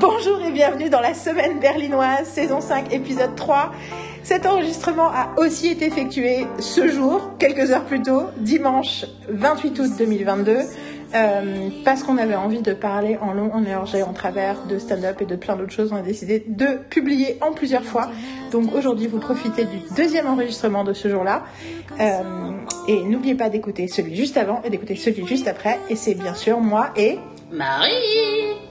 Bonjour et bienvenue dans la semaine berlinoise, saison 5, épisode 3. Cet enregistrement a aussi été effectué ce jour, quelques heures plus tôt, dimanche 28 août 2022, euh, parce qu'on avait envie de parler en long, en large et en travers de stand-up et de plein d'autres choses. On a décidé de publier en plusieurs fois. Donc aujourd'hui, vous profitez du deuxième enregistrement de ce jour-là. Euh, et n'oubliez pas d'écouter celui juste avant et d'écouter celui juste après. Et c'est bien sûr moi et... Marie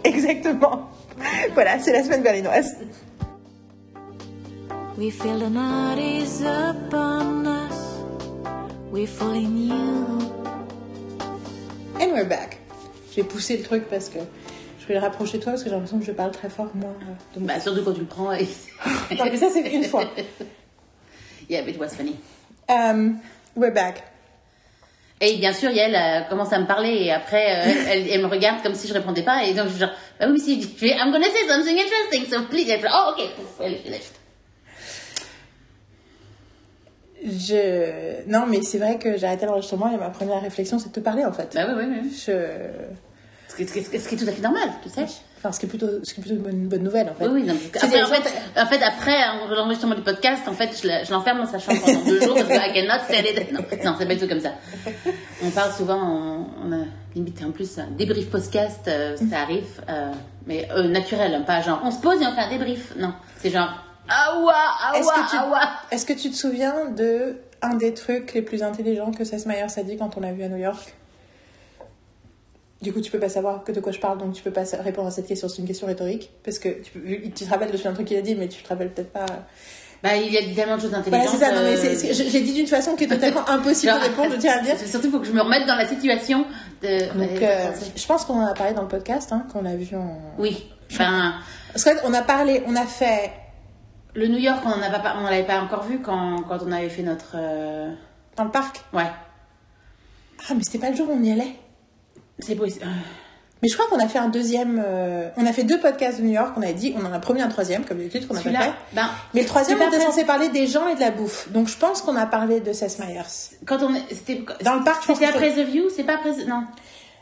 Exactement. Voilà, c'est la semaine berlinoise. We feel the night is upon us. We fall in you. And we're back. J'ai poussé le truc parce que je vais le rapprocher de toi parce que j'ai l'impression que je parle très fort, moi. euh, moi. Bah, surtout quand tu le prends. et- Non, mais ça, c'est une fois. yeah, but it was funny. Um, we're back. Et bien sûr, Yael euh, commence à me parler et après, euh, elle, elle me regarde comme si je répondais pas. Et donc, je suis genre, bah oui, si, je fais, I'm gonna say something interesting, so please. Elle fait, oh, ok, elle finished. Je... Non, mais c'est vrai que j'ai arrêté l'enregistrement et ma première réflexion, c'est de te parler, en fait. Bah oui, oui, oui. Je... Ce qui est tout à fait normal, tu sais. Enfin, ce qui est plutôt, ce qui est plutôt une bonne, bonne nouvelle, en fait. Oui, oui, non, C'est après, en, fait, en fait, après euh, l'enregistrement du podcast, en fait, je l'enferme dans sa chambre pendant deux jours parce que I cannot it. Non, non c'est pas du tout comme ça. On parle souvent, on, on a limite en plus un débrief podcast, euh, ça arrive, euh, mais euh, naturel, hein, pas genre on se pose et on fait un débrief. Non, c'est genre ah ouah, ah Est-ce ouah, que, tu... ah ouah. Est-ce que tu te souviens de un des trucs les plus intelligents que Seth Meyers a dit quand on l'a vu à New York? Du coup, tu peux pas savoir que de quoi je parle, donc tu peux pas répondre à cette question. C'est une question rhétorique. Parce que tu, peux- tu te rappelles de un truc qu'il a dit, mais tu te rappelles peut-être pas. Bah, il y a tellement de choses Voilà, intelligentes. c'est ça. Non, mais euh, j'ai dit d'une façon qui est totalement impossible de genre- répondre, je tiens à dire. Surtout, il faut que je me remette dans la situation de. Donc, euh, euh, je pense qu'on en a parlé dans le podcast, hein, qu'on l'a vu en. Oui. Ben, Parce qu'on a parlé, on a fait le New York, on a pas, on l'avait pas encore vu quand, quand on avait fait notre. euh, dans le parc. Ouais. Ah, mais c'était pas le jour où on y allait. C'est possible. Mais je crois qu'on a fait un deuxième. euh, On a fait deux podcasts de New York. On a dit, on en a promis un troisième, comme d'habitude, qu'on a fait. Ben, Mais le troisième, on était censé parler des gens et de la bouffe. Donc je pense qu'on a parlé de Seth Meyers. quand on c'était Dans le parc, c'était après The View, c'est pas après The- non.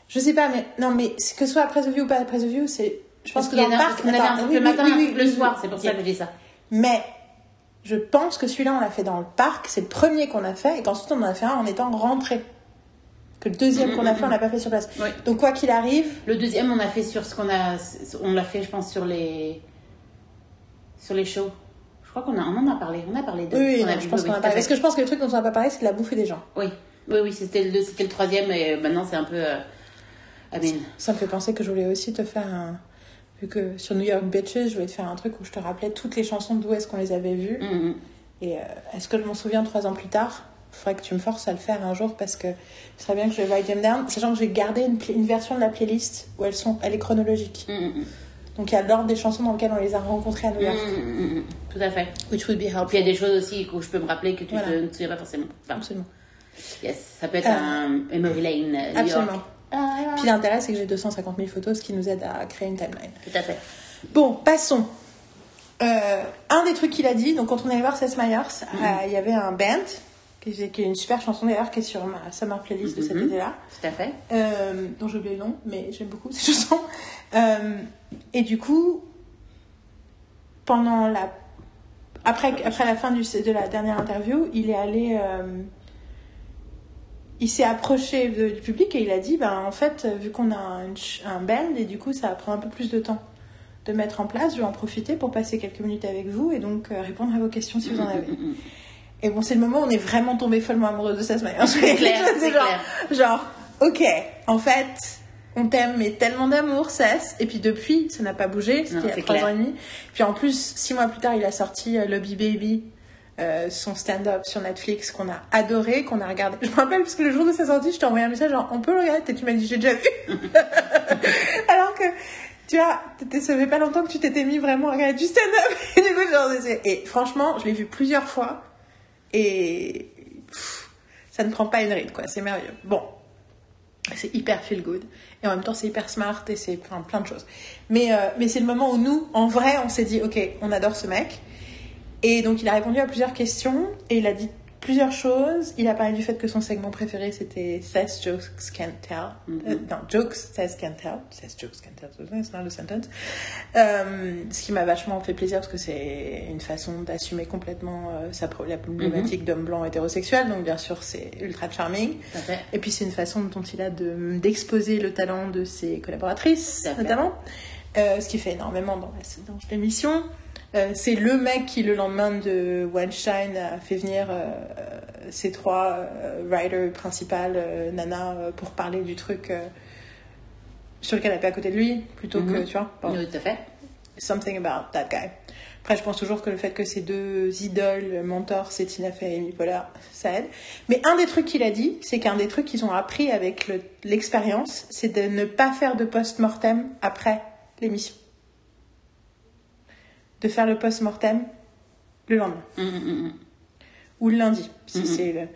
Je sais pas, mais non, mais que ce soit après The View ou pas après The View, c'est. Je pense Parce que dans le parc. qu'on avait un truc le matin, le soir, c'est pour ça que je dis ça. Mais je pense que celui-là, on l'a fait dans le parc. C'est le premier qu'on a fait. Et qu'ensuite, on en a fait un en étant rentré. Que le deuxième qu'on a fait, on l'a pas fait sur place. Oui. Donc quoi qu'il arrive, Le deuxième, on a fait sur ce qu'on a, on l'a fait, je pense, sur les, sur les shows. Je crois qu'on a, on en a parlé, on a parlé de. oui, oui, non, je pense qu'on a parlé. Parce que je pense que le truc dont on n'a pas parlé, c'est de la bouffe et des gens. Oui, oui, oui, c'était le, c'était le troisième et maintenant c'est un peu. Euh, I mean, Ça me fait penser que je voulais aussi te faire un. Vu que sur New York Bitches, je voulais te faire un truc où je te rappelais toutes les chansons d'où est-ce qu'on les avait vues. mm, mm. Et euh, est-ce que je m'en souviens trois ans plus tard? Faudrait que tu me forces à le faire un jour parce que ce serait bien que je write them down. Sachant que j'ai gardé une, version de la playlist où elles sont, elle est chronologique. Mm, mm, Donc il y a l'ordre des chansons dans lesquelles on les a rencontrées à New mm, York. mm, mm, mm. Tout à fait. Which would be Puis il y a helpful. des choses aussi où je peux me rappeler que tu Voilà. te, ne te souviens pas forcément. Enfin, Absolument. yes, ça peut être Euh, un Memory Lane, New Absolument. York. Ah, Puis l'intérêt, c'est que j'ai 250 000 photos, ce qui nous aide à créer une timeline. tout à fait. Bon, passons. Euh, un des trucs qu'il a dit, donc quand on allait voir Seth Meyers, euh, il y avait un band, qui est, qui est une super chanson d'ailleurs, qui est sur ma summer playlist de cet Mhm. été-là, Tout à fait. euh, dont j'ai oublié le nom, mais j'aime beaucoup cette chanson. Euh, et du coup, pendant la... Après, après la fin du, de la dernière interview, il est allé... euh, il s'est approché de- du public et il a dit, ben, en fait, vu qu'on a un, un band, et du coup, ça va prendre un peu plus de temps de mettre en place, je vais en profiter pour passer quelques minutes avec vous et donc répondre à vos questions si vous en avez. Et bon, c'est le moment où on est vraiment tombé follement amoureux de Meyers. C'est clair, c'est genre, ok, en fait, on t'aime, mais tellement d'amour, Seth. Et puis depuis, ça n'a pas bougé, c'était il y a trois ans et demi. Puis en plus, six mois plus tard, il a sorti euh, Lobby Baby, euh, son stand-up sur Netflix qu'on a adoré, qu'on a regardé. Je me rappelle parce que le jour de sa sortie, je t'ai envoyé un message genre, on peut le regarder? Et tu m'as dit, j'ai déjà vu. Alors que, tu vois, t'étais- ça fait pas longtemps que tu t'étais mis vraiment à regarder du stand-up. Et du coup, genre, et franchement, je l'ai vu plusieurs fois. Et ça ne prend pas une ride, quoi. C'est merveilleux. Bon, c'est hyper feel good. Et en même temps, c'est hyper smart et c'est enfin, plein de choses. Mais, euh, mais c'est le moment où nous, en vrai, on s'est dit, ok, on adore ce mec. Et donc, il a répondu à plusieurs questions et il a dit plusieurs choses. Il a parlé du fait que son segment préféré c'était 16 jokes can't tell. Euh, non, jokes 16 can't tell. 16 jokes can't tell, c'est not a sentence. Euh, ce qui m'a vachement fait plaisir parce que c'est une façon d'assumer complètement euh, sa pro- la problématique d'homme blanc hétérosexuel. Donc bien sûr c'est ultra charming. Et puis c'est une façon dont il a de- d'exposer le talent de ses collaboratrices, notamment. Euh, ce qui fait énormément dans la- dans l'émission. Euh, c'est le mec qui, le lendemain de Weinstein, a fait venir euh, ses trois euh, writers principales, euh, Nana, euh, pour parler du truc sur lequel elle était à côté de lui, plutôt que, Mhm. tu vois, bon, Oui, tout à fait. something about that guy. Après, je pense toujours que le fait que ces deux idoles, mentors, c'est Tina Fey et Amy Poehler, ça aide. Mais un des trucs qu'il a dit, c'est qu'un des trucs qu'ils ont appris avec le- l'expérience, c'est de ne pas faire de post-mortem après l'émission. De faire le post-mortem le lendemain. Mm, mm, mm. Ou le lundi, si c'est le...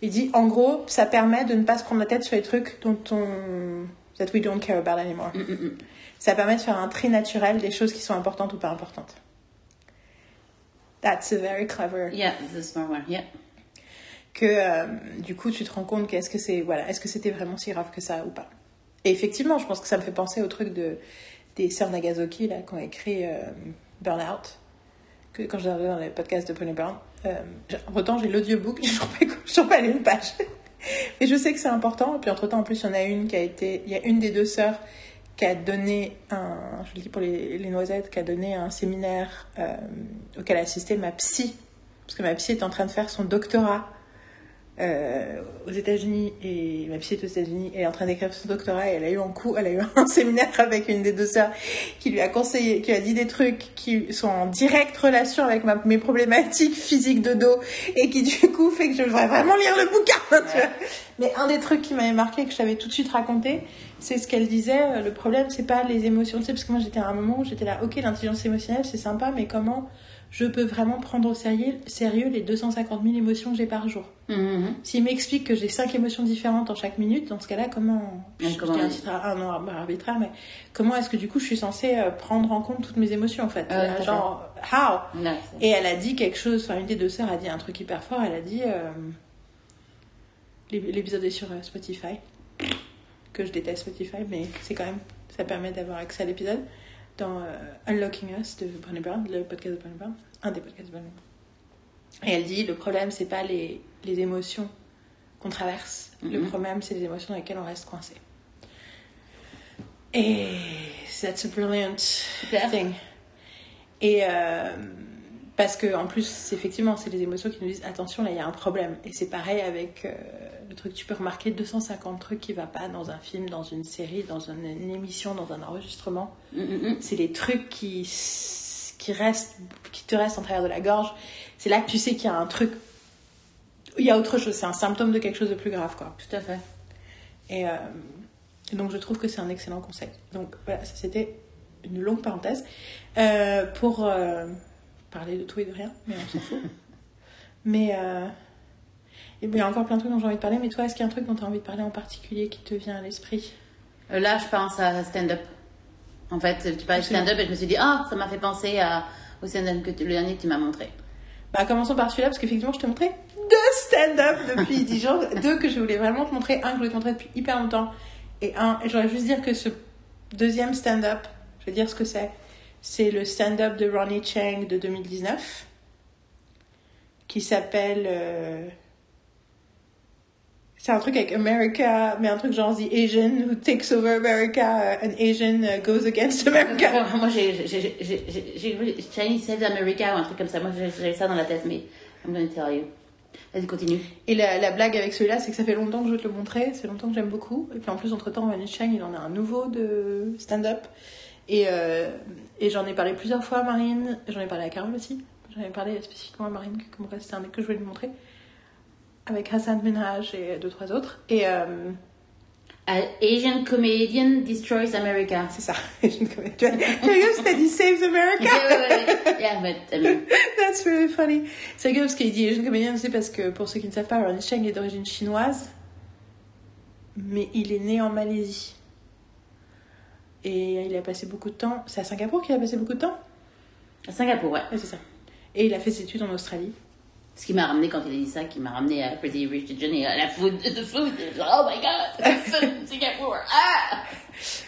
Il dit, en gros, ça permet de ne pas se prendre la tête sur les trucs dont on... that we don't care about anymore. Ça permet de faire un tri naturel des choses qui sont importantes ou pas importantes. That's a very clever. Yeah, the smart one. Yeah. Que euh, du coup, tu te rends compte qu'est-ce que c'est, voilà, est-ce que c'était vraiment si grave que ça ou pas. Et effectivement, je pense que ça me fait penser au truc de des sœurs Nagasaki là qui ont écrit euh, Burnout. Que quand j'ai regardé dans les podcasts de Pony Brown, euh, j'ai- autant j'ai l'audiobook, ne toujours pas lu une page. Mais je sais que c'est important. Et puis entre temps, en plus, il y en a une qui a été, il y a une des deux sœurs qui a donné un, je le dis pour les, les noisettes, qui a donné un séminaire euh, auquel a assisté ma psy, parce que ma psy est en train de faire son doctorat euh, aux États-Unis et ma psy est aux États-Unis elle est en train d'écrire son doctorat et elle a eu un coup, elle a eu un séminaire avec une des deux sœurs qui lui a conseillé, qui lui a dit des trucs qui sont en directe relation avec ma- mes problématiques physiques de dos et qui du coup fait que je devrais vraiment lire le bouquin. tu vois. Mais un des trucs qui m'avait marqué que je t'avais tout de suite raconté, c'est ce qu'elle disait. euh, Le problème, c'est pas les émotions, tu sais, parce que moi j'étais à un moment où j'étais là, ok, l'intelligence émotionnelle c'est sympa, mais comment je peux vraiment prendre au sérieux, sérieux les 250 000 émotions que j'ai par jour. Mm, mm, mm. S'il m'explique que j'ai cinq émotions différentes en chaque minute, dans ce cas-là, comment, je comment- titre à- arbitraire, mais comment est-ce que du coup je suis censée euh, prendre en compte toutes mes émotions en fait? Ah Euh, Genre, how? Et elle a dit quelque chose, enfin une des deux sœurs a dit un truc hyper fort, elle a dit, euh, l'ép- l'épisode est sur Spotify, que je déteste Spotify, mais c'est quand même, ça permet d'avoir accès à l'épisode, dans euh, Unlocking Us de Brené Brown, le podcast de Brené Brown, un des podcasts de Brené Brown. Et elle dit, le problème c'est pas les, les émotions qu'on traverse, le Mhm. problème c'est les émotions dans lesquelles on reste coincé. Et that's a brilliant Claire. thing. Et euh, parce que en plus, effectivement, c'est les émotions qui nous disent attention, là il y a un problème. Et c'est pareil avec euh, le truc, tu peux remarquer 250 trucs qui va pas dans un film, dans une série, dans une, une émission, dans un enregistrement. Mm, mm, mm. C'est les trucs qui qui restent, qui te restent en travers de la gorge. C'est là que tu sais qu'il y a un truc, il y a autre chose. C'est un symptôme de quelque chose de plus grave, quoi. Tout à fait. Et, euh, donc je trouve que c'est un excellent conseil. Donc voilà, ça c'était une longue parenthèse euh, pour parler de tout et de rien, mais on s'en fout. mais euh, et ben, il y a encore plein de trucs dont j'ai envie de parler, mais toi, est-ce qu'il y a un truc dont tu as envie de parler en particulier qui te vient à l'esprit? Euh, Là, je pense à stand-up. En fait, tu parlais de stand-up et je me suis dit, ah, ça m'a fait penser à, au stand-up que tu- le dernier que tu m'as montré. Bah commençons par celui-là, parce qu'effectivement, je t'ai montré deux stand-up depuis 10 jours, deux que je voulais vraiment te montrer, un que je voulais te montrer depuis hyper longtemps, et un, et j'aurais juste dire que ce deuxième stand-up, je vais dire ce que c'est, c'est le stand-up de Ronnie Chang de 2019, qui s'appelle... euh, C'est un truc avec America, mais un truc genre The Asian who takes over America, uh, an Asian uh, goes against America. Moi, j'ai vu Chinese Saves America ou un truc comme ça. Moi, j'ai- j'avais ça dans la tête, mais I'm gonna tell you. Vas-y, continue. Et la, la blague avec celui-là, c'est que ça fait longtemps que je veux te le montrer, c'est longtemps que j'aime beaucoup. Et puis en plus, entre-temps, Vanny Chang, il en a un nouveau de stand-up. Et, euh, et j'en ai parlé plusieurs fois à Marine, j'en ai parlé à Carole aussi. J'en ai parlé spécifiquement à Marine, que comme c'était un mec que je voulais lui montrer. Avec Hassan Minhaj et deux, trois autres. Et euh, An Asian comedian destroys America. c'est ça. Je ne connais- tu as tu as vu, c'était dit Saves America yeah, yeah, but, I mean, That's really funny. C'est rigolo parce qu'il dit Asian comedian, c'est parce que pour ceux qui ne savent pas, Ronnie Chang est d'origine chinoise, mais il est né en Malaisie. Et il a passé beaucoup de temps. C'est à Singapour qu'il a passé beaucoup de temps? À Singapour, ouais. Ouais, c'est ça. Et il a fait ses études en Australie. Ce qui m'a ramené, quand il a dit ça, qui m'a ramené à Pretty Rich Asians et à la food, the food. Oh my god, Singapour. Ah!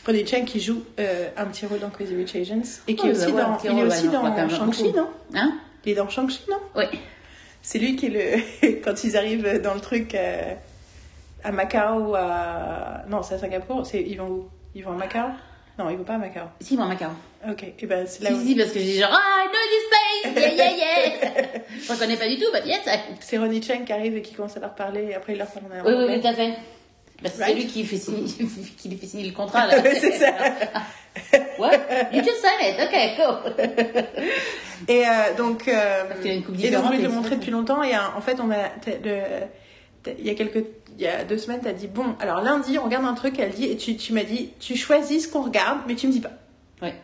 Ronnie Chang qui joue euh, un petit rôle dans Crazy Rich Asians et qui Oh, est aussi un dans, il est aussi ouais, dans Shang-Chi, non? Hein? Il est dans Shang-Chi, non? Oui. C'est lui qui est le. Quand ils arrivent dans le truc euh, à Macao ou à. Non, c'est à Singapour. C'est... Ils vont où? Ils vont à Macao? Non, ils vont pas à Macao. Si, moi, Macao. Ok, et ben c'est là Si, où. si, parce que j'ai genre, ah, I know this place! Yeah, yeah, yeah! Je reconnais pas du tout, but yes. C'est Ronnie Chang qui arrive et qui commence à leur parler et après il leur parle en Oui, oui, tout à fait. Bah, c'est Right? lui qui, fait signer, qui lui fait signer le contrat, là. C'est ça. What? You just signed it? Okay, cool. Et euh, donc, euh, Parce qu'il y a une coupe et donc je voulais te le montrer depuis longtemps. Et en fait, on a, il y a quelques, il y a deux semaines, t'as dit bon, alors lundi, on regarde un truc. Elle dit et tu, tu m'as dit, tu choisis ce qu'on regarde, mais tu me dis pas. Ouais.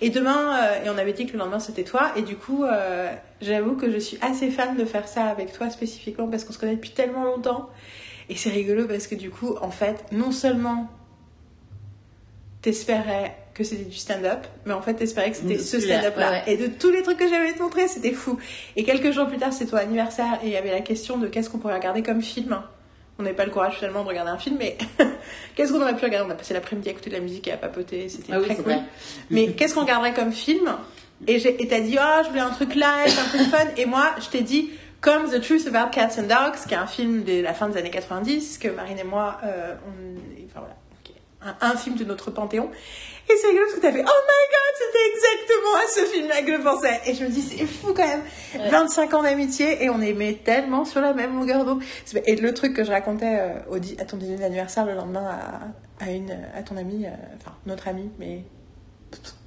Et demain, euh, et on avait dit que le lendemain c'était toi. Et du coup, euh, j'avoue que je suis assez fan de faire ça avec toi spécifiquement parce qu'on se connaît depuis tellement longtemps. Et c'est rigolo parce que du coup, en fait, non seulement t'espérais que c'était du stand-up, mais en fait t'espérais que c'était ce stand-up-là. ouais. Et de tous les trucs que j'avais te montrer, c'était fou. Et quelques jours plus tard, c'est ton anniversaire et il y avait la question de qu'est-ce qu'on pourrait regarder comme film. On n'avait pas le courage finalement de regarder un film, mais qu'est-ce qu'on aurait pu regarder On a passé l'après-midi à écouter de la musique et à papoter, c'était Ah très cool. vrai. Mais qu'est-ce qu'on regarderait comme film Et t'as dit, oh, je voulais un truc light, un truc fun. Et moi, je t'ai dit, comme The Truth About Cats and Dogs, qui est un film de la fin des années 90, que Marine et moi, euh, on, enfin voilà, un, un film de notre panthéon. Et c'est rigolo parce que t'as fait, oh my god, c'était exactement à ce film-là que je pensais. Et je me dis, c'est fou quand même. 25 ans d'amitié et on aimait tellement sur la même longueur. C'est- Et le truc que je racontais euh, au à ton dîner d'anniversaire le lendemain à, à, une, à ton amie, euh, enfin notre amie, mais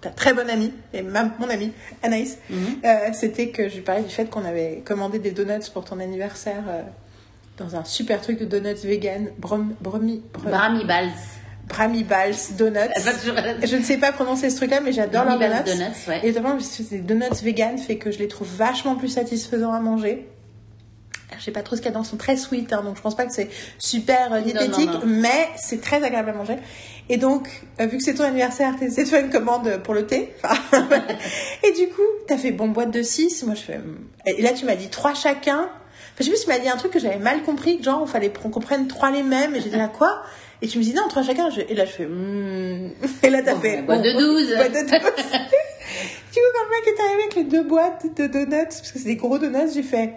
ta très bonne amie, et ma, mon amie, Anaïs, Mhm. euh, c'était que je lui parlais du fait qu'on avait commandé des donuts pour ton anniversaire euh, dans un super truc de donuts vegan, brom, bromi, Balls. Brahmi Bals Donuts. Je ne sais pas prononcer ce truc-là, mais j'adore leurs donuts. Balls Donuts, ouais. Et notamment, ces donuts vegan fait que je les trouve vachement plus satisfaisants à manger. Je sais pas trop ce qu'il y a sont très sweet, hein, donc je pense pas que c'est super euh, Non, diététique, non, non. mais c'est très agréable à manger. Et donc, euh, vu que c'est ton anniversaire, t'as essayé de faire une commande pour le thé. Et du coup, t'as fait bon boîte de 6. Moi, je fais. hum. Et là, tu m'as dit 3 chacun. Enfin, je sais plus si tu m'as dit un truc que j'avais mal compris, genre, il fallait qu'on comprenne 3 les mêmes. Et j'ai dit là, quoi? Et tu me dis non, 3 chacun. Je- Et là, je fais. hum. Et là, t'as Bon, fait. boîte de bon, 12. boîte de 12. du coup, quand le mec est arrivé avec les deux boîtes de donuts, parce que c'est des gros donuts, j'ai fait.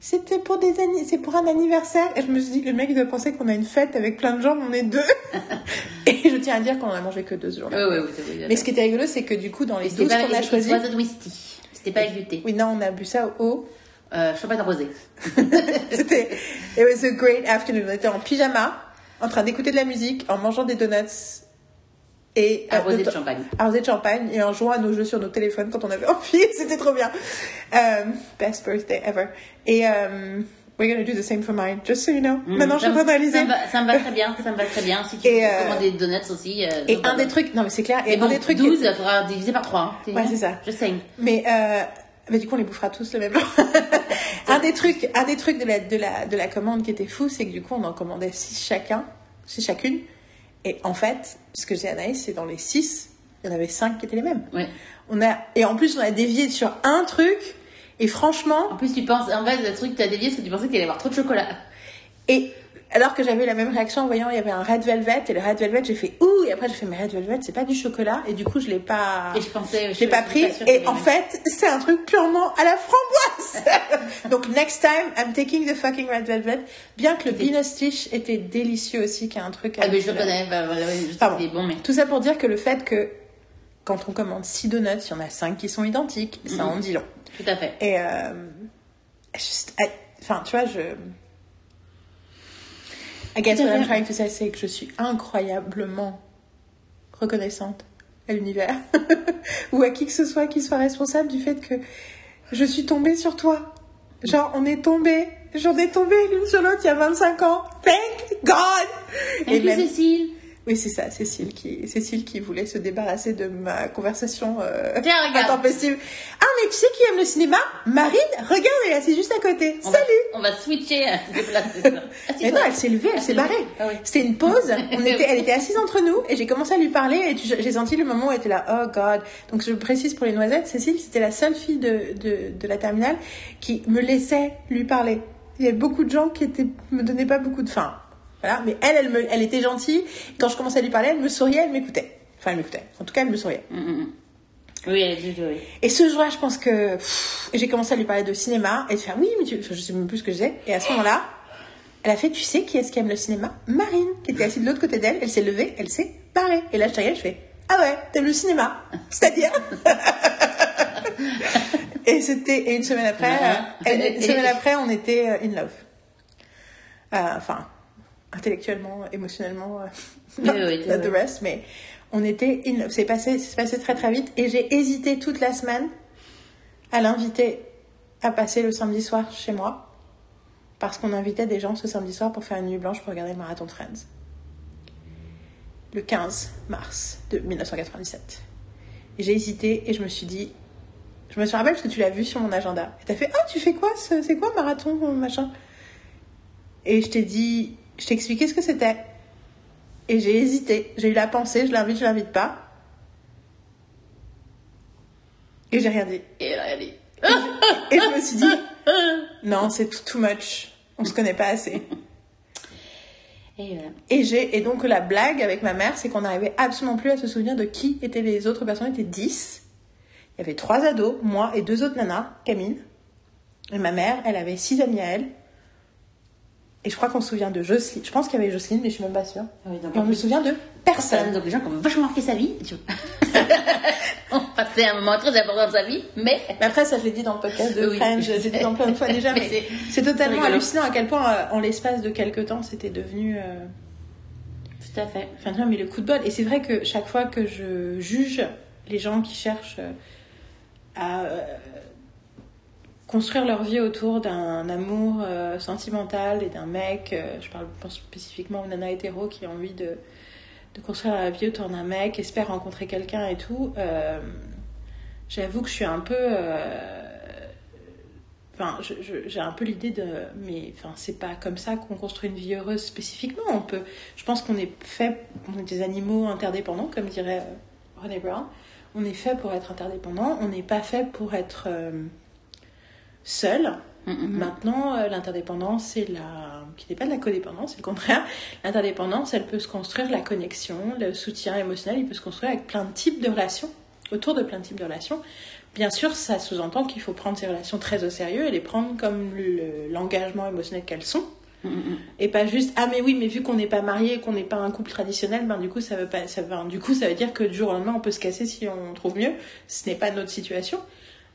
C'était pour des c'est pour un anniversaire et je me suis dit le mec il doit penser qu'on a une fête avec plein de gens mais on est deux et je tiens à dire qu'on a mangé que deux ce jour-là. Oui, oui. Mais ce qui était rigolo c'est que du coup dans les C'était 12 pas qu'on a choisi It wasn't whisky. C'était pas avec du thé. oui non on a bu ça au Euh, champagne rosé. c'était it was a great afternoon on était en pyjama en train d'écouter de la musique en mangeant des donuts et euh, Arrosé de champagne. arrosé de champagne et en jouant à nos jeux sur nos téléphones quand on avait envie c'était trop bien Euh, best birthday ever et euh, we're gonna do the same for mine just so you know Mm, maintenant je suis en train d'analyser Ça me va- très bien, ça me va très bien. Si tu Et, veux euh, commander des donuts aussi. euh, Et un des trucs, non mais c'est clair, et Et un bon, des trucs. 12, il faudra diviser par 3. Ouais, c'est ça. Je sais. Mais, euh, mais du coup, on les bouffera tous le même jour. un des trucs, un des trucs de la, de la, de la commande qui était fou, c'est que du coup, on en commandait 6 chacun, 6 chacune. Et en fait, ce que j'ai Anaïs, c'est dans les 6, il y en avait 5 qui étaient les mêmes. Ouais. On a, et en plus, on a dévié sur un truc, et franchement, En plus, tu penses, en fait, le truc que t'as dévié, c'est que tu pensais qu'il allait y avoir trop de chocolat. et alors que j'avais la même réaction en voyant, il y avait un Red Velvet, et le Red Velvet, j'ai fait ouh, et après j'ai fait, mais Red Velvet, c'est pas du chocolat, et du coup, je l'ai pas. Et je pensais, Je l'ai pas pris et en fait c'est un truc purement à la framboise. Donc next time I'm taking the fucking red velvet. Bien que le stitch était délicieux aussi, qui est un truc. Ah, mais je le le- connais, bah, voilà, ouais, bon, mais. Tout ça pour dire que le fait que quand on commande 6 donuts, il y en a 5 qui sont identiques, ça Mhm. en dit long. Tout à fait. Et euh, juste- enfin tu vois je. I guess Tout à what I'm fait. trying to say, c'est que je suis incroyablement reconnaissante à l'univers ou à qui que ce soit qui soit responsable du fait que je suis tombée sur toi. Genre, on est tombé, j'en ai tombé l'une sur l'autre il y a 25 ans. Thank God! Et Et même, Cécile. Oui, c'est ça, Cécile qui, Cécile qui voulait se débarrasser de ma conversation euh, Tiens, regarde. intempestive. Ah, mais tu sais qui aime le cinéma? Marine, regarde, elle est assise juste à côté. On va- Salut On va switcher déplacer. ça. Mais non, elle s'est levée, elle s'est barrée. Ah oui. C'était une pause. On était, elle était assise entre nous et j'ai commencé à lui parler et j'ai senti le moment où elle était là. Oh God. Donc je précise pour les noisettes, Cécile, c'était la seule fille de, de, de la terminale qui me laissait lui parler. Il y avait beaucoup de gens qui étaient, me donnaient pas beaucoup de faim. Voilà. Mais elle, elle, me, elle était gentille. Quand je commençais à lui parler, elle me souriait, elle m'écoutait. Enfin, elle m'écoutait. En tout cas, elle me souriait. Mm, mm, mm. Oui, elle dit oui. Et ce jour-là, je pense que j'ai commencé à lui parler de cinéma et de faire oui, mais tu... enfin, je sais même plus ce que je disais. Et à ce moment-là, elle a fait, tu sais qui est-ce qui aime le cinéma? Marine, qui était assise de l'autre côté d'elle. Elle s'est levée, elle s'est barrée. Et là, je t'arrive, je fais ah ouais, t'aimes le cinéma? C'est-à-dire Et c'était et une semaine après, euh, une semaine après, on était euh, in love. Euh, Enfin, intellectuellement, émotionnellement, euh, Oui, oui, the rest, mais on était in. C'est passé, c'est passé très très vite et j'ai hésité toute la semaine à l'inviter à passer le samedi soir chez moi parce qu'on invitait des gens ce samedi soir pour faire une nuit blanche pour regarder le marathon Friends. Le 15 mars de 1997. Et j'ai hésité et je me suis dit, je me suis rappelé parce que tu l'as vu sur mon agenda. Et t'as fait, ah, tu fais quoi ce- C'est quoi marathon, machin? Et je t'ai dit, je t'ai expliqué ce que c'était. Et j'ai hésité. J'ai eu la pensée, je l'invite, je l'invite pas. Et j'ai rien dit. Et a dit. Et je me suis dit, non, c'est too, much. On se connaît pas assez. Et voilà. Et j'ai et donc la blague avec ma mère, c'est qu'on n'arrivait absolument plus à se souvenir de qui étaient les autres personnes. Il y était 10. Il y avait trois ados, moi et deux autres nanas, Camille. Et ma mère, elle avait six amis à elle. Et je crois qu'on se souvient de Jocelyne. Je pense qu'il y avait Jocelyne, mais je suis même pas sûre. Ah oui, donc, Et on me souvient de personne. Donc les gens qui ont vachement marqué sa vie, ont passé un moment très important de sa vie, mais Mais après, ça, je l'ai dit dans le podcast de Oui. Je l'ai dit dans plein de fois déjà, mais Mais c'est, totalement hallucinant à quel point, euh, en l'espace de quelques temps, c'était devenu. euh, tout à fait. Enfin, non, mais le coup de bol. Et c'est vrai que chaque fois que je juge les gens qui cherchent euh, à construire leur vie autour d'un amour euh, sentimental et d'un mec, euh, je parle pense spécifiquement aux nanas hétéros qui ont envie de, de construire leur vie autour d'un mec, espèrent rencontrer quelqu'un et tout, euh, j'avoue que je suis un peu. Enfin, j'ai un peu l'idée de, mais enfin, c'est pas comme ça qu'on construit une vie heureuse spécifiquement. On peut, je pense qu'on est fait, on est des animaux interdépendants, comme dirait René Brown. On est fait pour être interdépendants. On n'est pas fait pour être seul. Mm, mm, mm. Maintenant, euh, l'interdépendance, c'est la, qui n'est pas de la codépendance, c'est le contraire. L'interdépendance, elle peut se construire, la connexion, le soutien émotionnel, il peut se construire avec plein de types de relations, autour de plein de types de relations. Bien sûr, ça sous-entend qu'il faut prendre ces relations très au sérieux et les prendre comme le- l'engagement émotionnel qu'elles sont. Et pas juste ah mais oui mais vu qu'on n'est pas marié qu'on n'est pas un couple traditionnel ben du coup ça veut pas ça veut, du coup ça veut dire que du jour au lendemain on peut se casser si on trouve mieux ce n'est pas notre situation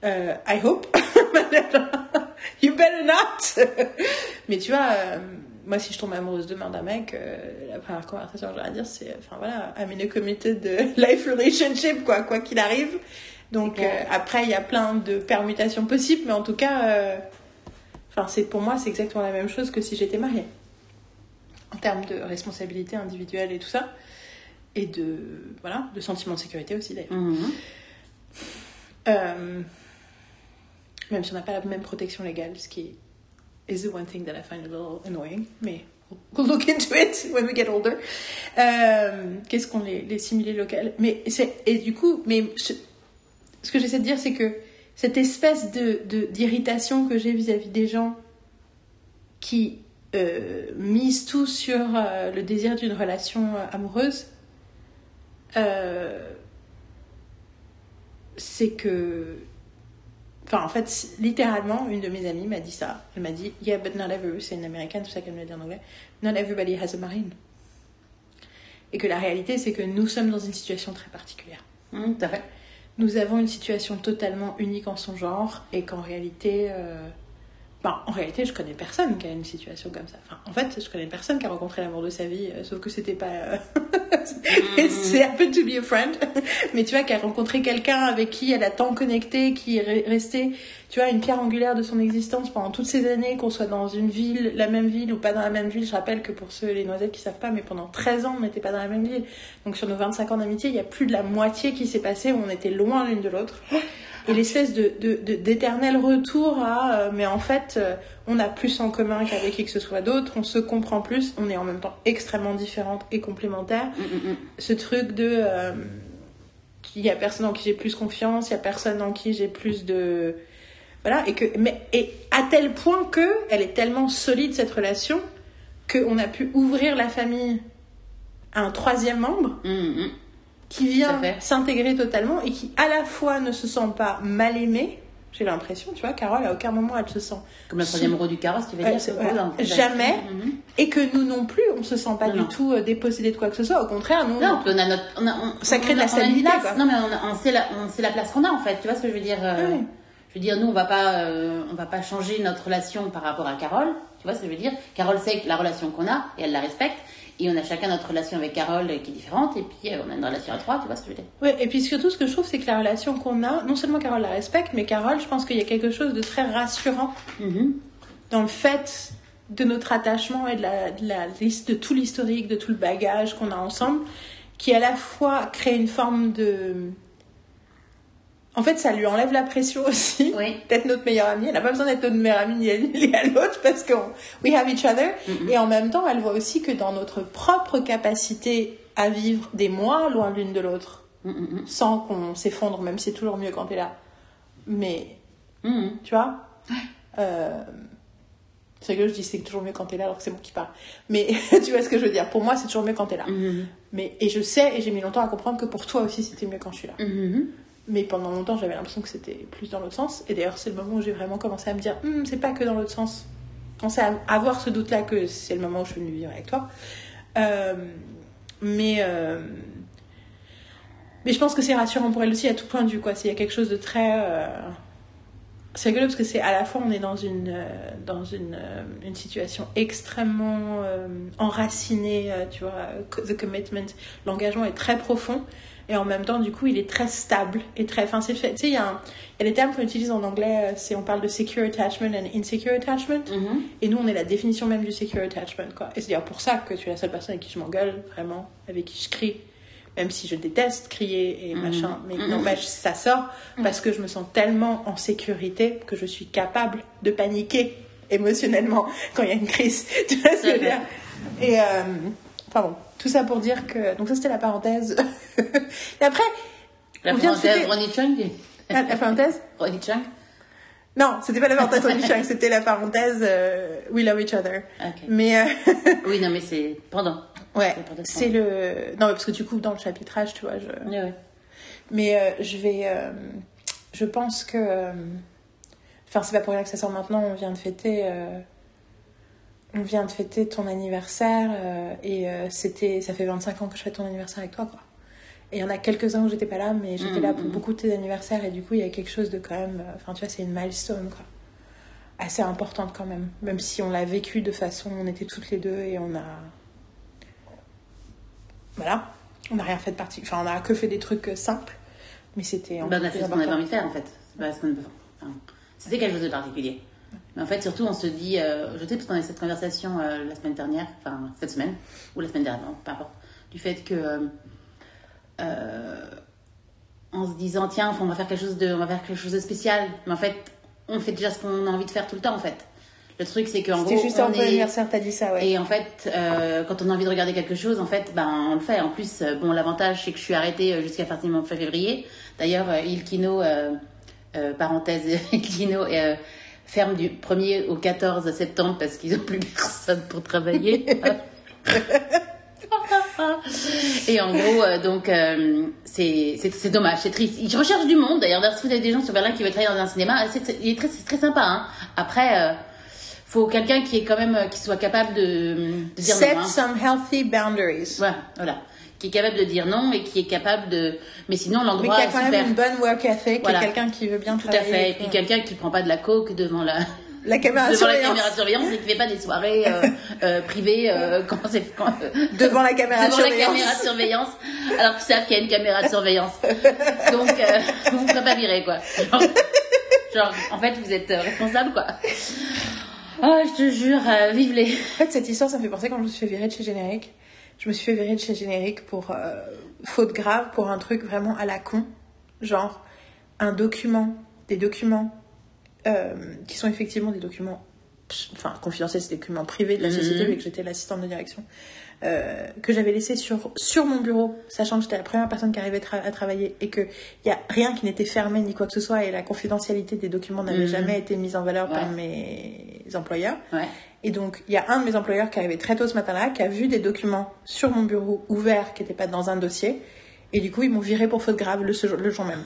Euh, I hope you better not mais tu vois euh, moi si je tombe amoureuse demain d'un mec euh, la première conversation que j'aurais à dire c'est enfin voilà I'm in a committed life relationship quoi quoi qu'il arrive donc euh, après il y a plein de permutations possibles mais en tout cas euh, Enfin, c'est pour moi, c'est exactement la même chose que si j'étais mariée. En termes de responsabilité individuelle et tout ça. Et de, voilà, de sentiment de sécurité aussi d'ailleurs. Mm, mm. Même si on n'a pas la même protection légale, ce qui is the one thing that I find a little annoying. Mais we'll look into it when we get older. Euh, Qu'est-ce qu'on les, les similés locales? Mais c'est, et du coup, mais ce que j'essaie de dire, c'est que cette espèce de- d'irritation que j'ai vis-à-vis des gens qui euh, misent tout sur euh, le désir d'une relation euh, amoureuse, euh, c'est que. Enfin, en fait, littéralement, une de mes amies m'a dit ça. Elle m'a dit Yeah, but not everybody. C'est une américaine, c'est ça qu'elle me l'a dit en anglais. Not everybody has a marine. Et que la réalité, c'est que nous sommes dans une situation très particulière. Mm, tout fait. Nous avons une situation totalement unique en son genre et qu'en réalité, euh, Bah, en réalité, je connais personne qui a une situation comme ça. Enfin, en fait, je connais personne qui a rencontré l'amour de sa vie, euh, sauf que c'était pas. euh, c'est un peu to be a friend. Mais tu vois, qui a rencontré quelqu'un avec qui elle a tant connecté, qui est re- resté, tu vois, une pierre angulaire de son existence pendant toutes ces années, qu'on soit dans une ville, la même ville ou pas dans la même ville. Je rappelle que pour ceux, les noisettes qui savent pas, mais pendant 13 ans, on n'était pas dans la même ville. Donc sur nos 25 ans d'amitié, il y a plus de la moitié qui s'est passé où on était loin l'une de l'autre. Et l'espèce de- d'éternel retour à, euh, mais en fait, euh, on a plus en commun qu'avec qui que ce soit d'autre, on se comprend plus, on est en même temps extrêmement différentes et complémentaires. Mm, mm, mm. Ce truc de, euh, qu'il y a personne en qui j'ai plus confiance, il y a personne en qui j'ai plus de, voilà, et que, mais, et à tel point que elle est tellement solide cette relation qu'on a pu ouvrir la famille à un troisième membre Mm, qui vient s'intégrer totalement et qui à la fois ne se sent pas mal aimé. J'ai l'impression, tu vois, Carole, à aucun moment elle se sent. Comme la troisième roue du carrosse, tu veux Ouais, dire c'est- voilà. hein. Jamais. Mhm. Et que nous non plus, on se sent pas Non, du non. tout euh, dépossédé de quoi que ce soit. Au contraire, nous. Non, on a notre. On a, on, Ça crée de la stabilité, place. quoi. Non, mais on, sait la, on sait la place qu'on a en fait. Tu vois ce que je veux dire euh, Ouais. Je veux dire, nous, on va pas, euh, on va pas changer notre relation par rapport à Carole. Tu vois ce que je veux dire? Carole sait la relation qu'on a et elle la respecte. Et on a chacun notre relation avec Carole qui est différente. Et puis, euh, on a une relation à trois. Tu vois ce que je veux dire Ouais, et puis surtout, ce que je trouve, c'est que la relation qu'on a, non seulement Carole la respecte, mais Carole, je pense qu'il y a quelque chose de très rassurant Mhm. dans le fait de notre attachement et de la, de la liste de tout l'historique, de tout le bagage qu'on a ensemble, qui à la fois crée une forme de. En fait, ça lui enlève la pression aussi. Oui. D'être notre meilleure amie. Elle n'a pas besoin d'être notre meilleure amie ni à l'une ni à l'autre parce qu'on we have each other. Et en même temps, elle voit aussi que dans notre propre capacité à vivre des mois loin l'une de l'autre, Mm, sans qu'on s'effondre, même si c'est toujours mieux quand t'es là. Mais tu vois? Euh, C'est que je dis c'est toujours mieux quand t'es là alors que c'est moi qui parle. Mais tu vois ce que je veux dire? Pour moi, c'est toujours mieux quand t'es là. Mhm. Mais, et je sais, et j'ai mis longtemps à comprendre que pour toi aussi, c'était mieux quand je suis là. Mais pendant longtemps, j'avais l'impression que c'était plus dans l'autre sens. Et d'ailleurs, c'est le moment où j'ai vraiment commencé à me dire Hum, c'est pas que dans l'autre sens. J'ai commencé à avoir ce doute-là que c'est le moment où je suis venue vivre avec toi. Euh, mais. euh, mais je pense que c'est rassurant pour elle aussi à tout point de vue. S'il y a quelque chose de très. euh, C'est rigolo parce que c'est à la fois on est dans une, euh, dans une, une situation extrêmement enracinée, tu vois, the commitment, l'engagement est très profond et en même temps du coup il est très stable et très, enfin c'est fait, tu sais il y, y a des termes qu'on utilise en anglais, euh, c'est on parle de secure attachment and insecure attachment Mhm. et nous on est la définition même du secure attachment quoi. Et c'est d'ailleurs pour ça que tu es la seule personne avec qui je m'engueule vraiment, avec qui je crie. Même si je déteste crier et Mhm. machin, mais Mhm. n'empêche, ça sort parce que je me sens tellement en sécurité que je suis capable de paniquer émotionnellement quand il y a une crise. Tu vois ce que je veux dire? Et, euh, enfin bon, tout ça pour dire que. Donc, ça c'était la parenthèse. et après, La On parenthèse Ronnie Chung la, la parenthèse Ronnie Chung Non, c'était pas la parenthèse Ronnie Chang, c'était la parenthèse euh, We Love Each Other. Mais. euh, Oui, non, mais c'est pendant. ouais, C'est le. Non, mais parce que tu coupes dans le chapitrage, tu vois. Je... Mais euh, je vais. je pense que. Enfin, c'est pas pour rien que ça sort maintenant. On vient de fêter. On vient de fêter ton anniversaire. euh, et euh, c'était. Ça fait 25 ans que je fête ton anniversaire avec toi, quoi. Et il y en a quelques-uns où j'étais pas là, mais j'étais là pour mhm. beaucoup de tes anniversaires. Et du coup, il y a quelque chose de quand même. euh, Enfin, tu vois, c'est une milestone, quoi. Assez importante quand même. Même si on l'a vécu de façon. On était toutes les deux et on a. Voilà. On n'a rien fait de particulier. Enfin, on a que fait des trucs simples. Mais c'était. Bah, on a fait ce qu'on avait envie de faire en fait. C'est pas ce qu'on. Enfin, C'était quelque chose de particulier. Mais en fait, surtout, on se dit, euh, je sais parce qu'on a eu cette conversation euh, la semaine dernière, enfin cette semaine, ou la semaine dernière, non, peu importe, du fait que, euh, euh, en se disant, tiens, on va faire quelque chose de, on va faire quelque chose de spécial. Mais en fait, on fait déjà ce qu'on a envie de faire tout le temps en fait. Le truc, c'est qu'en gros, C'était juste ton est- anniversaire, t'as dit ça, ouais. et en fait, euh, quand on a envie de regarder quelque chose, en fait, ben, on le fait. En plus, bon, l'avantage, c'est que je suis arrêtée jusqu'à fin février. D'ailleurs, Il Kino, euh, euh, parenthèse, Il Kino, euh, ferme du 1er au 14 septembre parce qu'ils n'ont plus personne pour travailler. Et en gros, euh, donc, euh, c'est dommage, c'est triste. Ils recherchent du monde. D'ailleurs, si vous avez des gens sur Berlin qui veulent travailler dans un cinéma, c'est très, très sympa. Hein. Après, euh, faut quelqu'un qui est quand même, euh, qui soit capable de, de dire Set non. hein. some healthy boundaries. Voilà. Qui est capable de dire non et qui est capable de. Mais sinon, Mais l'endroit qui a quand super. même une bonne work ethic, Voilà. quelqu'un qui veut bien Tout à travailler. fait. Et puis quelqu'un qui prend pas de la coke devant la La caméra de devant la surveillance. caméra de surveillance et qui fait pas des soirées euh, euh, privées euh, quand c'est Devant la caméra de devant la surveillance. caméra de surveillance alors qu'ils savent qu'il y a une caméra de surveillance. Donc vous ne ferez pas virer quoi. Genre, genre, en fait vous êtes responsable quoi. Oh je te jure, vive les. En fait, cette histoire, ça me fait penser quand je me suis fait virer de chez Générique. Je me suis fait virer de chez Générique pour euh, faute grave, pour un truc vraiment à la con. Genre, un document, des documents euh, qui sont effectivement des documents, enfin, confidentiels, c'est des documents privés de la société, Mhm. vu que j'étais l'assistante de direction, euh, que j'avais laissé sur, sur mon bureau, sachant que j'étais la première personne qui arrivait tra- à travailler et qu'il n'y a rien qui n'était fermé ni quoi que ce soit, et la confidentialité des documents n'avait Mhm. jamais été mise en valeur par mes employeurs. Ouais. Et donc, il y a un de mes employeurs qui est arrivé très tôt ce matin-là, qui a vu des documents sur mon bureau ouverts qui n'étaient pas dans un dossier. Et du coup, ils m'ont viré pour faute grave le, jour- le jour même.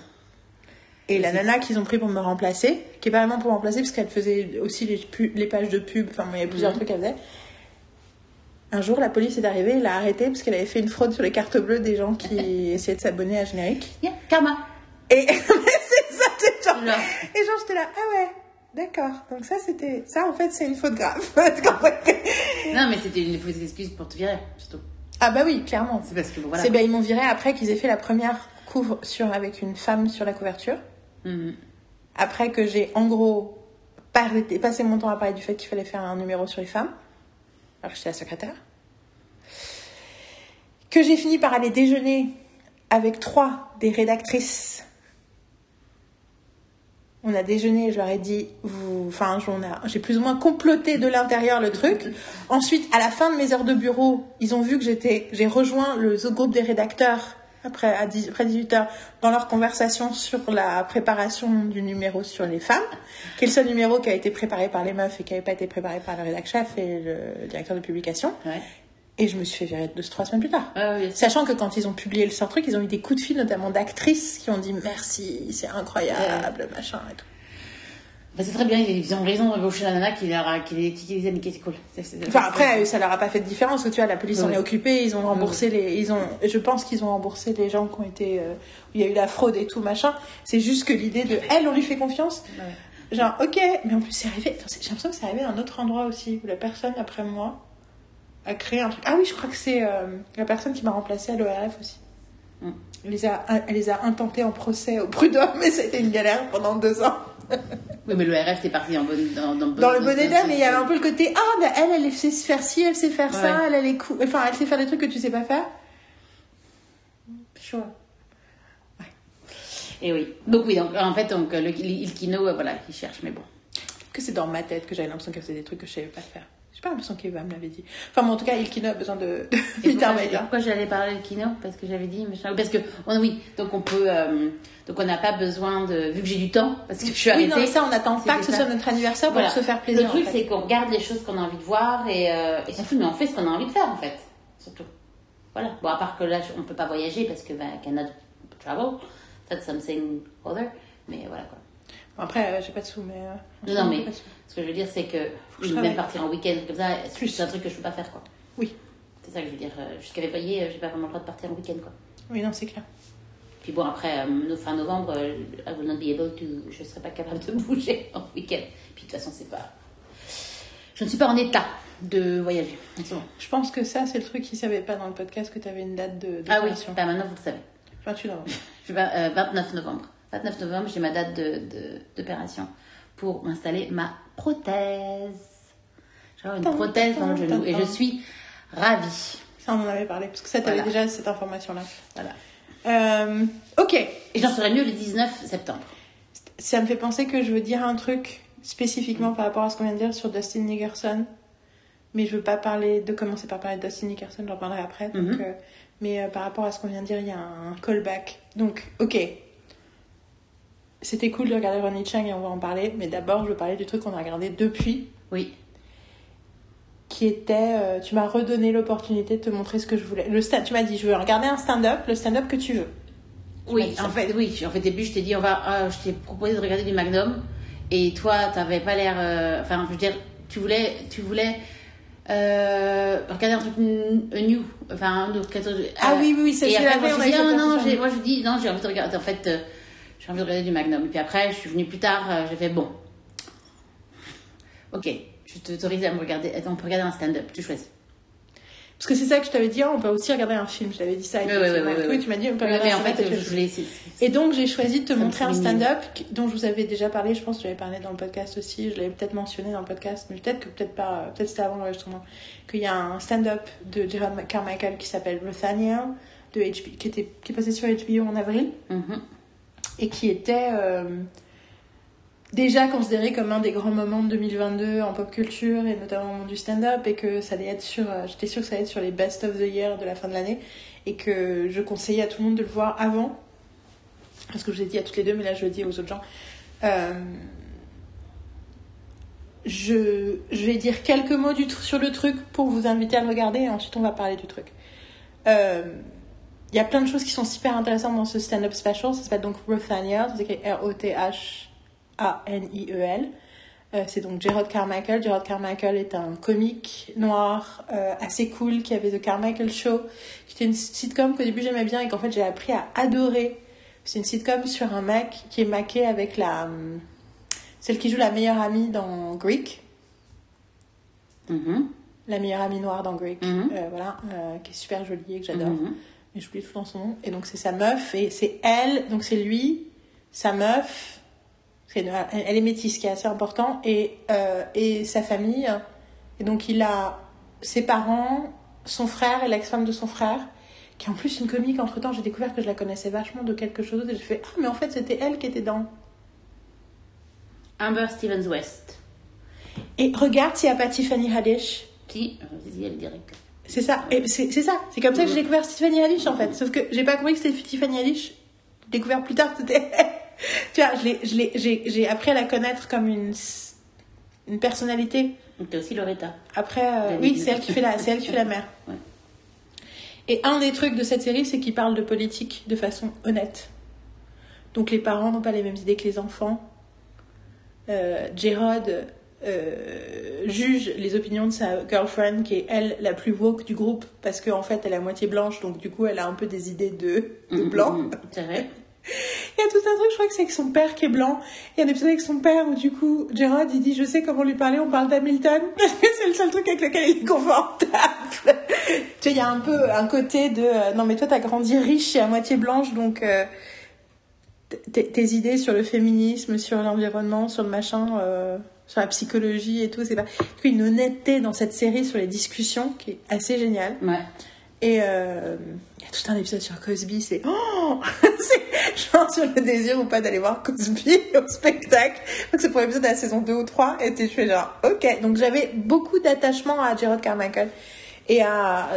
Et la nana qu'ils ont pris pour me remplacer, qui est pas vraiment pour me remplacer, parce qu'elle faisait aussi les, pages de pub, enfin, il y a plusieurs Mhm. trucs qu'elle faisait. Un jour, la police est arrivée, elle l'a arrêtée parce qu'elle avait fait une fraude sur les cartes bleues des gens qui essayaient de s'abonner à Générique. Yeah, karma. Et c'est ça. Genre. Et genre, j'étais là, ah ouais, d'accord. Donc ça, c'était... Ça, en fait, c'est une faute grave. Non mais c'était une fausse excuse pour te virer surtout. Ah bah oui, clairement. C'est parce que voilà. C'est ben ils m'ont viré après qu'ils aient fait la première couvre sur avec une femme sur la couverture. Mhm. Après que j'ai en gros parlé- passé mon temps à parler du fait qu'il fallait faire un numéro sur les femmes. Alors que j'étais la secrétaire. Que j'ai fini par aller déjeuner avec trois des rédactrices. On a déjeuné, je leur ai dit, vous, enfin, j'ai plus ou moins comploté de l'intérieur le truc. Ensuite, à la fin de mes heures de bureau, ils ont vu que j'étais, j'ai rejoint le groupe des rédacteurs après, à 10 après 18 heures dans leur conversation sur la préparation du numéro sur les femmes, qui est le seul numéro qui a été préparé par les meufs et qui n'avait pas été préparé par le rédac chef et le directeur de publication. Ouais. Et je me suis fait virer deux, trois semaines plus tard. Ouais, Sachant que quand ils ont publié le sort truc, ils ont eu des coups de fil, notamment d'actrices, qui ont dit merci, c'est incroyable, machin et tout. Bah, c'est très bien, ils ont raison d'embaucher la nana qui leur a, qui les, qui les a niqués, c'est cool. Enfin après, ça leur a pas fait de différence. Tu vois, la police en Oui. est occupée. Ils ont remboursé les, ils ont, je pense qu'ils ont remboursé les gens qui ont été, euh, où il y a eu la fraude et tout machin. C'est juste que l'idée de, elle, on lui fait confiance. Ouais. Genre, ok, mais en plus c'est arrivé. J'ai l'impression que c'est arrivé à un autre endroit aussi où la personne après moi a créé un truc. Ah oui, je crois que c'est euh, la personne qui m'a remplacée à l'ORF aussi. Mm. Elle les a, elle les a intentés en procès au prud'homme, mais c'était une galère pendant deux ans. Oui, mais le RF, t'es parti en bonne, dans, dans, dans le bon état, mais il y avait un peu le côté ah bah elle elle sait faire ci, elle sait faire ça, Ouais. elle elle est cool, enfin elle sait faire des trucs que tu sais pas faire. Chaud. Et oui. Donc oui, donc en fait, donc, le, il Kino, euh, voilà, il cherche, mais bon. Que c'est dans ma tête que j'avais l'impression qu'elle faisait des trucs que je savais pas faire. J'ai pas l'impression qu'Eva me l'avait dit. Enfin bon, en tout cas, Ilkino a besoin de, de pourquoi, j'allais parler de Kino Parce que j'avais dit, machin. Parce que, on- oui, donc on peut, euh, donc on n'a pas besoin de, vu que j'ai du temps, parce que je suis Oui, arrêtée. non, mais ça, on n'attend pas que ce soit notre anniversaire pour Voilà. se faire plaisir. Le truc, en fait. c'est qu'on regarde les choses qu'on a envie de voir et, euh, et fou, mais on fait ce qu'on a envie de faire en fait, surtout. Voilà. Bon, à part que là, on peut pas voyager parce que, bah, cannot travel, that's something other, mais voilà quoi. Après, euh, j'ai pas de sous, mais. euh, Non, non, mais ce que je veux dire, c'est que que je même partir en week-end comme ça, c'est un truc que je peux pas faire quoi. Oui. C'est ça que je veux dire. euh, Jusqu'à février, euh, j'ai pas vraiment le droit de partir en week-end quoi. Oui, non, c'est clair. Puis bon, après, euh, fin novembre, euh, I will not be able to, je serai pas capable de bouger en week-end. Puis de toute façon, c'est pas. Je ne suis pas en état de voyager. Je pense que ça, c'est le truc qu'ils savaient pas dans le podcast que tu avais une date de. Ah oui, d'opération. bah maintenant vous le savez. 28 novembre. Je vais, euh, 29 novembre. 29 novembre, j'ai ma date de- de- d'opération pour m'installer ma prothèse. J'ai une prothèse dans le genou et je suis ravie. Ça, on en avait parlé, parce que ça, t'avais Voilà. déjà cette information-là. Voilà. Euh, ok. Et j'en serai mieux le 19 septembre. Ça me fait penser que je veux dire un truc spécifiquement par rapport à ce qu'on vient de dire sur Dustin Nickerson. Mais je veux pas parler de commencer par parler de Dustin Nickerson, j'en parlerai après. Donc, Mhm. euh, mais euh, par rapport à ce qu'on vient de dire, il y a un callback. Donc, ok. C'était cool de regarder Ronnie Chang et on va en parler. Mais d'abord, je veux parler du truc qu'on a regardé depuis, Oui. qui était. euh, tu m'as redonné l'opportunité de te montrer ce que je voulais. Le tu m'as dit, je veux regarder un stand-up, le stand-up que tu veux. Tu Oui, en fait, oui. En fait, au début, je t'ai dit, on va, ah, je t'ai proposé de regarder du Magnum, et toi, t'avais pas l'air, euh, enfin, je veux dire, tu voulais, tu voulais euh, regarder un truc euh, new, enfin, un autre. Ah euh, oui, oui, oui, c'est a dis, eu ah, non, j'ai, moi, je dis, non, j'ai envie de regarder, en fait, euh, j'ai envie de regarder du Magnum. Et puis après, je suis venue plus tard, euh, j'ai fait, bon, Ok, je t'autorise à me regarder. Attends, on peut regarder un stand-up, tu choisis. Parce que c'est ça que je t'avais dit, on peut aussi regarder un film. Je t'avais dit ça. Ouais, ouais, Oui, ouais. tu m'as dit, on peut Oui, regarder un en fait, stand-up. je voulais. Et donc, j'ai choisi de te montrer un stand-up dont je vous avais déjà parlé. Je pense que je l'avais parlé dans le podcast aussi. Je l'avais peut-être mentionné dans le podcast, mais peut-être que peut-être pas. Peut-être c'était avant l'enregistrement. Qu'il y a un stand-up de Gerard Carmichael qui s'appelle de HBO, qui, était, qui est passé sur HBO en avril Mhm. Et qui était euh, déjà considéré comme un des grands moments de 2022 en pop culture et notamment au monde du stand-up et que ça allait être sur euh, j'étais sûre que ça allait être sur les best of the year de la fin de l'année et que je conseillais à tout le monde de le voir avant parce que je vous ai dit à toutes les deux mais là je le dis aux autres gens Euh, je, je vais dire quelques mots du sur le truc pour vous inviter à le regarder et ensuite on va parler du truc il y a plein de choses qui sont super intéressantes dans ce stand-up special. Ça s'appelle donc Rothaniel, ça s'écrit R-O-T-H-A-N-I-E-L. Euh, c'est donc Gerard Carmichael. Gerard Carmichael est un comique noir euh, assez cool qui avait The Carmichael Show, qui était une sitcom qu'au début j'aimais bien et qu'en fait j'ai appris à adorer. C'est une sitcom sur un mec qui est maqué avec la hum, celle qui joue la meilleure amie dans Greek, Mhm. la meilleure amie noire dans Greek, Mhm. Euh, voilà, euh, qui est super jolie et que j'adore. Mhm. Mais j'oublie tout dans son nom. Et donc c'est sa meuf, et c'est elle, donc c'est lui, sa meuf, c'est une- elle est métisse, ce qui est assez important, et, euh, et sa famille. Et donc il a ses parents, son frère et l'ex-femme de son frère, qui est en plus une comique. Entre temps, j'ai découvert que je la connaissais vachement de quelque chose, et j'ai fait Ah, mais en fait c'était elle qui était dans. Amber Stevens West. Et regarde s'il n'y a pas Tiffany Haddish. Si, vas-y, elle direct. C'est ça, c'est ça, c'est comme ça que j'ai découvert Tiffany Haddish en fait. Sauf que j'ai pas compris que c'était Tiffany Haddish. J'ai découvert plus tard que c'était. tu vois, j'ai appris à la connaître comme une, une personnalité. T'as aussi Loretta. Après, euh, oui, c'est elle qui fait la, c'est elle qui fait la mère. Ouais. Et un des trucs de cette série, c'est qu'il parle de politique de façon honnête. Donc les parents n'ont pas les mêmes idées que les enfants. Euh, Gerard euh, juge les opinions de sa girlfriend, qui est elle la plus woke du groupe, parce qu'en fait elle est à moitié blanche, donc du coup elle a un peu des idées de, de Mhm, blanc. vrai. Il y a tout un truc, je crois que c'est avec son père qui est blanc. Il y a un épisode avec son père où du coup, Gerard, il dit, je sais comment lui parler, on parle d'Hamilton. Parce que c'est le seul truc avec lequel il est confortable. tu sais, il y a un peu un côté de, euh, non mais toi t'as grandi riche et à moitié blanche, donc euh, tes idées sur le féminisme, sur l'environnement, sur le machin, euh, sur la psychologie et tout, c'est pas... Une honnêteté dans cette série sur les discussions qui est assez géniale. Ouais. Et euh, il y a tout un épisode sur Cosby, c'est oh c'est genre sur le désir ou pas d'aller voir Cosby au spectacle. Donc c'est pour l'épisode de la saison 2 ou 3 et tu fais genre ok. Donc j'avais beaucoup d'attachement à Gerard Carmichael et à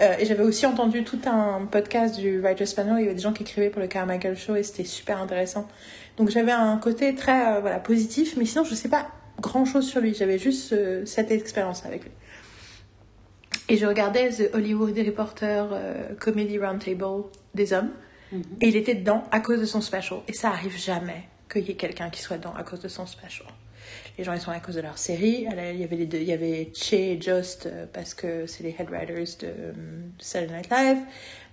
euh, et j'avais aussi entendu tout un podcast du Writers Panel, il y avait des gens qui écrivaient pour le Carmichael Show et c'était super intéressant. Donc j'avais un côté très euh, voilà positif, mais sinon je sais pas grand chose sur lui. J'avais juste euh, cette expérience avec lui. Et je regardais The Hollywood Reporter euh, Comedy Roundtable des hommes. Et il était dedans à cause de son special. Et ça arrive jamais qu'il y ait quelqu'un qui soit dedans à cause de son special. Les gens, ils sont à cause de leur série. Il y avait les deux, il y avait Che et Just euh, parce que c'est les head writers de Saturday Night Live.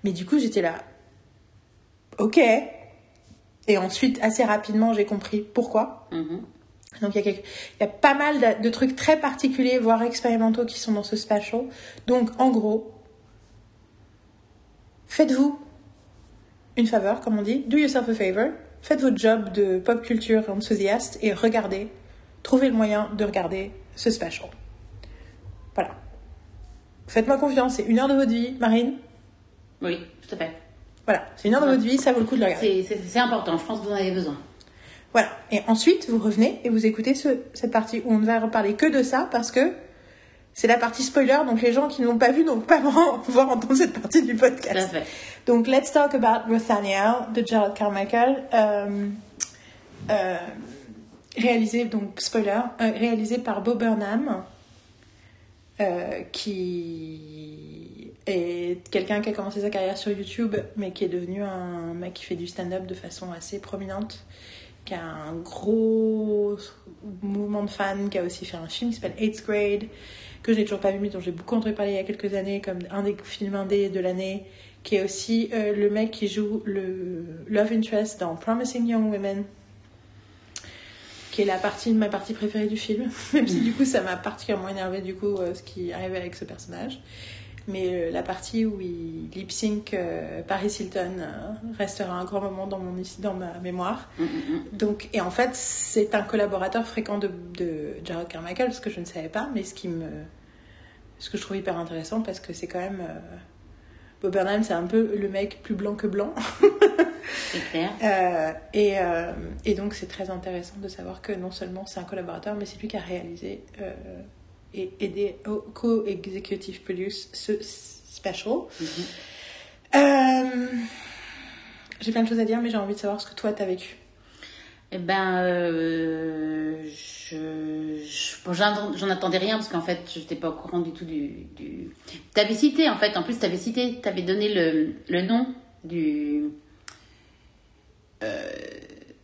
Mais du coup, j'étais là. Ok. Et ensuite, assez rapidement, j'ai compris pourquoi. Mhm. Donc il y, a quelque- il y a pas mal de, de trucs très particuliers, voire expérimentaux, qui sont dans ce special. Donc en gros, faites-vous une faveur, comme on dit, do yourself a favor, faites votre job de pop culture enthousiaste et regardez, trouvez le moyen de regarder ce special. Voilà. Faites-moi confiance, c'est une heure de votre vie, Marine. Oui, tout à fait. Voilà, c'est une heure de votre vie, ça vaut le coup de le regarder. C'est important, je pense que vous en avez besoin. Voilà. Et ensuite, vous revenez et vous écoutez ce- cette partie où on ne va reparler que de ça parce que c'est la partie spoiler, donc les gens qui ne l'ont pas vu n'ont pas vraiment pouvoir entendre cette partie du podcast. Donc, let's talk about Rothaniel de Gerald Carmichael. Euh, euh, réalisé, donc spoiler, euh, réalisé par Bo Burnham, qui est quelqu'un qui a commencé sa carrière sur YouTube, mais qui est devenu un mec qui fait du stand-up de façon assez prominente, qui a un gros mouvement de fans, qui a aussi fait un film qui s'appelle 8th Grade, que je n'ai toujours pas vu, mais dont j'ai beaucoup entendu parler il y a quelques années, comme un des films indés de l'année, qui est aussi euh, le mec qui joue le Love Interest dans Promising Young Women. qui est la partie ma partie préférée du film. Même si du coup ça m'a particulièrement énervé du coup euh, ce qui arrivait avec ce personnage. Mais euh, la partie où il lip sync euh, Paris Hilton euh, restera un grand moment dans mon dans ma mémoire. Mm, mm, mm. Donc et en fait c'est un collaborateur fréquent de, de Jared Carmichael ce que je ne savais pas, mais ce qui me ce que je trouve hyper intéressant parce que c'est quand même euh, Bob Burnham c'est un peu le mec plus blanc que blanc. C'est clair. Et, et donc c'est très intéressant de savoir que non seulement c'est un collaborateur, mais c'est lui qui a réalisé et aidé au co-executive produce ce special. Euh, j'ai plein de choses à dire, mais j'ai envie de savoir ce que toi t'as vécu. Eh ben, euh, je, je- bon, j'en attendais rien parce qu'en fait, je n'étais pas au courant du tout du. du... T'avais cité, en fait, en plus, t'avais cité, t'avais donné le, le nom du.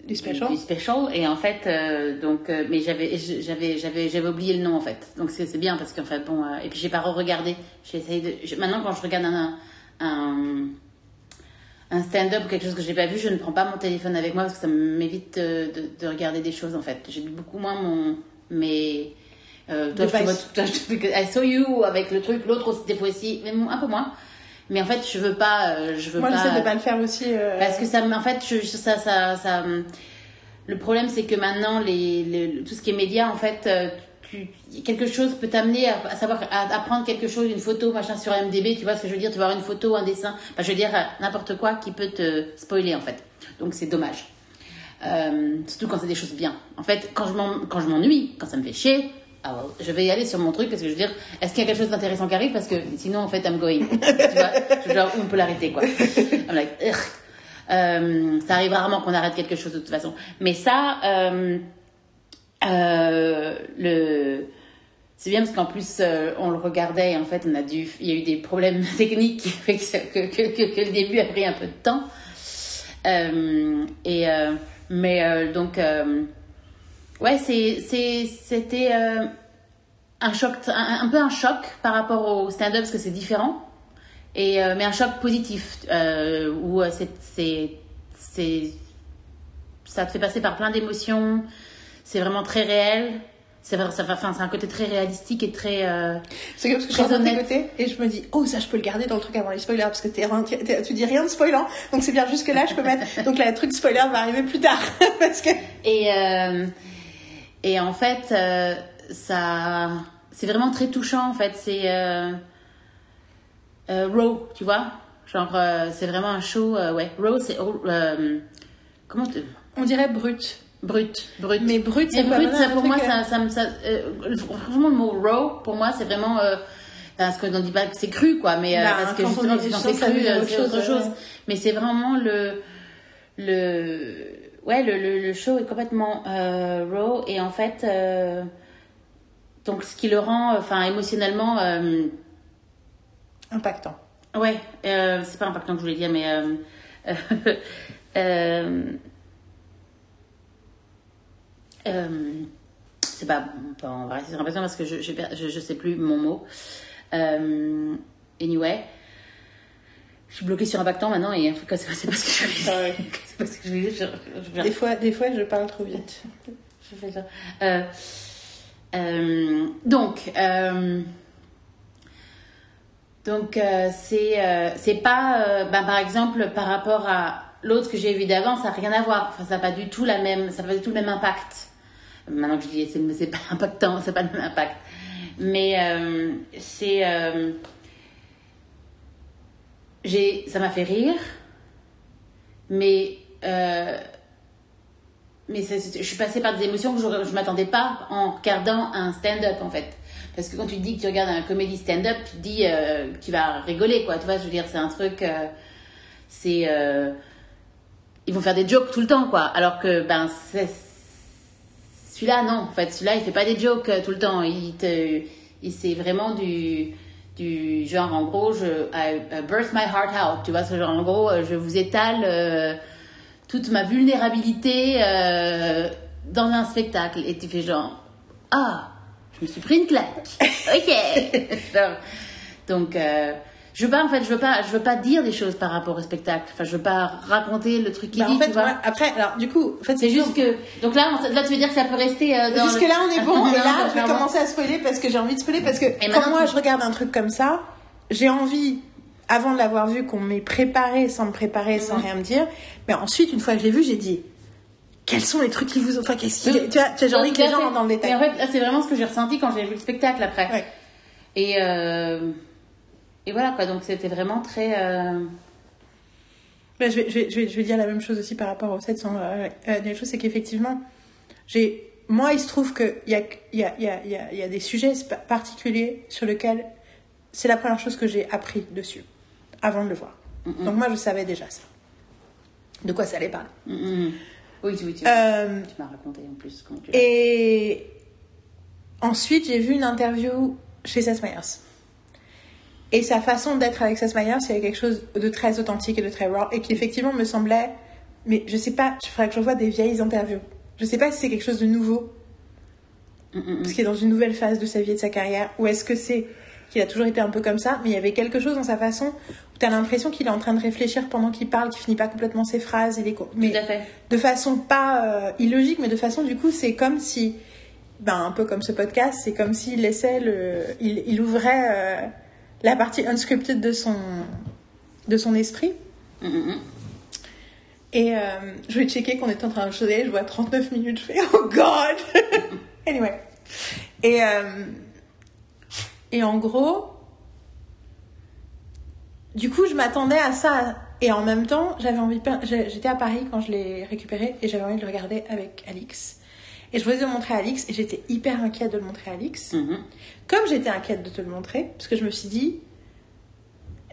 Du special. Du special, et en fait, euh, donc, euh, mais j'avais, j'avais, j'avais, j'avais oublié le nom en fait. Donc c'est c'est bien parce qu'en fait, bon, euh, et puis j'ai pas re-regardé. J'ai essayé de. je- maintenant, quand je regarde un, un, un stand-up ou quelque chose que j'ai pas vu, je ne prends pas mon téléphone avec moi parce que ça m'évite de, de regarder des choses en fait. J'ai beaucoup moins mon. mes. Toi, je vois, toi, je I saw you avec le truc, l'autre aussi, des fois aussi, mais un peu moins. Mais en fait, je veux pas, euh, je veux Moi pas. j'essaie de pas le faire aussi. euh, Parce que ça, en fait, je, ça, ça, ça, le problème, c'est que maintenant, les, les- tout ce qui est média, en fait, euh, tu, quelque chose peut t'amener à, à savoir, à apprendre quelque chose, une photo, machin, sur MDB, tu vois ce que je veux dire, tu vas avoir une photo, un dessin, enfin, je veux dire, euh, n'importe quoi qui peut te spoiler, en fait. Donc, c'est dommage. Euh, surtout quand c'est des choses bien. En fait, quand je m'en- quand je m'ennuie, quand ça me fait chier, alors, je vais y aller sur mon truc parce que je veux dire, est-ce qu'il y a quelque chose d'intéressant qui arrive Parce que sinon, en fait, I'm going. tu vois Je veux dire, on peut l'arrêter, quoi. I'm like. Euh, ça arrive rarement qu'on arrête quelque chose de toute façon. Mais ça, euh, euh, le... c'est bien parce qu'en plus, euh, on le regardait et en fait, on a dû... il y a eu des problèmes techniques qui fait que, que, que, que- que le début a pris un peu de temps. Et, mais donc, ouais, c'était euh, un choc, un, un peu un choc par rapport au stand-up parce que c'est différent. Et, euh, mais un choc positif euh, où euh, c'est, ça te fait passer par plein d'émotions. C'est vraiment très réel. C'est vrai, ça, enfin, c'est un côté très réalistique et très. euh, C'est comme parce que je suis en t'écouter et je me dis, oh, ça, je peux le garder dans le truc avant les spoilers parce que t'es, t'es- t'es- tu dis rien de spoilant. Donc c'est bien, jusque là, je peux mettre. Donc là, le truc spoiler va arriver plus tard. parce que. Et, euh, et en fait, euh, ça, c'est vraiment très touchant. En fait, c'est euh, euh, Raw, tu vois. Genre, euh, c'est vraiment un show. ouais, Raw, c'est comment te- On dirait brut. brut, brut. Mais brut, c'est brut, ça, pour moi, ça, ça, ça, franchement, le mot raw, pour moi, c'est vraiment, parce qu'on dit pas que c'est cru, quoi, mais Bah, parce que justement, quand c'est cru, autre c'est chose, autre chose. ouais. Mais c'est vraiment le, le, ouais, le, le, le show est complètement euh, raw et en fait, euh, donc ce qui le rend, enfin, émotionnellement, euh, Impactant. Ouais, c'est pas impactant que je voulais dire, mais c'est pas, bon, on va rester sur impactant parce que je, je, je, je sais plus mon mot. Anyway, je suis bloquée sur impactant maintenant et en tout cas, c'est c'est pas ce que je voulais Ah dire. C'est pas ce que je voulais dire. Des fois, des fois, je parle trop vite. je fais ça. Euh, euh, donc, euh, donc c'est c'est pas, ben, par exemple, par rapport à l'autre que j'ai vu d'avant, ça n'a rien à voir. Enfin, ça n'a pas du tout la même, ça n'a pas du tout le même impact. Maintenant que je dis, c'est c'est pas impactant, c'est pas le même impact. Mais c'est, j'ai, ça m'a fait rire, mais euh, mais je suis passée par des émotions que je ne m'attendais pas en regardant un stand-up en fait. Parce que quand tu dis que tu regardes un comédie stand-up, tu dis euh, tu vas rigoler quoi. Tu vois, je veux dire, c'est un truc. euh, c'est. euh, ils vont faire des jokes tout le temps quoi. Alors que ben, celui-là, non. En fait, celui-là, il fait pas des jokes tout le temps. Il te. il- C'est vraiment du. Du genre, en gros, je. I, I burst my heart out. Tu vois, ce genre, en gros, euh, je vous étale. euh, toute ma vulnérabilité euh, dans un spectacle. Et tu fais genre, ah, je me suis pris une claque. ok. Donc, euh, Je veux pas, en fait, je veux pas, je veux pas dire des choses par rapport au spectacle. Enfin, je veux pas raconter le truc qu'il Bah, dit, en fait, tu vois. après, alors du coup, en fait, C'est juste que. Donc là, on- là, tu veux dire que ça peut rester euh, dans. Jusque le- là, on est bon. Et là, non, je vais commencer à spoiler parce que j'ai envie de spoiler parce que quand maintenant, moi je regarde un truc comme ça, j'ai envie, avant de l'avoir vu, qu'on m'ait préparé sans me préparer, sans Mhm. rien me dire. Mais ensuite, une fois que je l'ai vu, j'ai dit, quels sont les trucs qui vous ont, enfin, qu'est-ce est- tu vois, tu j'ai envie que les gens dans le Mais détail. en fait, c'est vraiment ce que j'ai ressenti quand j'ai vu le spectacle après. Ouais. Et, euh, et voilà quoi, donc c'était vraiment très. euh, je, vais, je, vais, je, vais, je vais dire la même chose aussi par rapport au 700 euh, euh, choses, c'est qu'effectivement, j'ai, moi, il se trouve qu'il y a, il y, a, y, y, des sujets particuliers sur lesquels c'est la première chose que j'ai appris dessus, avant de le voir. Donc moi, je savais déjà ça. De quoi ça allait parler. mm, mm. Oui, oui, tu, Euh, tu m'as raconté en plus comment tu et ensuite, j'ai vu une interview chez Seth Meyers. Et sa façon d'être avec Seth Meyers, il y avait quelque chose de très authentique et de très raw, et qui effectivement me semblait. Mais je sais pas, il faudrait que je revoie des vieilles interviews. Je sais pas si c'est quelque chose de nouveau, Mm, mm, mm. parce qu'il est dans une nouvelle phase de sa vie et de sa carrière, ou est-ce que c'est qu'il a toujours été un peu comme ça, mais il y avait quelque chose dans sa façon où tu as l'impression qu'il est en train de réfléchir pendant qu'il parle, qu'il finit pas complètement ses phrases, il est mais Tout à fait. de façon pas euh, illogique, mais de façon du coup, c'est comme si, ben un peu comme ce podcast, c'est comme s'il laissait le, il, il ouvrait euh, la partie unscripted de son, de son esprit. Mm, mm, mm. Et euh, je vais checker qu'on est en train de choisir, je vois 39 minutes, je fais oh god! anyway. Et, euh, et en gros, du coup, je m'attendais à ça. Et en même temps, j'avais envie J'étais à Paris quand je l'ai récupéré et j'avais envie de le regarder avec Alix. Et je voulais le montrer à Alix et j'étais hyper inquiète de le montrer à Alix. Comme j'étais inquiète de te le montrer, parce que je me suis dit,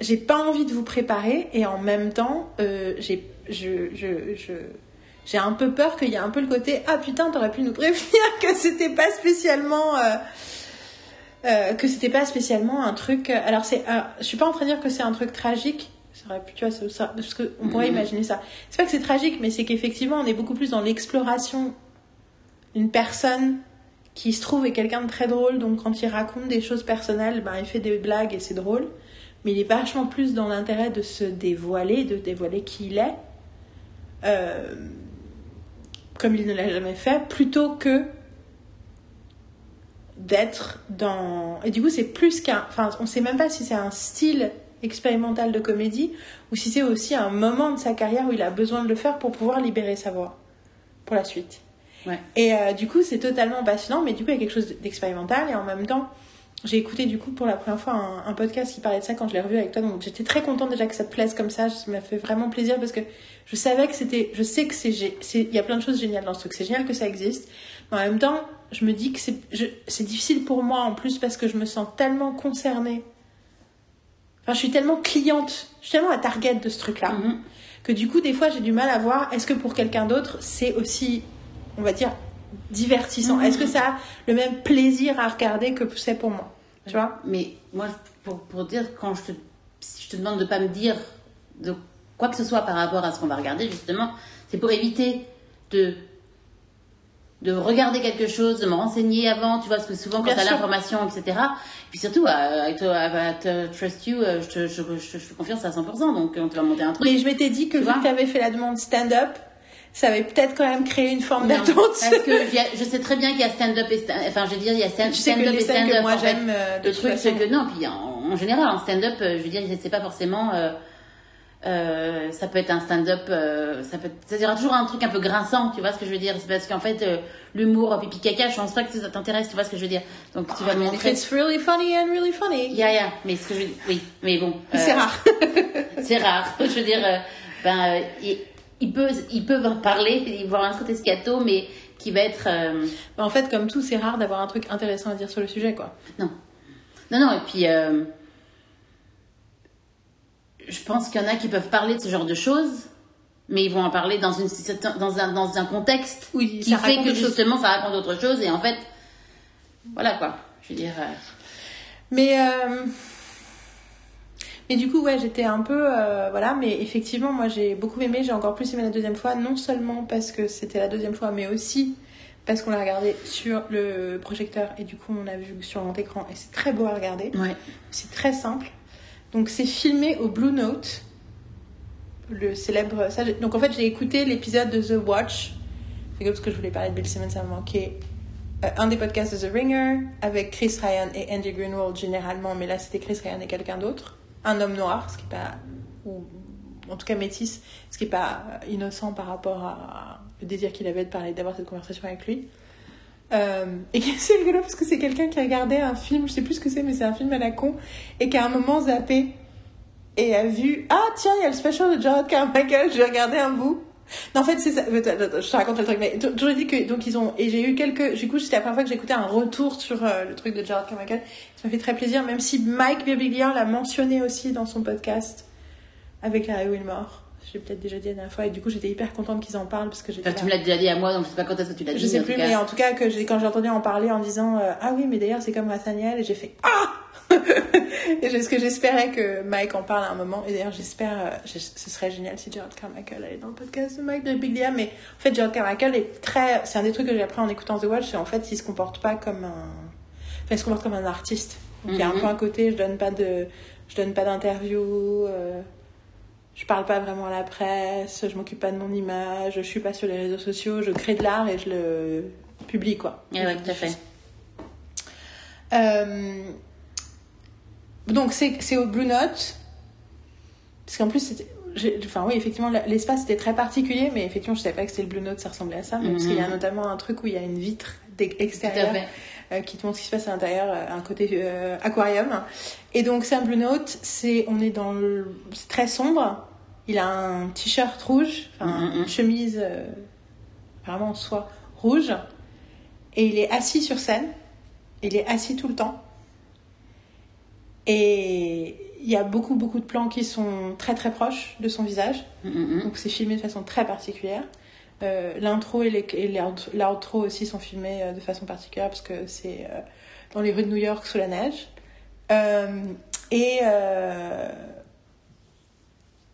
j'ai pas envie de vous préparer et en même temps, euh, j'ai, je, je, je, j'ai un peu peur qu'il y ait un peu le côté ah putain t'aurais pu nous prévenir que c'était pas spécialement euh, euh, que c'était pas spécialement un truc. Alors c'est, euh, je suis pas en train de dire que c'est un truc tragique. Ça aurait pu, tu vois, ça, ça- parce que on pourrait Mhm. imaginer ça. C'est pas que c'est tragique, mais c'est qu'effectivement on est beaucoup plus dans l'exploration d'une personne qui se trouve est quelqu'un de très drôle, donc quand il raconte des choses personnelles, ben, il fait des blagues et c'est drôle. Mais il est vachement plus dans l'intérêt de se dévoiler, de dévoiler qui il est, euh, comme il ne l'a jamais fait, plutôt que d'être dans... Et du coup, c'est plus qu'un... Enfin, on sait même pas si c'est un style expérimental de comédie ou si c'est aussi un moment de sa carrière où il a besoin de le faire pour pouvoir libérer sa voix pour la suite. Ouais. Et euh, du coup, c'est totalement passionnant, mais du coup, il y a quelque chose d'expérimental. Et en même temps, j'ai écouté du coup pour la première fois un, un podcast qui parlait de ça quand je l'ai revu avec toi. Donc j'étais très contente déjà que ça te plaise comme ça. Ça m'a fait vraiment plaisir parce que je savais que c'était. Je sais que c'est. Il y a plein de choses géniales dans ce truc. C'est génial que ça existe. Mais en même temps, je me dis que c'est difficile pour moi en plus parce que je me sens tellement concernée. Enfin, je suis tellement cliente. Je suis tellement à target de ce truc-là Mhm. que du coup, des fois, j'ai du mal à voir est-ce que pour quelqu'un d'autre, c'est aussi, on va dire, divertissant. Est-ce que ça a le même plaisir à regarder que c'est pour moi Tu vois? Mais moi, pour, pour dire, quand je te, si je te demande de pas me dire de quoi que ce soit par rapport à ce qu'on va regarder, justement, c'est pour éviter de de regarder quelque chose, de me renseigner avant, tu vois, parce que souvent quand Bien tu as sûr. l'information, etc. Puis surtout, I, to- I to trust you, euh, je te, je, je, je fais confiance à 100%, donc on te va monter un truc. Mais je m'étais dit que Tu vu que fait la demande stand-up, ça avait peut-être quand même créé une forme d'attente. parce que a- je sais très bien qu'il y a stand-up et stand enfin je veux dire il y a stand-up et stand-up moi en fait. j'aime, euh, le truc c'est façon. que non puis en, en général en stand-up euh, je veux dire c'est pas forcément euh, euh, ça peut être un stand-up euh, ça peut ça dira toujours un truc un peu grinçant tu vois ce que je veux dire? C'est parce qu'en fait euh, l'humour pipi caca je pense pas que ça t'intéresse tu vois ce que je veux dire? Donc tu vas me If montrer it's really funny and really funny. ya ya mais ce que je oui mais bon C'est rare. c'est rare je veux dire ben ils, peuvent ils peuvent parler ils vont avoir un côté scato mais qui va être euh, Mais en fait, comme tout, c'est rare d'avoir un truc intéressant à dire sur le sujet, quoi. Non. Non, non, et puis euh, je pense qu'il y en a qui peuvent parler de ce genre de choses, mais ils vont en parler dans, une, dans, un, dans un contexte Oui, qui fait que justement ça raconte autre chose, et en fait, voilà quoi. Je veux dire, euh, Mais, mais du coup, ouais, j'étais un peu. euh, voilà, mais effectivement, moi j'ai beaucoup aimé, j'ai encore plus aimé la deuxième fois, non seulement parce que c'était la deuxième fois, mais aussi parce qu'on l'a regardé sur le projecteur et du coup on a vu sur grand écran et c'est très beau à regarder. ouais. C'est très simple. Donc c'est filmé au Blue Note, le célèbre. ça, donc en fait, j'ai écouté l'épisode de The Watch. C'est parce que je voulais parler de Bill Simmons, ça me manquait. Euh, un des podcasts de The Ringer avec Chris Ryan et Andy Greenwald généralement, mais là c'était Chris Ryan et quelqu'un d'autre. Un homme noir, ce qui est pas. ou en tout cas métis, ce qui est pas innocent par rapport à le désir qu'il avait de parler, d'avoir cette conversation avec lui. Euh, et c'est rigolo parce que c'est quelqu'un qui regardait un film, je sais plus ce que c'est, mais c'est un film à la con, et qui a un moment zappé et a vu Ah, tiens, il y a le special de Jared Carmichael, je vais regarder un bout. Non, en fait, c'est ça. Je te raconte le truc, mais toujours dit que donc ils ont et j'ai eu quelques. Du coup, c'était la première fois que j'écoutais un retour sur euh, le truc de Jared Carmichael. Ça m'a fait très plaisir, même si Mike Birbiglia l'a mentionné aussi dans son podcast avec Larry Wilmore. Je l'ai peut-être déjà dit la dernière fois, et du coup, j'étais hyper contente qu'ils en parlent parce que j'étais. Enfin, tu me l'as déjà dit à moi, donc je sais pas quand est-ce que tu l'as dit. je sais plus, mais en tout cas, que j'ai, quand j'ai entendu en parler en disant euh, Ah oui, mais d'ailleurs, c'est comme Nathaniel, et j'ai fait Ah Et c'est ce que j'espérais que Mike en parle à un moment. Et d'ailleurs, j'espère, euh, je- ce serait génial si Gerald Carmichael allait dans le podcast de Mike de Big Dia. Mais en fait, Gerald Carmichael est très. C'est un des trucs que j'ai appris en écoutant The Watch, c'est en fait, il se comporte pas comme un. Enfin, il se comporte comme un artiste. Donc, il y a un Mhm. peu un côté, je donne pas de. Je donne pas d'interview. euh, je parle pas vraiment à la presse, je m'occupe pas de mon image, je suis pas sur les réseaux sociaux, je crée de l'art et je le publie quoi. Ouais, ouais, tout à fait. Euh, donc c'est au Blue Note, parce qu'en plus c'était, enfin oui effectivement l'espace était très particulier, mais effectivement je savais pas que c'était le Blue Note, ça ressemblait à ça, mais parce qu'il y a notamment un truc où il y a une vitre d'ex- Tout à extérieure fait. Qui te montre ce qui se passe à l'intérieur, euh, un côté euh, aquarium. Et donc c'est un Blue Note, c'est on est dans le c'est très sombre. Il a un t-shirt rouge, enfin Mhm, mhm. une chemise euh, vraiment en soie rouge, et il est assis sur scène. Il est assis tout le temps. Et il y a beaucoup beaucoup de plans qui sont très très proches de son visage. Mm, mm, mm. Donc c'est filmé de façon très particulière. Euh, L'intro et l'outro aussi sont filmés euh, de façon particulière parce que c'est euh, dans les rues de New York sous la neige. Et,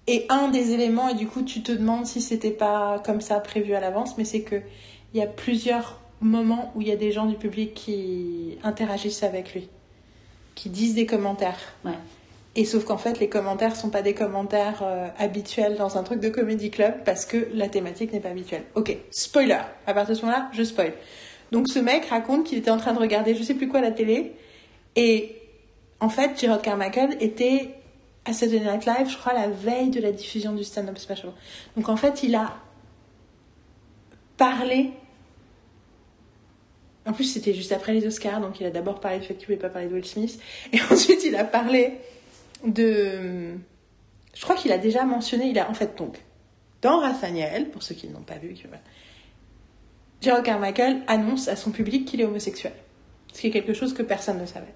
et un des éléments, et du coup tu te demandes si c'était pas comme ça prévu à l'avance, mais c'est que il y a plusieurs moments où il y a des gens du public qui interagissent avec lui, qui disent des commentaires. Et sauf qu'en fait, les commentaires sont pas des commentaires euh, habituels dans un truc de comédie club parce que la thématique n'est pas habituelle. Ok, spoiler. À partir de ce moment-là, je spoil. Donc ce mec raconte qu'il était en train de regarder je sais plus quoi à la télé et en fait, Gerard Carmichael était à Saturday Night Live, je crois, la veille de la diffusion du stand-up special. Donc en fait, il a parlé. En plus, c'était juste après les Oscars, donc il a d'abord parlé du fait qu'il voulait pas parler de Will Smith, et ensuite il a parlé de. Je crois qu'il a déjà mentionné, il a en fait donc dans Nathaniel, pour ceux qui ne l'ont pas vu, voilà, Gerald Carmichael annonce à son public qu'il est homosexuel, ce qui est quelque chose que personne ne savait.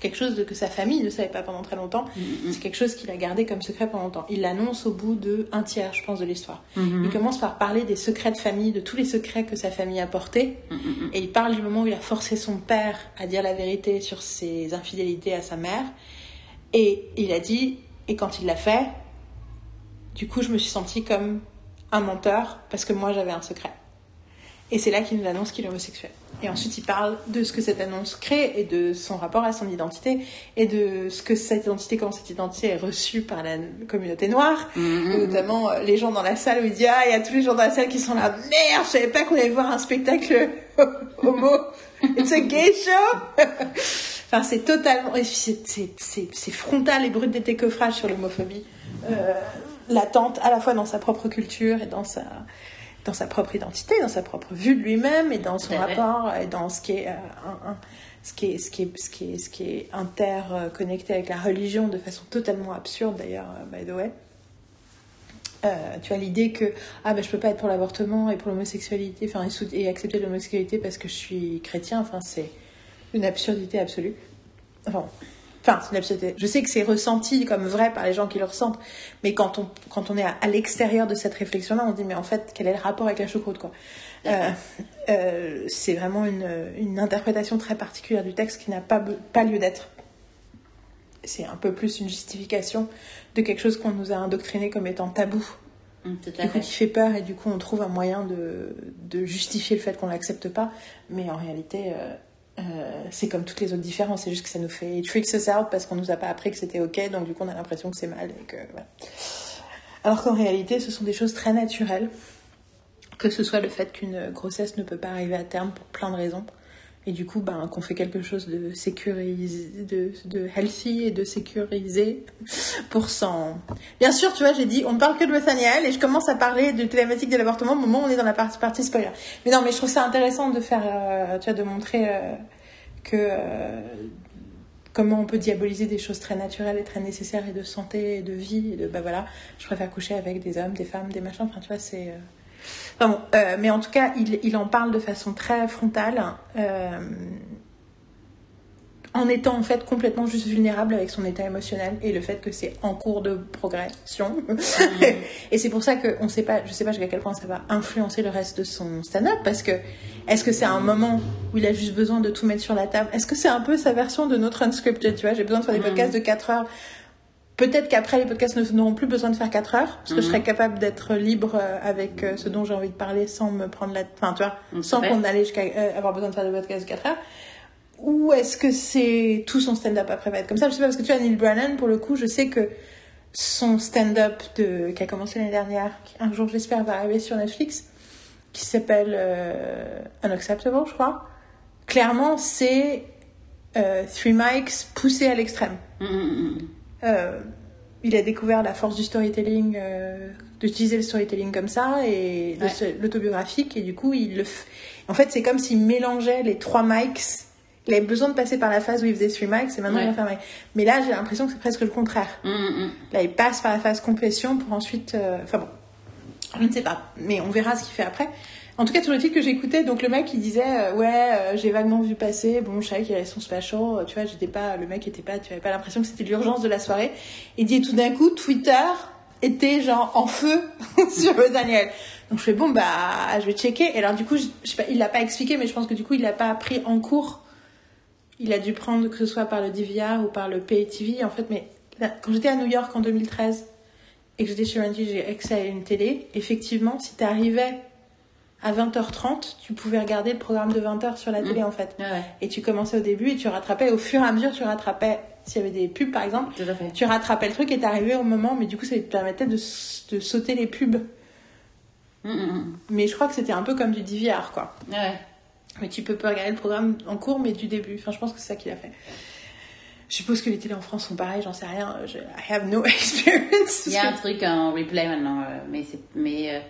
Quelque chose de- que sa famille ne savait pas pendant très longtemps. Mm, C'est quelque chose qu'il a gardé comme secret pendant longtemps. Il l'annonce au bout de un tiers, je pense, de l'histoire. Il commence par parler des secrets de famille, de tous les secrets que sa famille a portés. Mm, mm, mm. Et il parle du moment où il a forcé son père à dire la vérité sur ses infidélités à sa mère. Et il a dit, et quand il l'a fait, du coup, je me suis sentie comme un menteur parce que moi j'avais un secret. Et c'est là qu'il nous annonce qu'il est homosexuel. Et ensuite, il parle de ce que cette annonce crée et de son rapport à son identité et de ce que cette identité, comment cette identité est reçue par la communauté noire. Mhm. Et notamment euh, les gens dans la salle où il dit Ah, il y a tous les gens dans la salle qui sont là, merde, je savais pas qu'on allait voir un spectacle homo. It's a gay show Enfin, c'est totalement. C'est frontal et brut des décoffrages sur l'homophobie euh, latente, à la fois dans sa propre culture et dans sa, dans sa propre identité, dans sa propre vue de lui-même et dans son rapport et dans ce qui est. euh, un- un- ce qui est, ce qui est, ce qui est, ce qui est interconnecté avec la religion de façon totalement absurde d'ailleurs, euh, by the way. Euh, tu as l'idée que ah ben je peux pas être pour l'avortement et pour l'homosexualité, enfin et, et accepter l'homosexualité parce que je suis chrétien, enfin c'est une absurdité absolue. Enfin, enfin c'est une absurdité. Je sais que c'est ressenti comme vrai par les gens qui le ressentent, mais quand on quand on est à, à l'extérieur de cette réflexion-là, on se dit mais en fait quel est le rapport avec la choucroute quoi? Euh, euh, C'est vraiment une, une interprétation très particulière du texte qui n'a pas pas lieu d'être. C'est un peu plus une justification de quelque chose qu'on nous a indoctriné comme étant tabou Mm, Tout à du coup qui fait peur et du coup on trouve un moyen de, de justifier le fait qu'on l'accepte pas mais en réalité euh, euh, c'est comme toutes les autres différences, c'est juste que ça nous fait it tricks us out parce qu'on nous a pas appris que c'était ok, donc du coup on a l'impression que c'est mal que. Alors qu'en réalité, ce sont des choses très naturelles, que ce soit le fait qu'une grossesse ne peut pas arriver à terme pour plein de raisons, et du coup ben, qu'on fait quelque chose de sécurisé, de, de healthy et de sécurisé pour s'en. Bien sûr, tu vois, j'ai dit on ne parle que de Nathaniel et je commence à parler de thématique de l'avortement au moment où on est dans la partie, spoiler. Mais non, mais je trouve ça intéressant de faire, euh, tu vois, de montrer euh, que euh, comment on peut diaboliser des choses très naturelles et très nécessaires et de santé et de vie bah voilà, je préfère coucher avec des hommes, des femmes, des machins. Enfin, tu vois, c'est Enfin bon, euh, mais en tout cas, il, il en parle de façon très frontale, euh, en étant en fait complètement juste vulnérable avec son état émotionnel et le fait que c'est en cours de progression. et c'est pour ça que on sait pas, je sais pas jusqu'à quel point ça va influencer le reste de son stand-up parce que est-ce que c'est un moment où il a juste besoin de tout mettre sur la table? Est-ce que c'est un peu sa version de notre unscripted Tu vois, j'ai besoin de faire des podcasts de 4 heures Peut-être qu'après, les podcasts n'auront plus besoin de faire 4 heures, parce que je serai capable d'être libre euh, avec euh, ce dont j'ai envie de parler sans me prendre la... Enfin, tu vois, Mm, sans qu'on allait jusqu'à euh, avoir besoin de faire des podcasts de 4 heures. Ou est-ce que c'est tout son stand-up après va être comme ça? Je sais pas, parce que tu vois, Neil Brennan, pour le coup, je sais que son stand-up de... qui a commencé l'année dernière, qui un jour j'espère va arriver sur Netflix, qui s'appelle euh, Unacceptable, je crois. Clairement, c'est euh, Three Mics poussé à l'extrême. Mm, mm, mm. Euh, il a découvert la force du storytelling, euh, d'utiliser le storytelling comme ça et Ouais. l'autobiographique et du coup il le. f- En fait, c'est comme s'il mélangeait les trois mics. Il avait besoin de passer par la phase où il faisait three mics et maintenant Ouais. il va faire mic. Mais là, j'ai l'impression que c'est presque le contraire. Mm, mm, mm. Là, il passe par la phase confession pour ensuite. euh, Enfin bon, je ne sais pas, mais on verra ce qu'il fait après. En tout cas, le titre que j'écoutais, donc le mec il disait euh, ouais, euh, j'ai vaguement vu passer. Bon, je savais qu'il avait son special, tu vois, j'étais pas, le mec était pas, tu avais pas l'impression que c'était l'urgence de la soirée. Il dit tout d'un coup, Twitter était genre en feu sur Daniel. Donc je fais bon bah je vais checker. Et alors du coup, je, je sais pas, il l'a pas expliqué, mais je pense que du coup il l'a pas appris en cours. Il a dû prendre que ce soit par le DVR ou par le PATV en fait. Mais quand j'étais à New York en 2013 et que j'étais sur NG, j'ai accès à une télé. Effectivement, si t'arrivais à 20h30, tu pouvais regarder le programme de 20h sur la télé en fait. Ouais, Et tu commençais au début et tu rattrapais. Au fur et à mesure, tu rattrapais. S'il y avait des pubs par exemple, tu rattrapais le truc et t'arrivais au moment. Mais du coup, ça te permettait de, de sauter les pubs. Mm, mm, mm. Mais je crois que c'était un peu comme du DVR quoi. Ouais. Mais tu peux pas regarder le programme en cours, mais du début. Enfin, je pense que c'est ça qu'il a fait. Je suppose que les télés en France sont pareils, j'en sais rien. Je, I have no experience. Il y a un truc en replay maintenant, euh, mais c'est. Mais, euh,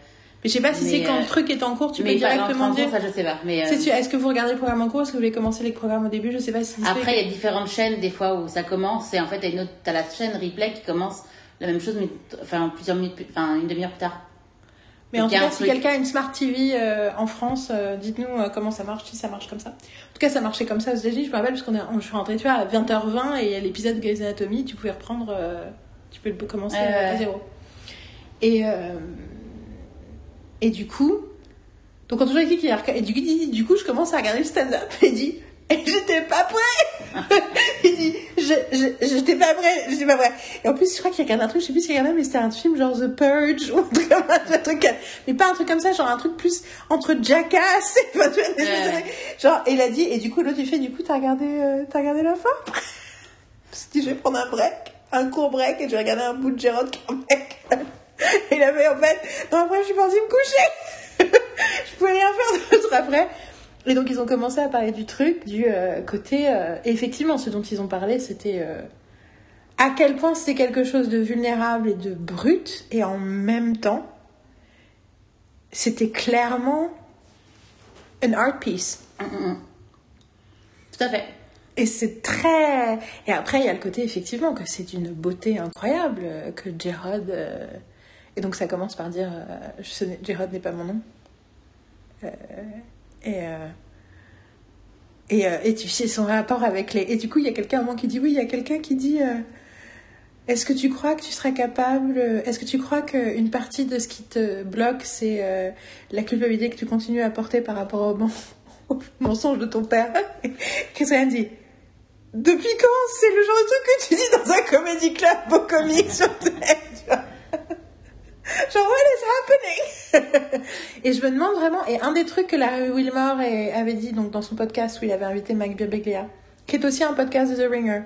Mais je sais pas si c'est quand euh, le truc est en cours, tu peux directement dire. ça je sais pas. Mais, euh, Est-ce que vous regardez le programme en cours Est-ce que vous voulez commencer les programmes au début Je sais pas si. Après, il y a différentes chaînes, des fois, où ça commence, et en fait, t'as une autre, t'as la chaîne replay qui commence la même chose, mais enfin, plusieurs minutes, enfin, une demi-heure plus tard. Mais en tout cas, si quelqu'un a une Smart TV euh, en France, euh, dites-nous euh, comment ça marche, si ça marche comme ça. En tout cas, ça marchait comme ça aux États-Unis. Je me rappelle parce qu'on je suis rentrée, tu vois, à 20h20 et l'épisode de Grey's Anatomy, tu pouvais reprendre, euh, tu peux le commencer euh, à zéro. Et euh, et du coup, donc quand on dit qu'il a et du coup, dit, du coup, je commence à regarder le stand-up et il dit, et j'étais pas prêt. il dit, je, je, j'étais pas prêt, j'étais pas prêt. Et en plus, je crois qu'il regarde un truc, je sais plus s'il regardait, mais c'était un film genre The Purge ou un truc comme ça, un truc, mais pas un truc comme ça, genre un truc plus entre Jackass et, enfin, tu vois, des espèces de Ouais. trucs. genre, et il a dit, et du coup, l'autre, il fait, du coup, t'as regardé, euh, t'as regardé la fin? Parce que je vais prendre un break, un court break, et je vais regarder un bout de Jérôme Carmec. Et il avait, en fait, non, après, je suis partie me coucher. je pouvais rien faire d'autre après. Et donc, ils ont commencé à parler du truc, du euh, côté. euh, et effectivement, ce dont ils ont parlé, c'était euh, à quel point c'était quelque chose de vulnérable et de brut, et en même temps, c'était clairement un art piece. Mm, mm, mm. Tout à fait. Et c'est très. Et après, il y a le côté, effectivement, que c'est d'une beauté incroyable, que Jérôme. Et donc, ça commence par dire euh. Jérôme n'est pas mon nom. Euh, Et. euh, Et, euh, et tu sais, son rapport avec les. Et du coup, il y a quelqu'un à un moment qui dit oui, il y a quelqu'un qui dit Est-ce que tu crois que tu seras capable. Est-ce que tu crois qu'une partie de ce qui te bloque, c'est la culpabilité que tu continues à porter par rapport au, men- au mensonge de ton père? Qu'est-ce qu'elle dit? Depuis quand c'est le genre de truc que tu dis dans un comédie club beau comique sur Terre, Genre, what is happening? Et je me demande vraiment, et un des trucs que Larry Wilmore avait dit donc, dans son podcast où il avait invité Mike Birbiglia, qui est aussi un podcast de The Ringer.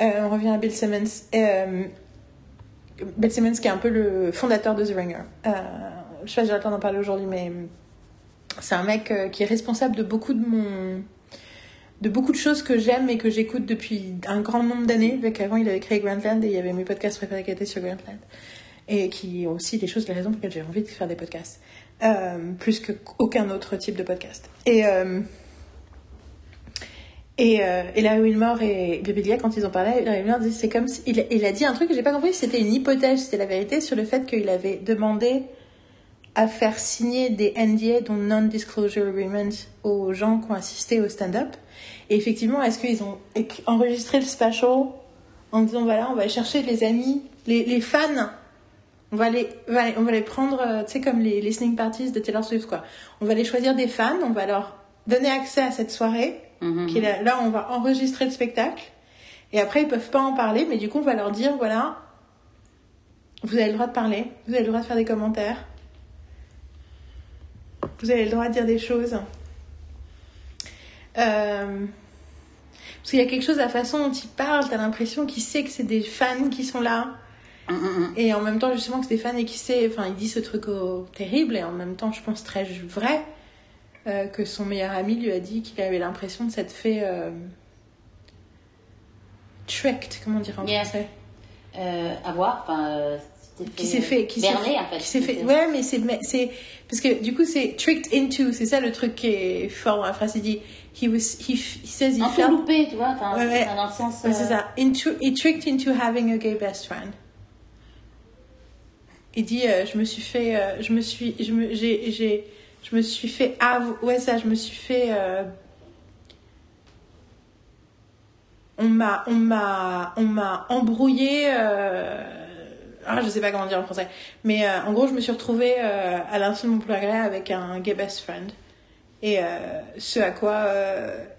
Euh, on revient à Bill Simmons. Euh, Bill Simmons qui est un peu le fondateur de The Ringer. Euh, je sais pas si j'ai le d'en parler aujourd'hui, mais c'est un mec qui est responsable de beaucoup de mon de beaucoup de choses que j'aime et que j'écoute depuis un grand nombre d'années. Vu qu'avant il avait créé Grantland et il y avait mes podcasts préférés qui étaient sur Grantland. Et qui aussi des choses, les raisons pour lesquelles j'ai envie de faire des podcasts. Euh, plus qu'aucun autre type de podcast. Et, euh, et, euh, et Larry Wilmore et Bibilia, quand ils parlé, Larry Wilmore dit c'est comme. Il, il a dit un truc que j'ai pas compris, c'était une hypothèse, c'était la vérité, sur le fait qu'il avait demandé à faire signer des NDA, dont Non-Disclosure Agreement, aux gens qui ont assisté au stand-up. Et effectivement, est-ce qu'ils ont enregistré le special en disant voilà, on va chercher les amis, les, les fans, on va les, on va les, on va les prendre, euh, tu sais, comme les listening parties de Taylor Swift, quoi. On va les choisir des fans, on va leur donner accès à cette soirée, Mhm. qui là, là, on va enregistrer le spectacle. Et après, ils peuvent pas en parler, mais du coup, on va leur dire voilà, vous avez le droit de parler, vous avez le droit de faire des commentaires, vous avez le droit de dire des choses. Euh, Parce qu'il y a quelque chose, la façon dont il parle, t'as l'impression qu'il sait que c'est des fans qui sont là. Hum, hum, hum. Et en même temps, justement, que c'est des fans et qui sait, enfin, il dit ce truc au- terrible, et en même temps, je pense très vrai, euh, que son meilleur ami lui a dit qu'il avait l'impression de s'être fait euh, tricked, comment dire en Yeah. français Euh, à voir, enfin. Euh, qui s'est fait qui s'est en fait. qui s'est fait C'était- ouais mais c'est c'est parce que du coup c'est tricked into c'est ça le truc qui est fort dans la phrase il dit he was he, he says he Un peu loupé, tu vois, enfin, Ouais, ouais. dans le sens. Ouais, c'est euh, ça. Into, he tricked into having a gay best friend. Il dit, euh, je me suis fait, euh, je me suis, je me, j'ai, j'ai, je me suis fait avou- ouais ça, je me suis fait, euh, on m'a, on m'a, on m'a embrouillé, euh, ah, je sais pas comment dire en français, mais euh, en gros, je me suis retrouvée euh, à l'insu de mon plus gré avec un gay best friend. Et euh, ce à quoi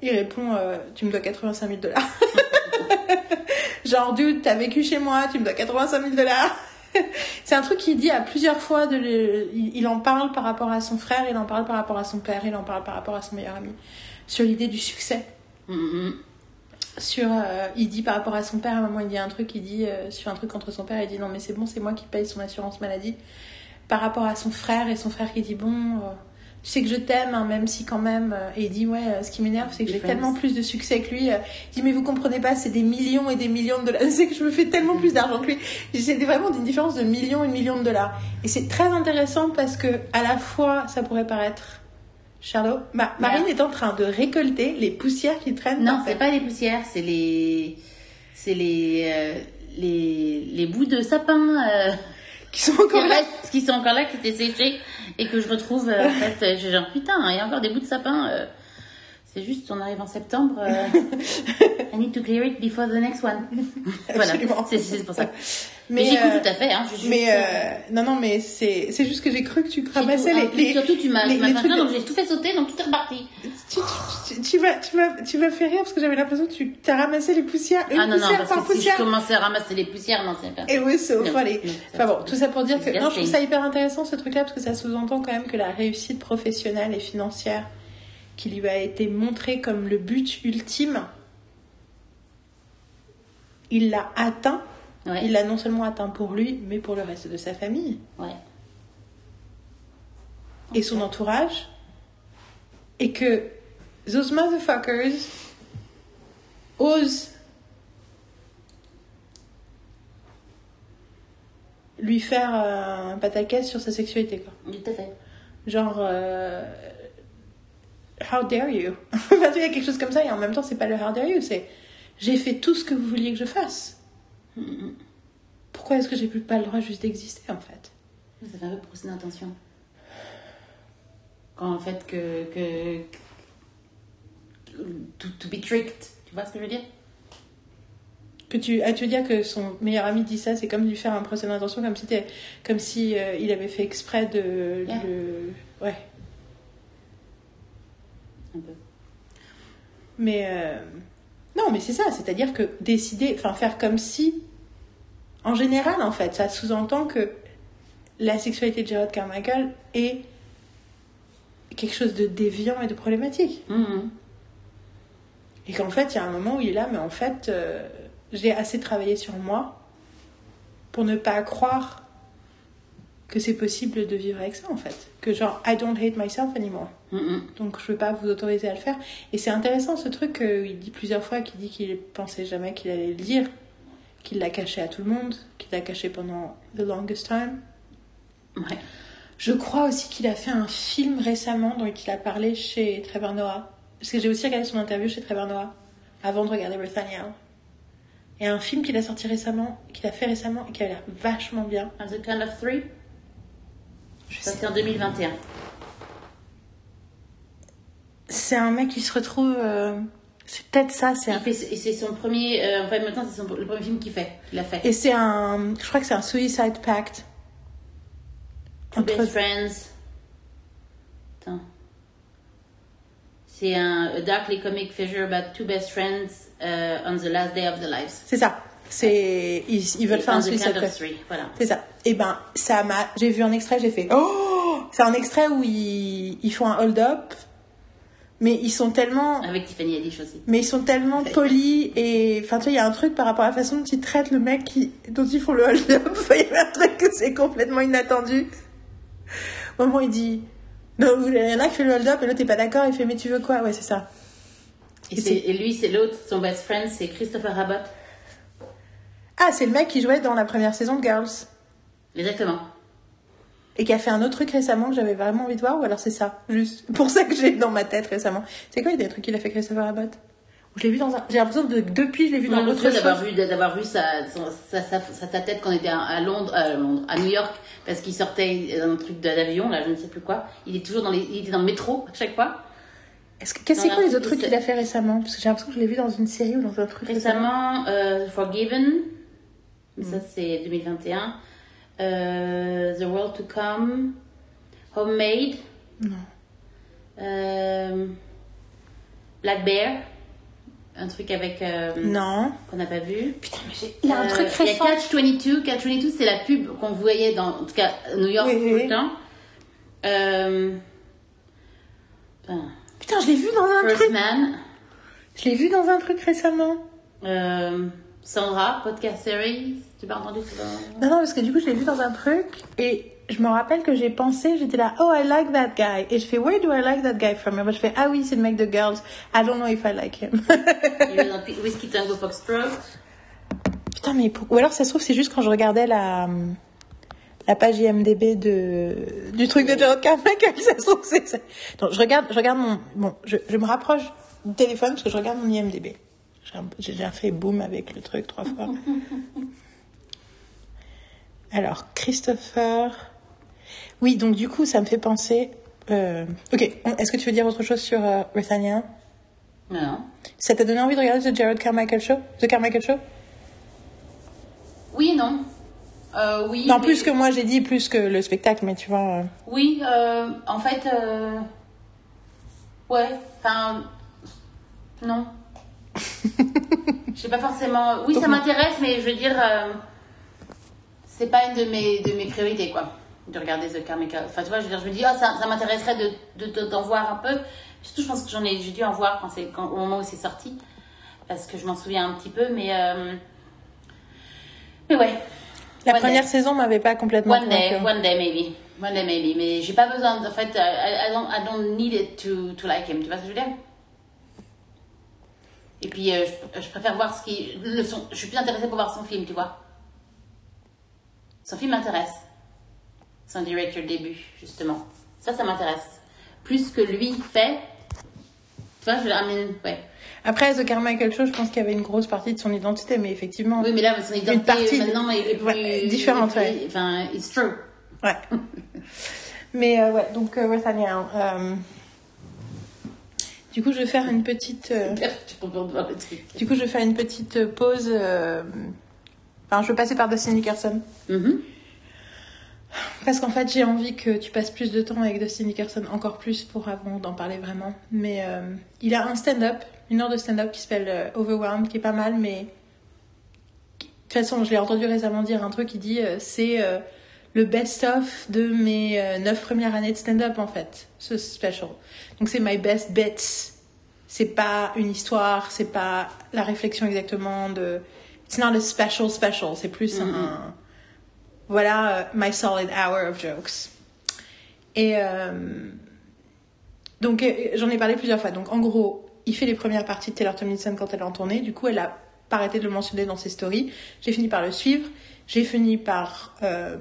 il répond, tu me dois 85 000 dollars. Genre, dude, t'as vécu chez moi, tu me dois 85 000 dollars. C'est un truc qu'il dit à plusieurs fois. Il, en parle par rapport à son frère, il en parle par rapport à son père, il en parle par rapport à son meilleur ami. Sur l'idée du succès. hum, hum. Sur, euh, il dit par rapport à son père, à un moment il dit un truc, il dit euh, sur un truc contre son père, il dit non mais c'est bon, c'est moi qui paye son assurance maladie. Par rapport à son frère et son frère qui dit bon, euh, tu sais que je t'aime, hein, même si quand même. euh, et il dit ouais, euh, ce qui m'énerve c'est que j'ai tellement plus de succès que lui. euh. il dit mais vous comprenez pas, c'est des millions et des millions de dollars. C'est que je me fais tellement plus d'argent que lui. C'est vraiment une différence de millions et millions de dollars. Et c'est très intéressant parce que à la fois ça pourrait paraître Charlot, Ma- Marine est en train de récolter les poussières qui traînent. Non, c'est pas les poussières, c'est les. C'est les, euh, les. Les bouts de sapin euh, qui sont qui, encore là. restent, qui sont encore là, qui étaient séchés et que je retrouve. euh, en fait, j'ai genre putain, il y a encore des bouts de sapin. Euh, c'est juste, on arrive en septembre. euh, I need to clear it before the next one. voilà, c'est c'est pour ça. Mais, Mais j'écoute euh, tout à fait. Hein, je Mais juste, euh, non, non, mais c'est juste que j'ai cru que tu ramassais tout- les, en plus, les- Surtout, tu m'as les- les de- donc j'ai tout fait sauter, donc tout est reparti. Tu, tu, tu, vas, tu, vas, tu vas faire rire parce que j'avais l'impression que tu as ramassé les poussières, une Ah non, non, poussière parce par que si je poussière. commençais à ramasser les poussières, non, c'est pas. Et oui, c'est au Non, non, Enfin bon, tout ça pour dire que non, je trouve ça hyper intéressant ce truc-là parce que ça sous-entend quand même que la réussite professionnelle et financière qui lui a été montrée comme le but ultime, il l'a atteint. Ouais, Il l'a non seulement atteint pour lui, mais pour le reste de sa famille. ouais. et son entourage et que those motherfuckers osent lui faire euh, un pataquès sur sa sexualité quoi. Tout à fait. Genre euh, how dare you? Il y a quelque chose comme ça et en même temps c'est pas le how dare you c'est j'ai fait tout ce que vous vouliez que je fasse. Pourquoi est-ce que j'ai plus pas le droit juste d'exister en fait? Ça fait un peu procès d'intention. Quand en fait que. que, que to, to be tricked, tu vois ce que je veux dire? Que tu, ah, tu veux dire que son meilleur ami dit ça, c'est comme lui faire un procès d'intention, comme si, comme si euh, il avait fait exprès de Yeah. le. Ouais. Un peu. Mais. euh, Non, mais c'est ça, c'est-à-dire que décider, enfin faire comme si. En général, en fait, ça sous-entend que la sexualité de Jared Carmichael est quelque chose de déviant et de problématique. Mhm. Et qu'en fait, il y a un moment où il est là, mais en fait, euh, j'ai assez travaillé sur moi pour ne pas croire que c'est possible de vivre avec ça, en fait. Que genre, I don't hate myself anymore. Donc je veux pas vous autoriser à le faire. Et c'est intéressant ce truc qu'il dit plusieurs fois, qu'il dit qu'il pensait jamais qu'il allait le dire, qu'il l'a caché à tout le monde, qu'il l'a caché pendant the longest time. Ouais. Je crois aussi qu'il a fait un film récemment dont il a parlé chez Trevor Noah. Parce que j'ai aussi regardé son interview chez Trevor Noah avant de regarder Nathaniel. A un film qu'il a sorti récemment, qu'il a fait récemment et qui a l'air vachement bien. A Kind of Three? Je sais. c'est en 2021. C'est un mec qui se retrouve. euh, C'est peut-être ça. C'est un... c'est son premier. euh, enfin, maintenant, c'est son- le premier film qu'il fait. Qu'il a fait. Et c'est un. Je crois que c'est un Suicide Pact. Two Entre- Best Friends. Attends. C'est un a darkly comic feature about two best friends uh, on the last day of their lives. C'est ça. C'est ils, ils veulent Et faire un Suicide Pact. Voilà. C'est ça. Et ben ça m'a. J'ai vu un extrait, j'ai fait. Oh C'est un extrait où ils, ils font un hold-up, mais ils sont tellement. Avec Tiffany Haddish aussi. Mais ils sont tellement polis et enfin tu vois il y a un truc par rapport à la façon dont ils traitent le mec qui dont ils font le hold-up. Il y avait un truc que c'est complètement inattendu? Au moment où il dit non il y en a qui fait le hold-up et l'autre t'es pas d'accord il fait mais tu veux quoi? Ouais c'est ça. Et, Et lui, c'est l'autre, son best friend, c'est Christopher Abbott. Ah c'est le mec qui jouait dans la première saison de Girls Exactement. Et qui a fait un autre truc récemment que j'avais vraiment envie de voir ou alors c'est ça juste pour ça que j'ai dans ma tête récemment. C'est quoi il y a des trucs qu'il a fait Christopher Abbott? Je l'ai vu dans un j'ai l'impression que depuis je l'ai vu dans chose. d'avoir vu, d'avoir vu sa, sa, sa, sa- tête quand on était à, Londres, à Londres, à New York, parce qu'il sortait d'un truc de- d'avion, là, je ne sais plus quoi. Il est toujours dans les, il était dans le métro à chaque fois. Est-ce que qu'est-ce que c'est Dans quoi les autres trucs qu'il a fait récemment? Parce que j'ai l'impression que je l'ai vu dans une série ou dans un truc Récemment, euh, Forgiven, mais Mm. ça c'est 2021. Euh, The World to Come, Homemade, Non. euh, Black Bear, un truc avec euh, Non. qu'on n'a pas vu. Putain, mais j'ai... Il y a un Euh, truc Il y a récent. Catch 22. Catch 22, c'est la pub qu'on voyait dans, en tout cas, New York Oui, tout oui. le temps. Euh, enfin, Putain, je l'ai vu dans un First truc. Man. Je l'ai vu dans un truc récemment. Euh, Sandra, podcast series. Tu pas entendu ça Non, non, parce que du coup, je l'ai vu dans un truc et je me rappelle que j'ai pensé, j'étais là, oh, I like that guy. Et je fais, where do I like that guy from? Et moi, je fais, ah oui, c'est le mec de Girls. I don't know if I like him. Il est dans Whiskey Tango Foxtrot. Putain, mais pour- ou alors ça se trouve, c'est juste quand je regardais la, la page IMDB de, du truc de Jared Carmichael, ça se trouve, c'est ça. Donc, je regarde, je regarde mon, bon, je, je me rapproche du téléphone parce que je regarde mon IMDB. J'ai déjà fait boom avec le truc trois fois. Alors, Christopher. Oui, donc du coup, ça me fait penser. euh, Ok, est-ce que tu veux dire autre chose sur euh, Nathaniel Non. Ça t'a donné envie de regarder The Jared Carmichael Show? The Carmichael Show? Oui non. Euh, oui. Non, mais- plus que moi, j'ai dit plus que le spectacle, mais tu vois. euh, Oui, euh, en fait, euh, ouais, enfin, non. Je sais pas forcément. Oui, ça m'intéresse, mais je veux dire, euh, c'est pas une de mes de mes priorités, quoi, de regarder The Carmichael. Enfin, tu vois, je veux dire, je me dis, ah, ça, ça m'intéresserait de de- de- d'en voir un peu. Surtout, je pense que j'en ai, j'ai dû en voir quand quand, au moment où c'est sorti, parce que je m'en souviens un petit peu, mais euh, mais ouais. La One première day. saison m'avait pas complètement. One day, one day maybe. One day maybe. Mais j'ai pas besoin, en fait, I, I don't, I don't need it to, to like him. Tu vois ce que je veux dire? Et puis, euh, je, je préfère voir ce qui. Le son, je suis plus intéressée pour voir son film, tu vois. Son film m'intéresse. Son directeur début, justement. Ça, ça m'intéresse. Plus que lui fait. Tu vois, je, mean, ouais. Après, The Carmichael Show, je pense qu'il y avait une grosse partie de son identité, mais effectivement. Oui, mais là, son identité, partie maintenant, est plus. ouais, différente, ouais. Enfin, it's true. Ouais. mais euh, ouais, donc euh, Du coup, je vais faire une petite. euh, voir le truc. Du coup, je vais faire une petite pause. euh, Enfin, je vais passer par Dustin Nickerson. Mhm. Parce qu'en fait, j'ai envie que tu passes plus de temps avec Dustin Nickerson, encore plus pour avant d'en parler vraiment. Mais euh, il a un stand-up, une heure de stand-up qui s'appelle euh, Overwhelmed, qui est pas mal, mais. De toute façon, je l'ai entendu récemment dire un truc qui dit euh, c'est euh, le best-of de mes euh, neuf premières années de stand-up, en fait, ce special. Donc c'est my best bets. C'est pas une histoire, c'est pas la réflexion exactement de... It's not a special special, c'est plus un... Voilà, euh, my solid hour of jokes. Et euh, donc j'en ai parlé plusieurs fois. Donc en gros, il fait les premières parties de Taylor Tomlinson quand elle est en tournée. Du coup, elle a pas arrêté de le mentionner dans ses stories. J'ai fini par le suivre. J'ai fini par euh,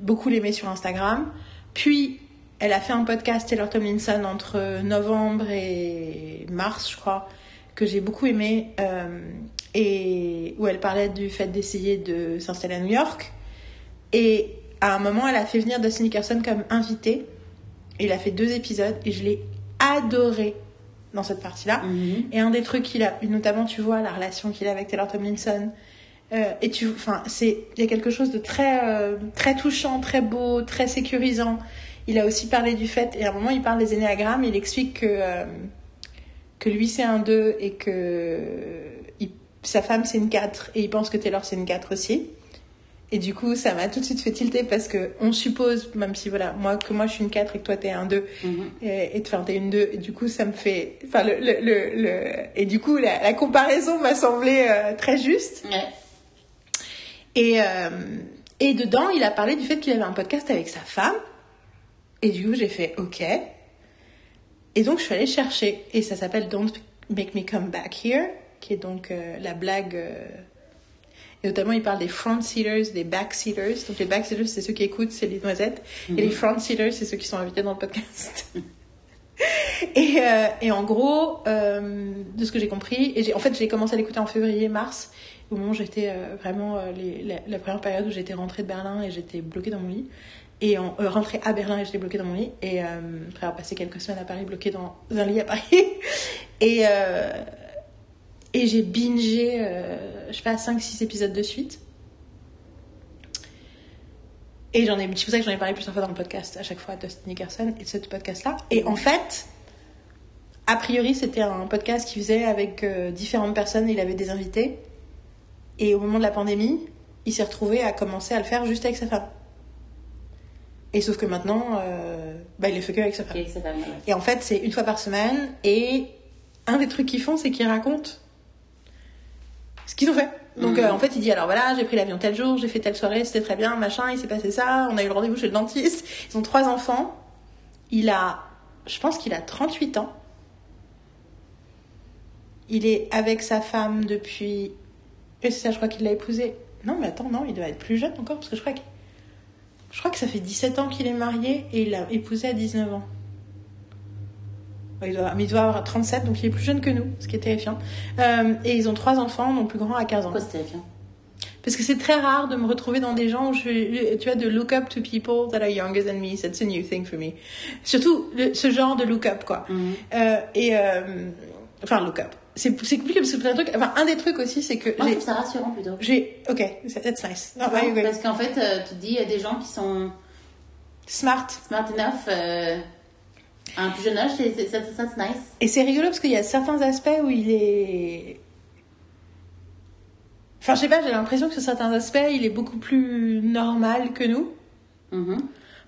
beaucoup l'aimer sur Instagram. Puis, elle a fait un podcast Taylor Tomlinson entre novembre et mars, je crois, que j'ai beaucoup aimé. euh, et où elle parlait du fait d'essayer de s'installer à New York. Et à un moment, elle a fait venir Dustin Nickerson comme invité. Et il a fait deux épisodes et je l'ai adoré dans cette partie-là. Mhm. Et un des trucs qu'il a, notamment, tu vois, la relation qu'il a avec Taylor Tomlinson. Euh, et tu, enfin, c'est, il y a quelque chose de très, euh, très touchant, très beau, très sécurisant. Il a aussi parlé du fait, et à un moment, il parle des énéagrammes, il explique que, euh, que lui c'est un 2 et que il- sa femme c'est une 4 et il pense que Taylor c'est une 4 aussi. Et du coup, ça m'a tout de suite fait tilter parce que on suppose, même si voilà, moi que moi je suis une 4 et que toi t'es un 2, Mhm. et, et enfin t'es une 2, et du coup ça me fait, enfin le, le, le, le- et du coup la, la comparaison m'a semblé euh, très juste. Ouais. Et, euh, et dedans, il a parlé du fait qu'il avait un podcast avec sa femme. Et du coup, j'ai fait OK. Et donc, je suis allée chercher. Et ça s'appelle Don't Make Me Come Back Here, qui est donc euh, la blague. euh, Et notamment, il parle des front seaters, des back seaters. Donc, les back seaters, c'est ceux qui écoutent, c'est les noisettes. Et les front seaters, c'est ceux qui sont invités dans le podcast. Et, euh, et en gros, de ce que j'ai compris, et en fait, j'ai commencé à l'écouter en février-mars, au moment où j'étais euh, vraiment euh, les, la, première période où j'étais rentrée de Berlin et j'étais bloquée dans mon lit. Et en, euh, rentrée à Berlin et j'étais bloquée dans mon lit. Et après avoir passé quelques semaines à Paris, bloquée dans un lit à Paris. Et, et j'ai bingé, je sais pas, 5-6 épisodes de suite. Et j'en ai, c'est pour ça que j'en ai parlé plusieurs fois dans le podcast, à chaque fois, Dustin Nickerson et de ce podcast-là. Et en fait, a priori, c'était un podcast qu'il faisait avec différentes personnes, il avait des invités. Et au moment de la pandémie, il s'est retrouvé à commencer à le faire juste avec sa femme. Et sauf que maintenant, euh, bah, il le fait que avec sa femme. Et en fait, c'est une fois par semaine. Et un des trucs qu'ils font, c'est qu'ils racontent ce qu'ils ont fait. Donc, Mhm. euh, en fait, il dit alors voilà, j'ai pris l'avion tel jour, j'ai fait telle soirée, c'était très bien, machin, il s'est passé ça, on a eu le rendez-vous chez le dentiste. Ils ont trois enfants. Il a, je pense qu'il a 38 ans. Il est avec sa femme depuis. Et c'est ça, je crois qu'il l'a épousée. Non, mais attends, non, il doit être plus jeune encore, parce que je crois que. Je crois que ça fait 17 ans qu'il est marié et il l'a épousée à 19 ans. Il doit, mais il doit avoir 37, donc il est plus jeune que nous, ce qui est terrifiant. Euh, et ils ont trois enfants, mon plus grand a 15 ans. Pourquoi c'est terrifiant? Parce que c'est très rare de me retrouver dans des gens où je, tu vois, de look up to people that are younger than me. That's a new thing for me. Surtout le- ce genre de look up, quoi. Mhm. Euh, et, euh, enfin, look up. C'est c'est compliqué parce que c'est un truc, enfin, un des trucs aussi, c'est que Moi, je trouve ça rassurant plutôt. j'ai, ok, that's nice. Non, agree. parce qu'en fait, euh, tu te dis, il y a des gens qui sont Smart. smart enough euh, à un plus jeune âge, c'est, c'est nice. Et c'est rigolo parce qu'il y a certains aspects où il est. Enfin, je sais pas, j'ai l'impression que sur certains aspects, il est beaucoup plus normal que nous. Mhm.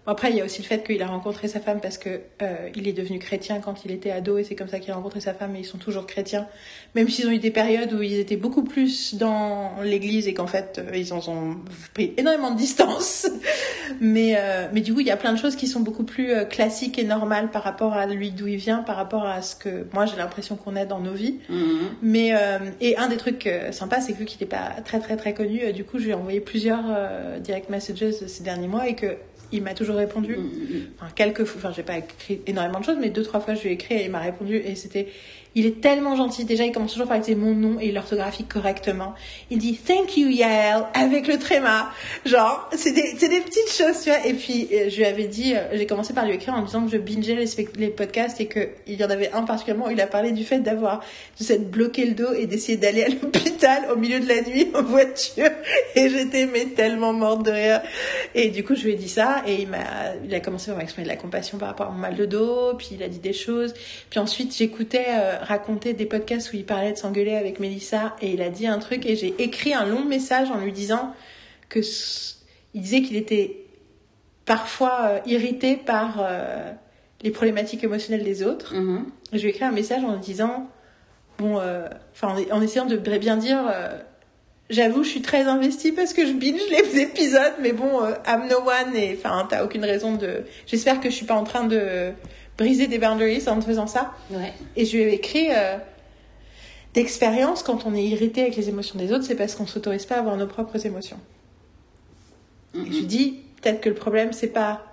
Bon, après, il y a aussi le fait qu'il a rencontré sa femme parce que euh, il est devenu chrétien quand il était ado et c'est comme ça qu'il a rencontré sa femme et ils sont toujours chrétiens. Même s'ils ont eu des périodes où ils étaient beaucoup plus dans l'église et qu'en fait, euh, ils en ont pris énormément de distance. mais, euh, mais du coup, il y a plein de choses qui sont beaucoup plus euh, classiques et normales par rapport à lui d'où il vient, par rapport à ce que moi j'ai l'impression qu'on est dans nos vies. Mhm. Mais et un des trucs sympas, c'est que vu qu'il n'est pas très très très connu, du coup, je lui ai envoyé plusieurs direct messages ces derniers mois et que il m'a toujours répondu. Mhm. Enfin, quelques fois, enfin, j'ai pas écrit énormément de choses, mais deux trois fois je lui ai écrit et il m'a répondu et c'était, il est tellement gentil. Déjà, il commence toujours par utiliser mon nom et l'orthographie correctement. Il dit thank you Yael avec le tréma. Genre, c'est des, des petites choses, tu vois. Et puis, euh, je lui avais dit, euh, j'ai commencé par lui écrire en disant que je bingeais les, podcasts et que il y en avait un particulièrement où il a parlé du fait d'avoir, de s'être bloqué le dos et d'essayer d'aller à l'hôpital au milieu de la nuit en voiture. Et j'étais, mais tellement morte de rire. Et du coup, je lui ai dit ça et il m'a, il a commencé à m'exprimer de la compassion par rapport à mon mal de dos, puis il a dit des choses. Puis ensuite, j'écoutais euh, raconter des podcasts où il parlait de s'engueuler avec Mélissa et il a dit un truc et j'ai écrit un long message en lui disant que il disait qu'il était parfois euh, irritée par euh, les problématiques émotionnelles des autres. Mhm. Je lui ai écrit un message en disant, bon, euh, enfin, en, en essayant de bien dire, euh, j'avoue, je suis très investie parce que je binge les épisodes, mais bon, euh, I'm no one et enfin, t'as aucune raison de. J'espère que je suis pas en train de briser des boundaries en faisant ça. Ouais. Et je lui ai écrit euh, d'expérience, quand on est irrité avec les émotions des autres, c'est parce qu'on s'autorise pas à avoir nos propres émotions. Et je lui dis, peut-être que le problème, c'est pas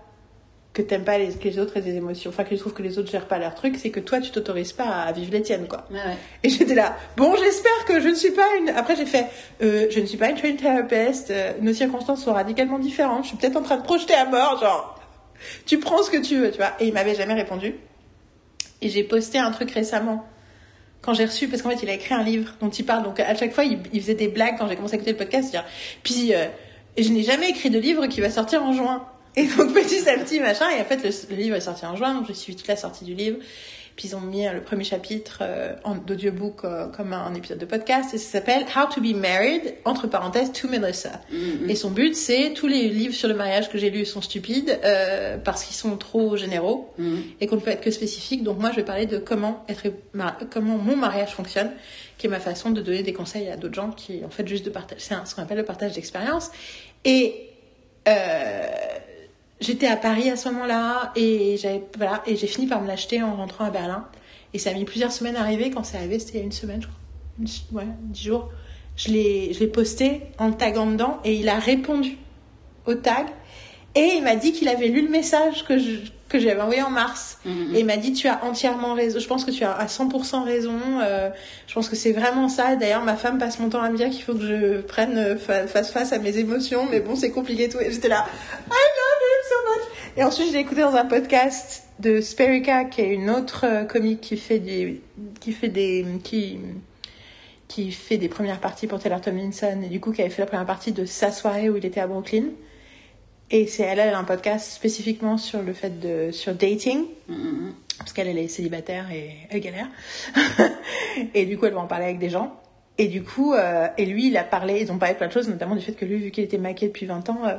que t'aimes pas les, que les autres aient des émotions, enfin que tu trouves que les autres gèrent pas leurs trucs, c'est que toi, tu t'autorises pas à vivre les tiennes, quoi. Ouais, ouais. Et j'étais là, bon, j'espère que je ne suis pas une. Après, j'ai fait, euh, je ne suis pas une trained therapist, euh, nos circonstances sont radicalement différentes, je suis peut-être en train de projeter à mort, genre, tu prends ce que tu veux, tu vois. Et il m'avait jamais répondu. Et j'ai posté un truc récemment, quand j'ai reçu, parce qu'en fait, il a écrit un livre dont il parle, donc à chaque fois, il, faisait des blagues quand j'ai commencé à écouter le podcast, dire, puis, euh, je n'ai jamais écrit de livre qui va sortir en juin. Et donc petit à petit machin et en fait le, livre est sorti en juin donc j'ai suivi toute la sortie du livre puis ils ont mis euh, le premier chapitre euh, d'audiobook euh, comme un épisode de podcast et ça s'appelle How to be married entre parenthèses to Melissa Mhm. et son but c'est tous les livres sur le mariage que j'ai lus sont stupides euh, parce qu'ils sont trop généraux Mhm. et qu'on ne peut être que spécifique donc moi je vais parler de comment être comment mon mariage fonctionne qui est ma façon de donner des conseils à d'autres gens qui en fait juste de partager c'est ce qu'on appelle le partage d'expérience et euh, j'étais à Paris à ce moment-là et j'avais voilà et j'ai fini par me l'acheter en rentrant à Berlin. Et ça a mis plusieurs semaines à arriver. Quand c'est arrivé c'était il y a une semaine je crois. Ouais dix jours. Je l'ai je l'ai posté en le taguant dedans et il a répondu au tag. Et il m'a dit qu'il avait lu le message que je que j'avais envoyé en mars. Mhm. et il m'a dit tu as entièrement raison. Je pense que tu as à 100% raison. Euh, je pense que c'est vraiment ça. D'ailleurs ma femme passe mon temps à me dire qu'il faut que je prenne euh, fa- fasse face à mes émotions. Mais bon c'est compliqué et tout. Et j'étais là I love et ensuite je l'ai écouté dans un podcast de Sperika qui est une autre euh, comique qui fait des qui fait des qui qui fait des premières parties pour Taylor Tomlinson et du coup qui avait fait la première partie de sa soirée où il était à Brooklyn. Et c'est elle, elle a un podcast spécifiquement sur le fait de sur dating. Parce qu'elle elle est célibataire et elle galère. Et du coup elle va en parler avec des gens. Et du coup euh, et lui il a parlé ils ont parlé plein de choses notamment du fait que lui vu qu'il était maqué depuis 20 ans euh,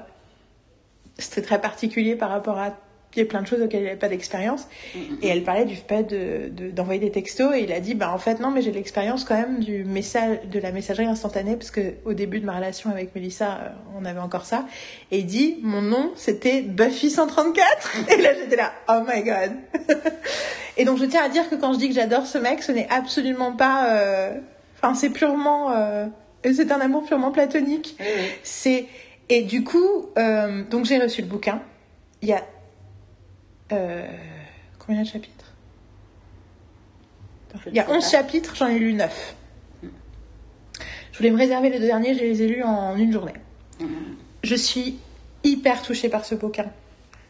c'était très particulier par rapport à il y a plein de choses auxquelles il n'avait pas d'expérience. Et elle parlait du fait de de- d'envoyer des textos et il a dit bah en fait non mais j'ai de l'expérience quand même du message de la messagerie instantanée parce que au début de ma relation avec Melissa euh, on avait encore ça. Et il dit mon nom c'était Buffy 134 et là j'étais là oh my god. Et donc je tiens à dire que quand je dis que j'adore ce mec ce n'est absolument pas euh, enfin c'est purement euh, c'est un amour purement platonique. C'est et du coup euh, donc j'ai reçu le bouquin il y a euh, combien de chapitres? Il y a sais 11 pas. chapitres, j'en ai lu 9. Je voulais me réserver les deux derniers, je les ai lus en une journée. Je suis hyper touchée par ce bouquin.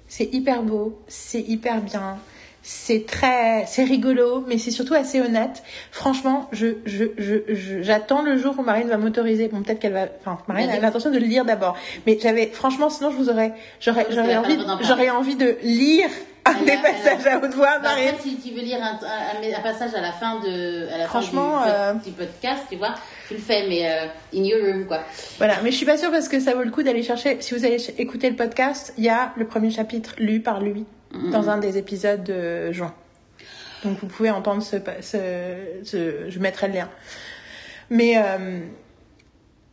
C'est hyper beau, c'est hyper bien, c'est très, c'est rigolo, mais c'est surtout assez honnête. Franchement, je, je, je, je- j'attends le jour où Marine va m'autoriser. Bon, peut-être qu'elle va, enfin, Marine a l'intention de le lire d'abord. Mais j'avais, franchement, sinon je vous aurais, j'aurais, j'aurais envie, j'aurais envie de lire un des passages à haute voix, Bah, Marine. si tu veux lire un, un- un- passage à la fin de, à la fin Franchement, du, euh, du podcast, tu vois, tu le fais, mais euh, in your room, quoi. Voilà, mais je suis pas sûre parce que ça vaut le coup d'aller chercher. Si vous allez écouter le podcast, il y a le premier chapitre lu par lui dans un des épisodes de juin. Donc vous pouvez entendre ce, pa- ce, ce- je mettrai le lien. Mais euh,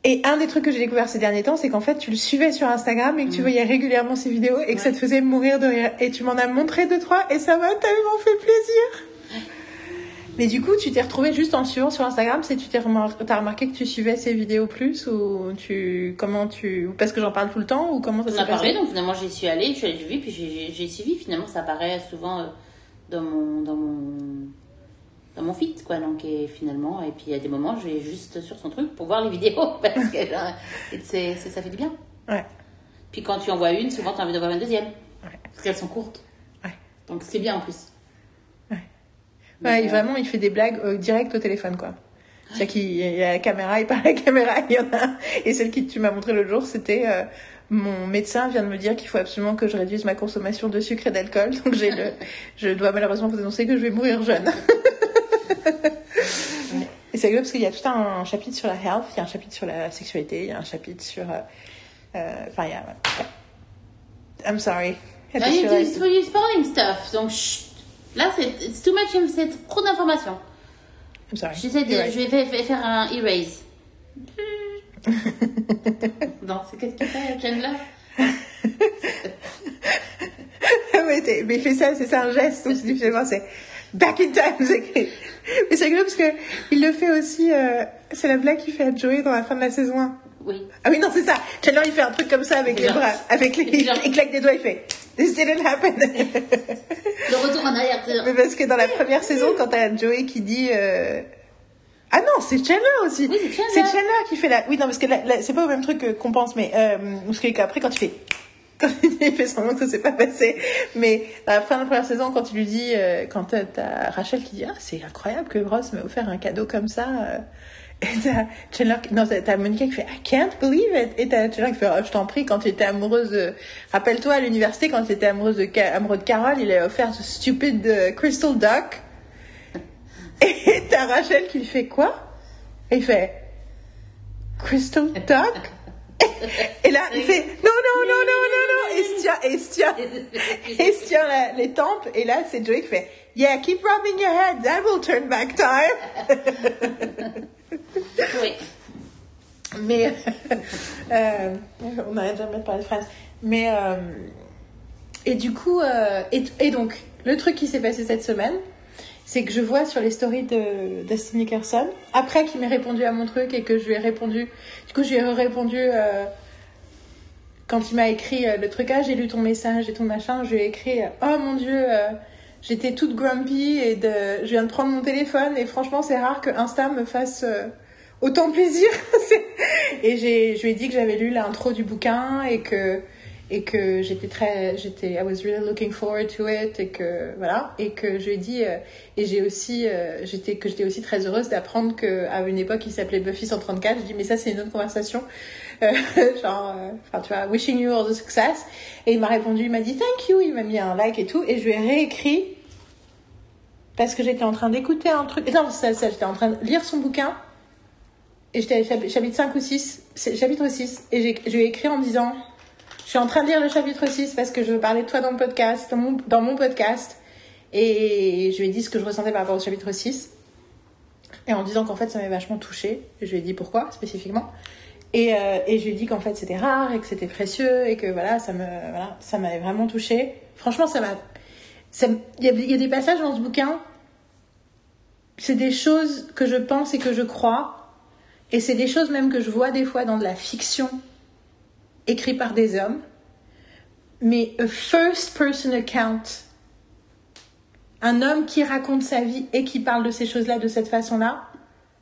et un des trucs que j'ai découvert ces derniers temps, c'est qu'en fait tu le suivais sur Instagram et que tu voyais régulièrement ses vidéos et que ça te faisait mourir de rire. Et tu m'en as montré deux trois et ça m'a tellement fait plaisir. Mais du coup, tu t'es retrouvé juste en le suivant sur Instagram, c'est tu t'es remar- t'as remarqué que tu suivais ses vidéos plus ou tu comment tu parce que j'en parle tout le temps ou comment ça On s'est a parlé, passé donc finalement j'y suis allée, je suis allée suivre, puis j'ai- suivi. Finalement, ça apparaît souvent euh, dans mon dans mon dans mon feed, quoi. Donc et finalement, et puis il y a des moments, je vais juste sur son truc pour voir les vidéos parce que euh, c'est- ça fait du bien. Ouais. Puis quand tu en vois une, souvent tu as envie d'en voir une deuxième parce qu'elles sont courtes. Ouais. Donc c'est bien en plus. Ouais. Euh, vraiment, il fait des blagues euh, direct au téléphone, quoi. C'est-à-dire qu'il il a la caméra, il parle à la caméra, il y en a. Et celle que tu m'as montré l'autre jour, c'était euh, mon médecin vient de me dire qu'il faut absolument que je réduise ma consommation de sucre et d'alcool. Donc j'ai le, je dois malheureusement vous annoncer que je vais mourir jeune. Et c'est parce qu'il y a tout un chapitre sur la health, il y a un chapitre sur la sexualité, il y a un chapitre sur, euh, euh, enfin il y a, I'm sorry. I you- realized- you- you're spoiling stuff. Donc, chut. Là, c'est too much, c'est trop d'informations. I'm sorry. J'essaie de, right. je vais faire, un erase. non, c'est qu'est-ce qu'il fait, Chandler mais, mais il fait ça, c'est ça un geste, c'est finalement c'est back in time. Mais c'est rigolo parce que il le fait aussi, euh, c'est la blague qu'il fait à Joey dans la fin de la saison 1. Oui. Ah oui, non, c'est ça. Chandler, il fait un truc comme ça avec les bras, avec les, il claque des doigts, il fait This didn't happen. Le retour en arrière. Mais parce que dans la première saison, quand t'as Joey qui dit. euh, Ah non, c'est Chandler aussi. Oui, c'est Chandler. Qui fait la. Oui, non, parce que c'est pas au même truc qu'on pense, mais. Euh, parce qu'après, quand il fait. Quand il fait semblant que ça s'est pas passé. Mais à la fin de la première saison, quand il lui dit. euh, quand t'as- t'as Rachel qui dit Ah, c'est incroyable que Ross m'ait offert un cadeau comme ça. Et t'as Chandler, non, t'as- Monica qui fait I can't believe it. Et t'as Chandler qui fait oh, Je t'en prie, quand tu étais amoureuse de. Rappelle-toi à l'université, quand tu étais amoureuse de, amoureux de Carole, il a offert ce stupid euh, Crystal Duck. Et t'as Rachel qui lui fait quoi? Et il fait Crystal Duck? Et là, il fait Non, non, non, non, non, non Et se tient, et se les tempes. Et là, c'est Joey qui fait Yeah, keep rubbing your head, that will turn back time. Oui. Mais euh, on n'arrête jamais de parler de phrases. Mais euh, et du coup euh, et, et donc le truc qui s'est passé cette semaine, c'est que je vois sur les stories de Dustin Nickerson après qu'il m'ait répondu à mon truc et que je lui ai répondu. Du coup, je lui ai répondu euh, quand il m'a écrit euh, le truc ah j'ai lu ton message et ton machin. Je lui ai écrit euh, oh mon dieu. J'étais toute grumpy et de... je viens de prendre mon téléphone et franchement c'est rare que Insta me fasse euh, autant plaisir. Et j'ai, je lui ai dit que j'avais lu l'intro du bouquin et que et que j'étais très, j'étais, I was really looking forward to it et que voilà et que je lui ai dit euh, et j'ai aussi, euh, j'étais que j'étais aussi très heureuse d'apprendre que à une époque il s'appelait Buffy 134. Je dis mais ça c'est une autre conversation. Euh, genre, euh, enfin tu vois, wishing you all the success. Et il m'a répondu, il m'a dit thank you, il m'a mis un like et tout et je lui ai réécrit parce que j'étais en train d'écouter un truc. Non, ça, ça, j'étais en train de lire son bouquin. Et j'étais chapitre chapitre 5 ou 6, c'est chapitre 6. Et je lui ai écrit en disant Je suis en train de lire le chapitre 6 parce que je veux parler de toi dans le podcast, dans mon, dans mon podcast. Et je lui ai dit ce que je ressentais par rapport au chapitre 6. Et en disant qu'en fait ça m'avait vachement touchée. Je lui ai dit pourquoi spécifiquement. Et, euh, et je lui ai dit qu'en fait c'était rare et que c'était précieux et que voilà, ça me voilà, m'avait vraiment touchée. Franchement, ça m'a. Il y, a- il y a des passages dans ce bouquin c'est des choses que je pense et que je crois. Et c'est des choses même que je vois des fois dans de la fiction écrite par des hommes. Mais a first person account, un homme qui raconte sa vie et qui parle de ces choses-là de cette façon-là,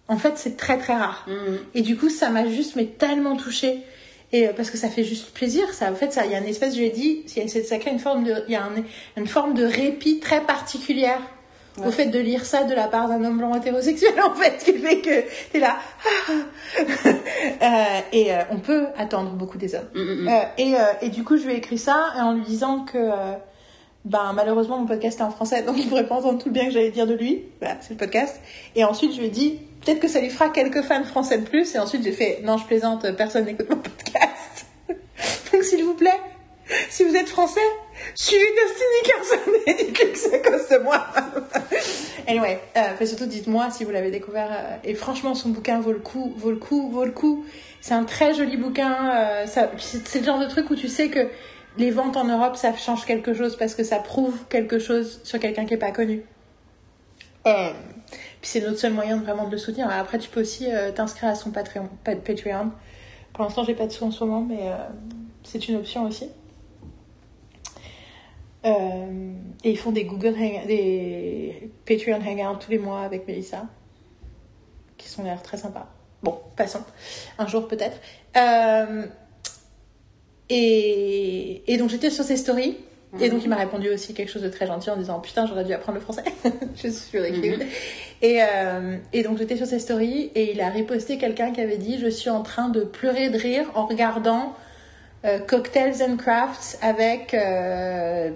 en fait, c'est très très rare. Mhm. Et du coup, ça m'a juste mais tellement touchée. Et euh, parce que ça fait juste plaisir, ça. En fait, ça, il y a une espèce, je l'ai dit, ça crée une forme de, il y a un- une forme de répit très particulière au fait de lire ça de la part d'un homme blanc hétérosexuel, en fait, qui fait que t'es là. Euh, et euh, on peut attendre beaucoup des hommes. Mhm. Euh, et, euh, et du coup, je lui ai écrit ça en lui disant que, ben, malheureusement, mon podcast est en français, donc il pourrait pas entendre tout le bien que j'allais dire de lui. Voilà, c'est le podcast. Et ensuite, je lui ai dit, peut-être que ça lui fera quelques fans français de plus. Et ensuite, j'ai fait, non, je plaisante, personne n'écoute mon podcast. donc, s'il vous plaît, si vous êtes français, suivez Dustin Nickerson et dites-lui que à cause de moi. anyway, euh, mais surtout dites-moi si vous l'avez découvert. euh, et franchement, son bouquin vaut le coup, vaut le coup, vaut le coup. C'est un très joli bouquin. euh, ça- c'est le genre de truc où tu sais que les ventes en Europe, ça change quelque chose parce que ça prouve quelque chose sur quelqu'un qui est pas connu. Euh, c'est notre seul moyen de vraiment de le soutenir. Après, tu peux aussi euh, t'inscrire à son Patreon. pa- Patreon. Pour l'instant, j'ai pas de sous en ce moment, mais euh, c'est une option aussi. Euh, et ils font des Google des Patreon Hangouts tous les mois avec Melissa, qui sont l'air très sympas. Bon, passons. Un jour peut-être. Et, donc j'étais sur ses stories. Et donc il m'a répondu aussi quelque chose de très gentil en disant putain j'aurais dû apprendre le français. Je suis really cute. Et, euh, et donc j'étais sur ses stories et il a reposté quelqu'un qui avait dit je suis en train de pleurer de rire en regardant euh, Cocktails and Crafts avec euh,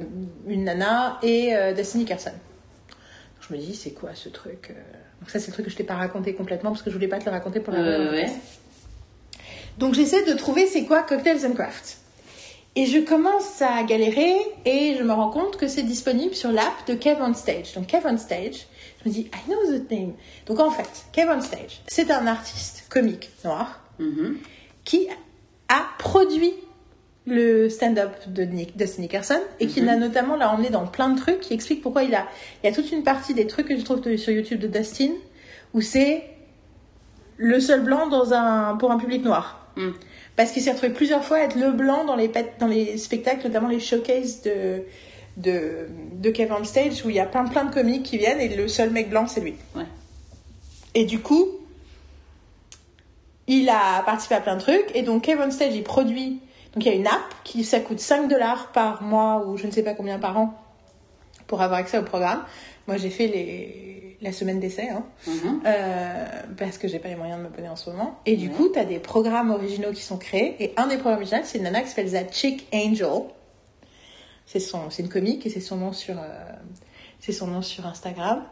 une nana et euh, Destiny Carson. Donc je me dis c'est quoi ce truc Donc ça c'est le truc que je t'ai pas raconté complètement parce que je voulais pas te le raconter pour la ouais. donc j'essaie de trouver c'est quoi Cocktails and Crafts. Et je commence à galérer et je me rends compte que c'est disponible sur l'app de Kev on Stage. Donc Kev on Stage, je me dis, I know the name. Donc en fait, Kev on Stage, c'est un artiste comique noir Mhm. qui a produit le stand-up de Nick, Dustin Nickerson et qui l'a notamment l'a emmené dans plein de trucs qui explique pourquoi il a il y a toute une partie des trucs que je trouve de- sur YouTube de Dustin où c'est le seul blanc dans un pour un public noir Mm. Parce qu'il s'est retrouvé plusieurs fois à être le blanc dans les pet- dans les spectacles notamment les showcases de de de Kevin Stage où il y a plein plein de comiques qui viennent et le seul mec blanc c'est lui Ouais. et du coup, il a participé à plein de trucs. Et donc, Kevin Stage, il produit. Donc, il y a une app qui, ça coûte 5 dollars par mois ou je ne sais pas combien par an pour avoir accès au programme. Moi, j'ai fait les, la semaine d'essai, hein, Mhm. euh, parce que j'ai pas les moyens de me payer en ce moment. Et du Ouais. coup, tu as des programmes originaux qui sont créés. Et un des programmes originaux, c'est une nana qui s'appelle The Chick Angel. C'est une comique et c'est son nom sur, euh, son nom sur Instagram.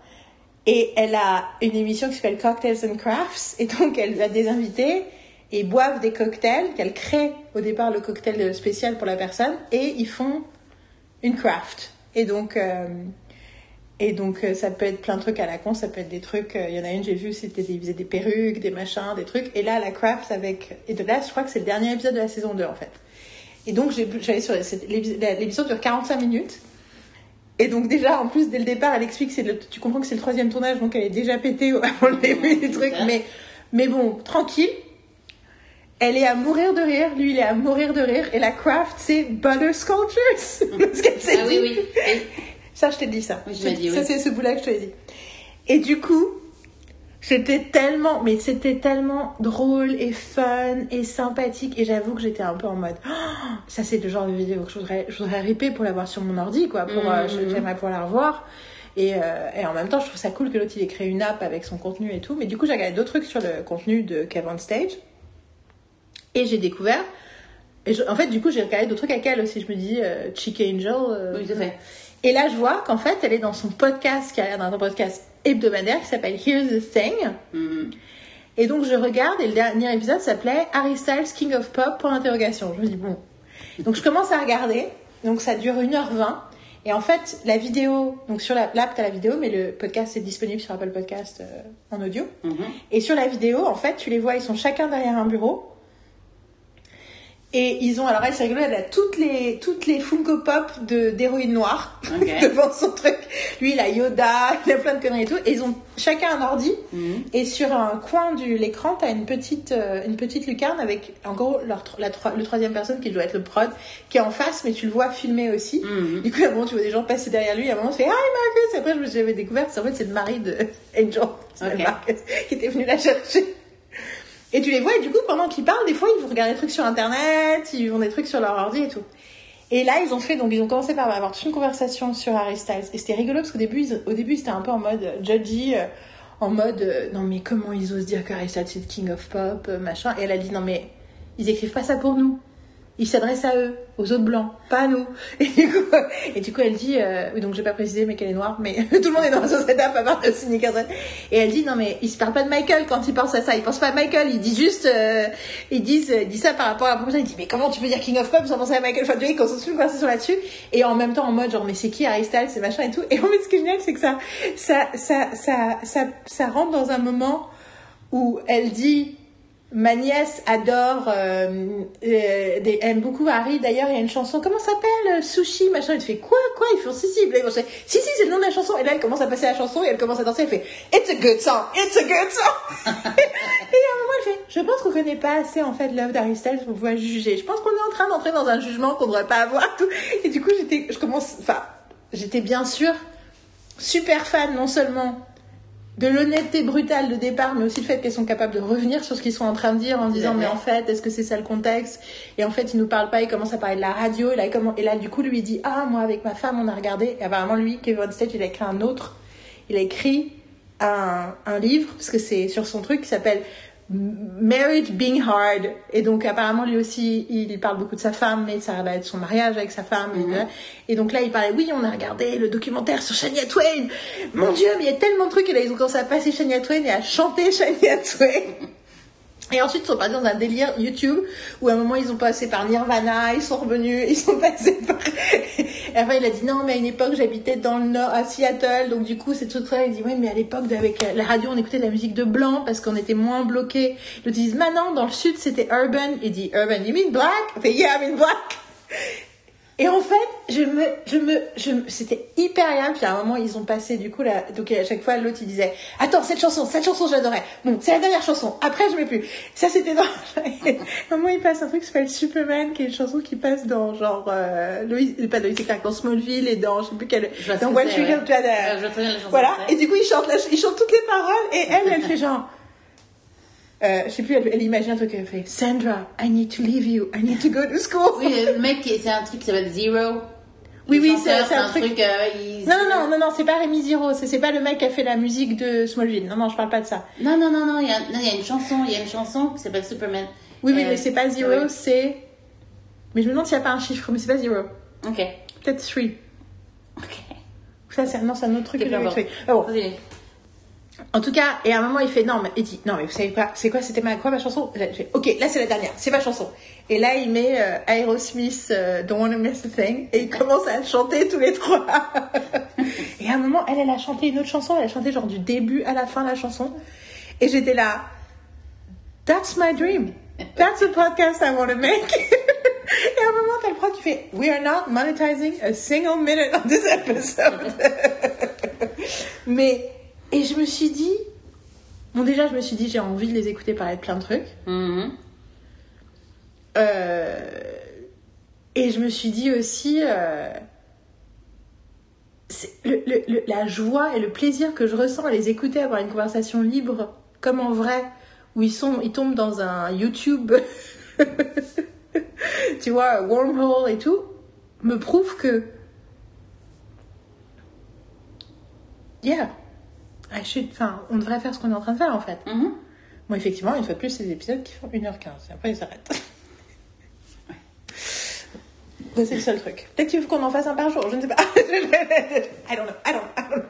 Et elle a une émission qui s'appelle Cocktails and Crafts. Et donc, elle a des invités et ils boivent des cocktails qu'elle crée au départ le cocktail spécial pour la personne et ils font une craft. Et donc, euh, et donc euh, ça peut être plein de trucs à la con, ça peut être des trucs. euh, Il y en a une, j'ai vu, c'était des, faisaient des perruques, des machins, des trucs. Et là, la craft avec. Et de là, je crois que c'est le dernier épisode de la saison 2 en fait. Et donc, j'allais sur. c'était- l'épi- la- L'émission dure 45 minutes. Et donc déjà, en plus, dès le départ, elle explique, c'est le, tu comprends que c'est le troisième tournage, donc elle est déjà pétée avant le début du truc. Super. Mais, mais bon, tranquille. Elle est à mourir de rire, lui il est à mourir de rire. Et la craft, c'est butter sculptures. Ah oui, dit- oui. Et- Ça, je t'ai dit ça. Oui, tu Je t'ai m'as dit, Ça, oui. c'est ce bout-là que je te l'ai dit. Et du coup, c'était tellement, mais c'était tellement drôle et fun et sympathique. Et j'avoue que j'étais un peu en mode, Oh, ça c'est le genre de vidéo que je voudrais, je voudrais ripper pour l'avoir sur mon ordi, quoi. Pour, euh, Mhm. j'aimerais pouvoir la revoir. Et, euh, et en même temps, je trouve ça cool que l'autre il ait créé une app avec son contenu et tout. Mais du coup, j'ai regardé d'autres trucs sur le contenu de Kevin Stage. Et j'ai découvert. Et je- en fait, du coup, j'ai regardé d'autres trucs avec elle aussi. Je me dis, euh, Chick Angel. euh, Oui, tout à fait. Et là, je vois qu'en fait, elle est dans son podcast, qui a l'air d'un podcast hebdomadaire qui s'appelle Here's the Thing. Mhm. Et donc, je regarde et le dernier épisode s'appelait Harry Styles King of Pop pour l'interrogation. Je me dis, bon. Donc, je commence à regarder. Donc, ça dure 1h20. Et en fait, la vidéo, donc sur la- l'app, t'as la vidéo, mais le podcast est disponible sur Apple Podcast euh, en audio. Mhm. Et sur la vidéo, en fait, tu les vois, ils sont chacun derrière un bureau. Et ils ont, alors elle, c'est rigolo, elle a toutes les, toutes les Funko Pop de, d'héroïne noire Ok. devant son truc. Lui, il a Yoda, il a plein de conneries et tout. Et ils ont chacun un ordi. Mhm. Et sur un coin de l'écran, t'as une petite, euh, une petite lucarne avec, en gros, leur, la, le troisième personne qui doit être le prod, qui est en face, mais tu le vois filmer aussi. Mhm. Du coup, à un moment, tu vois des gens passer derrière lui, à un moment, tu fais Hi Marcus! Et après, je me suis- découvert, c'est en fait, c'est le mari de Angel, qui s'appelle Ok. Marcus, qui était venu la chercher. Et tu les vois, et du coup, pendant qu'ils parlent, des fois, ils vont regarder des trucs sur internet, ils vont des trucs sur leur ordi et tout. Et là, ils ont fait, donc, ils ont commencé par avoir toute une conversation sur Harry Styles. Et c'était rigolo parce qu'au début, au début, c'était un peu en mode judgy, euh, en mode, euh, non, mais comment ils osent dire que Harry Styles c'est king of pop, euh, machin. Et elle a dit, non, mais ils écrivent pas ça pour nous. Ils s'adressent à eux, aux autres blancs, pas à nous. Et du coup, et du coup elle dit, euh, oui, donc j'ai pas précisé, mais qu'elle est noire, mais tout le monde est dans sur cette à part de Carson. Et elle dit, non, mais ils se parlent pas de Michael quand ils pensent à ça. Ils pensent pas à Michael, ils disent juste, euh, ils disent, ça par rapport à proposition. Ils disent, mais comment tu peux dire King of Pop sans penser à Michael? Enfin, tu vois, ils concentrent une conversation là-dessus. Et en même temps, en mode, genre, mais c'est qui Harry Styles, c'est machin et tout. Et en fait, ce qui est génial, c'est que ça, ça, ça, ça, ça, ça rentre dans un moment où elle dit, Ma nièce adore, euh, euh, des- aime beaucoup Harry. D'ailleurs, il y a une chanson, comment ça s'appelle euh, Sushi, machin. Elle fait quoi, quoi? Ils font si, si. Faire, si, si, c'est le nom de la chanson. Et là, elle commence à passer la chanson et elle commence à danser. Elle fait It's a good song, it's a good song. et à un moment, elle fait Je pense qu'on connaît pas assez en fait l'œuvre d'Harry Styles pour pouvoir juger. Je pense qu'on est en train d'entrer dans un jugement qu'on devrait pas avoir. Tout. Et du coup, j'étais, je commence, enfin, j'étais bien sûr super fan non seulement de l'honnêteté brutale de départ, mais aussi le fait qu'elles sont capables de revenir sur ce qu'ils sont en train de dire en disant mais en fait est-ce que c'est ça le contexte? Et en fait ils nous parlent pas, ils commencent à parler de la radio et là, il comment... et là du coup lui il dit ah moi avec ma femme on a regardé et apparemment lui Kevin Stage il a écrit un autre, il a écrit un, un livre parce que c'est sur son truc qui s'appelle Marriage Being Hard et donc apparemment lui aussi il parle beaucoup de sa femme mais ça va être son mariage avec sa femme et, voilà. et donc là il parlait oui on a regardé le documentaire sur Shania Twain. Mon dieu mais il y a tellement de trucs et là ils ont commencé à passer Shania Twain et à chanter Shania Twain Et ensuite, ils sont partis dans un délire YouTube où à un moment, ils ont passé par Nirvana, ils sont revenus, ils sont passés par. Et après, il a dit non, mais à une époque, j'habitais dans le nord, à Seattle, donc du coup, c'est tout ça. Il dit oui, mais à l'époque, avec la radio, on écoutait de la musique de blanc parce qu'on était moins bloqué. Ils disent maintenant, dans le sud, c'était urban. Il dit urban, you mean black? Il fait yeah, I mean black. Et en fait, je me, je me, je, c'était hyper agréable. Puis à un moment, ils ont passé du coup là. Donc à chaque fois, l'autre il disait Attends, cette chanson, cette chanson, j'adorais. Bon, c'est la dernière chanson. Après, je mets plus. Ça, c'était dans. à un moment, il passe un truc qui s'appelle Superman, qui est une chanson qui passe dans genre euh, Lois, pas Clark, dans Smallville et dans je sais plus quel. Je vois ce Dans One Tree. Hill, Voilà. Et du coup, il chante, la, il chante toutes les paroles et elle, elle fait genre. Euh, je sais plus, elle, elle imagine un truc, elle fait Sandra, I need to leave you, I need to go to school. Oui, le mec, c'est un truc qui s'appelle Zero. Oui, oui, c'est- un truc- euh, il- Non, non, non, non, non, c'est pas Rémi Zero, c'est pas le mec qui a fait la musique de Smallville. Non, non, je parle pas de ça. Non, non, non, non, il y a, non, il y a une chanson, il y a une chanson qui s'appelle Superman. Oui, oui, Euh, mais c'est pas Zero, oui. c'est. Mais je me demande s'il n'y a pas un chiffre, mais c'est pas Zero. Ok. Peut-être Three. Ok. Ça, c'est non, c'est un autre truc que j'avais trouvé. Ah bon. En tout cas, et à un moment, il fait non, mais il dit non, mais vous savez pas, c'est quoi, c'était ma quoi ma chanson? Là, je Ok, là c'est la dernière, c'est ma chanson. Et là, il met euh, Aerosmith, euh, Don't Wanna Miss a Thing, et ils commencent à chanter tous les trois. et à un moment, elle, elle a chanté une autre chanson, elle a chanté genre du début à la fin la chanson, et j'étais là. That's my dream. That's the podcast I want to make. Et à un moment, t'as le prof qui fait We are not monetizing a single minute on this episode. Mais, et je me suis dit, bon, déjà, je me suis dit, j'ai envie de les écouter parler de plein de trucs. Mhm. Euh, et je me suis dit aussi, euh, c'est le- le- le- la joie et le plaisir que je ressens à les écouter avoir une conversation libre, comme en vrai, où ils, sont, ils tombent dans un YouTube, tu vois, wormhole et tout, me prouve que, yeah, I should- enfin, on devrait faire ce qu'on est en train de faire en fait. Mhm. Bon, effectivement, une fois de plus, c'est des épisodes qui font 1h15. Et après, ils s'arrêtent. C'est le seul truc. Peut-être qu'il faut qu'on en fasse un par jour, je ne sais pas. I don't know, I don't know, I don't know.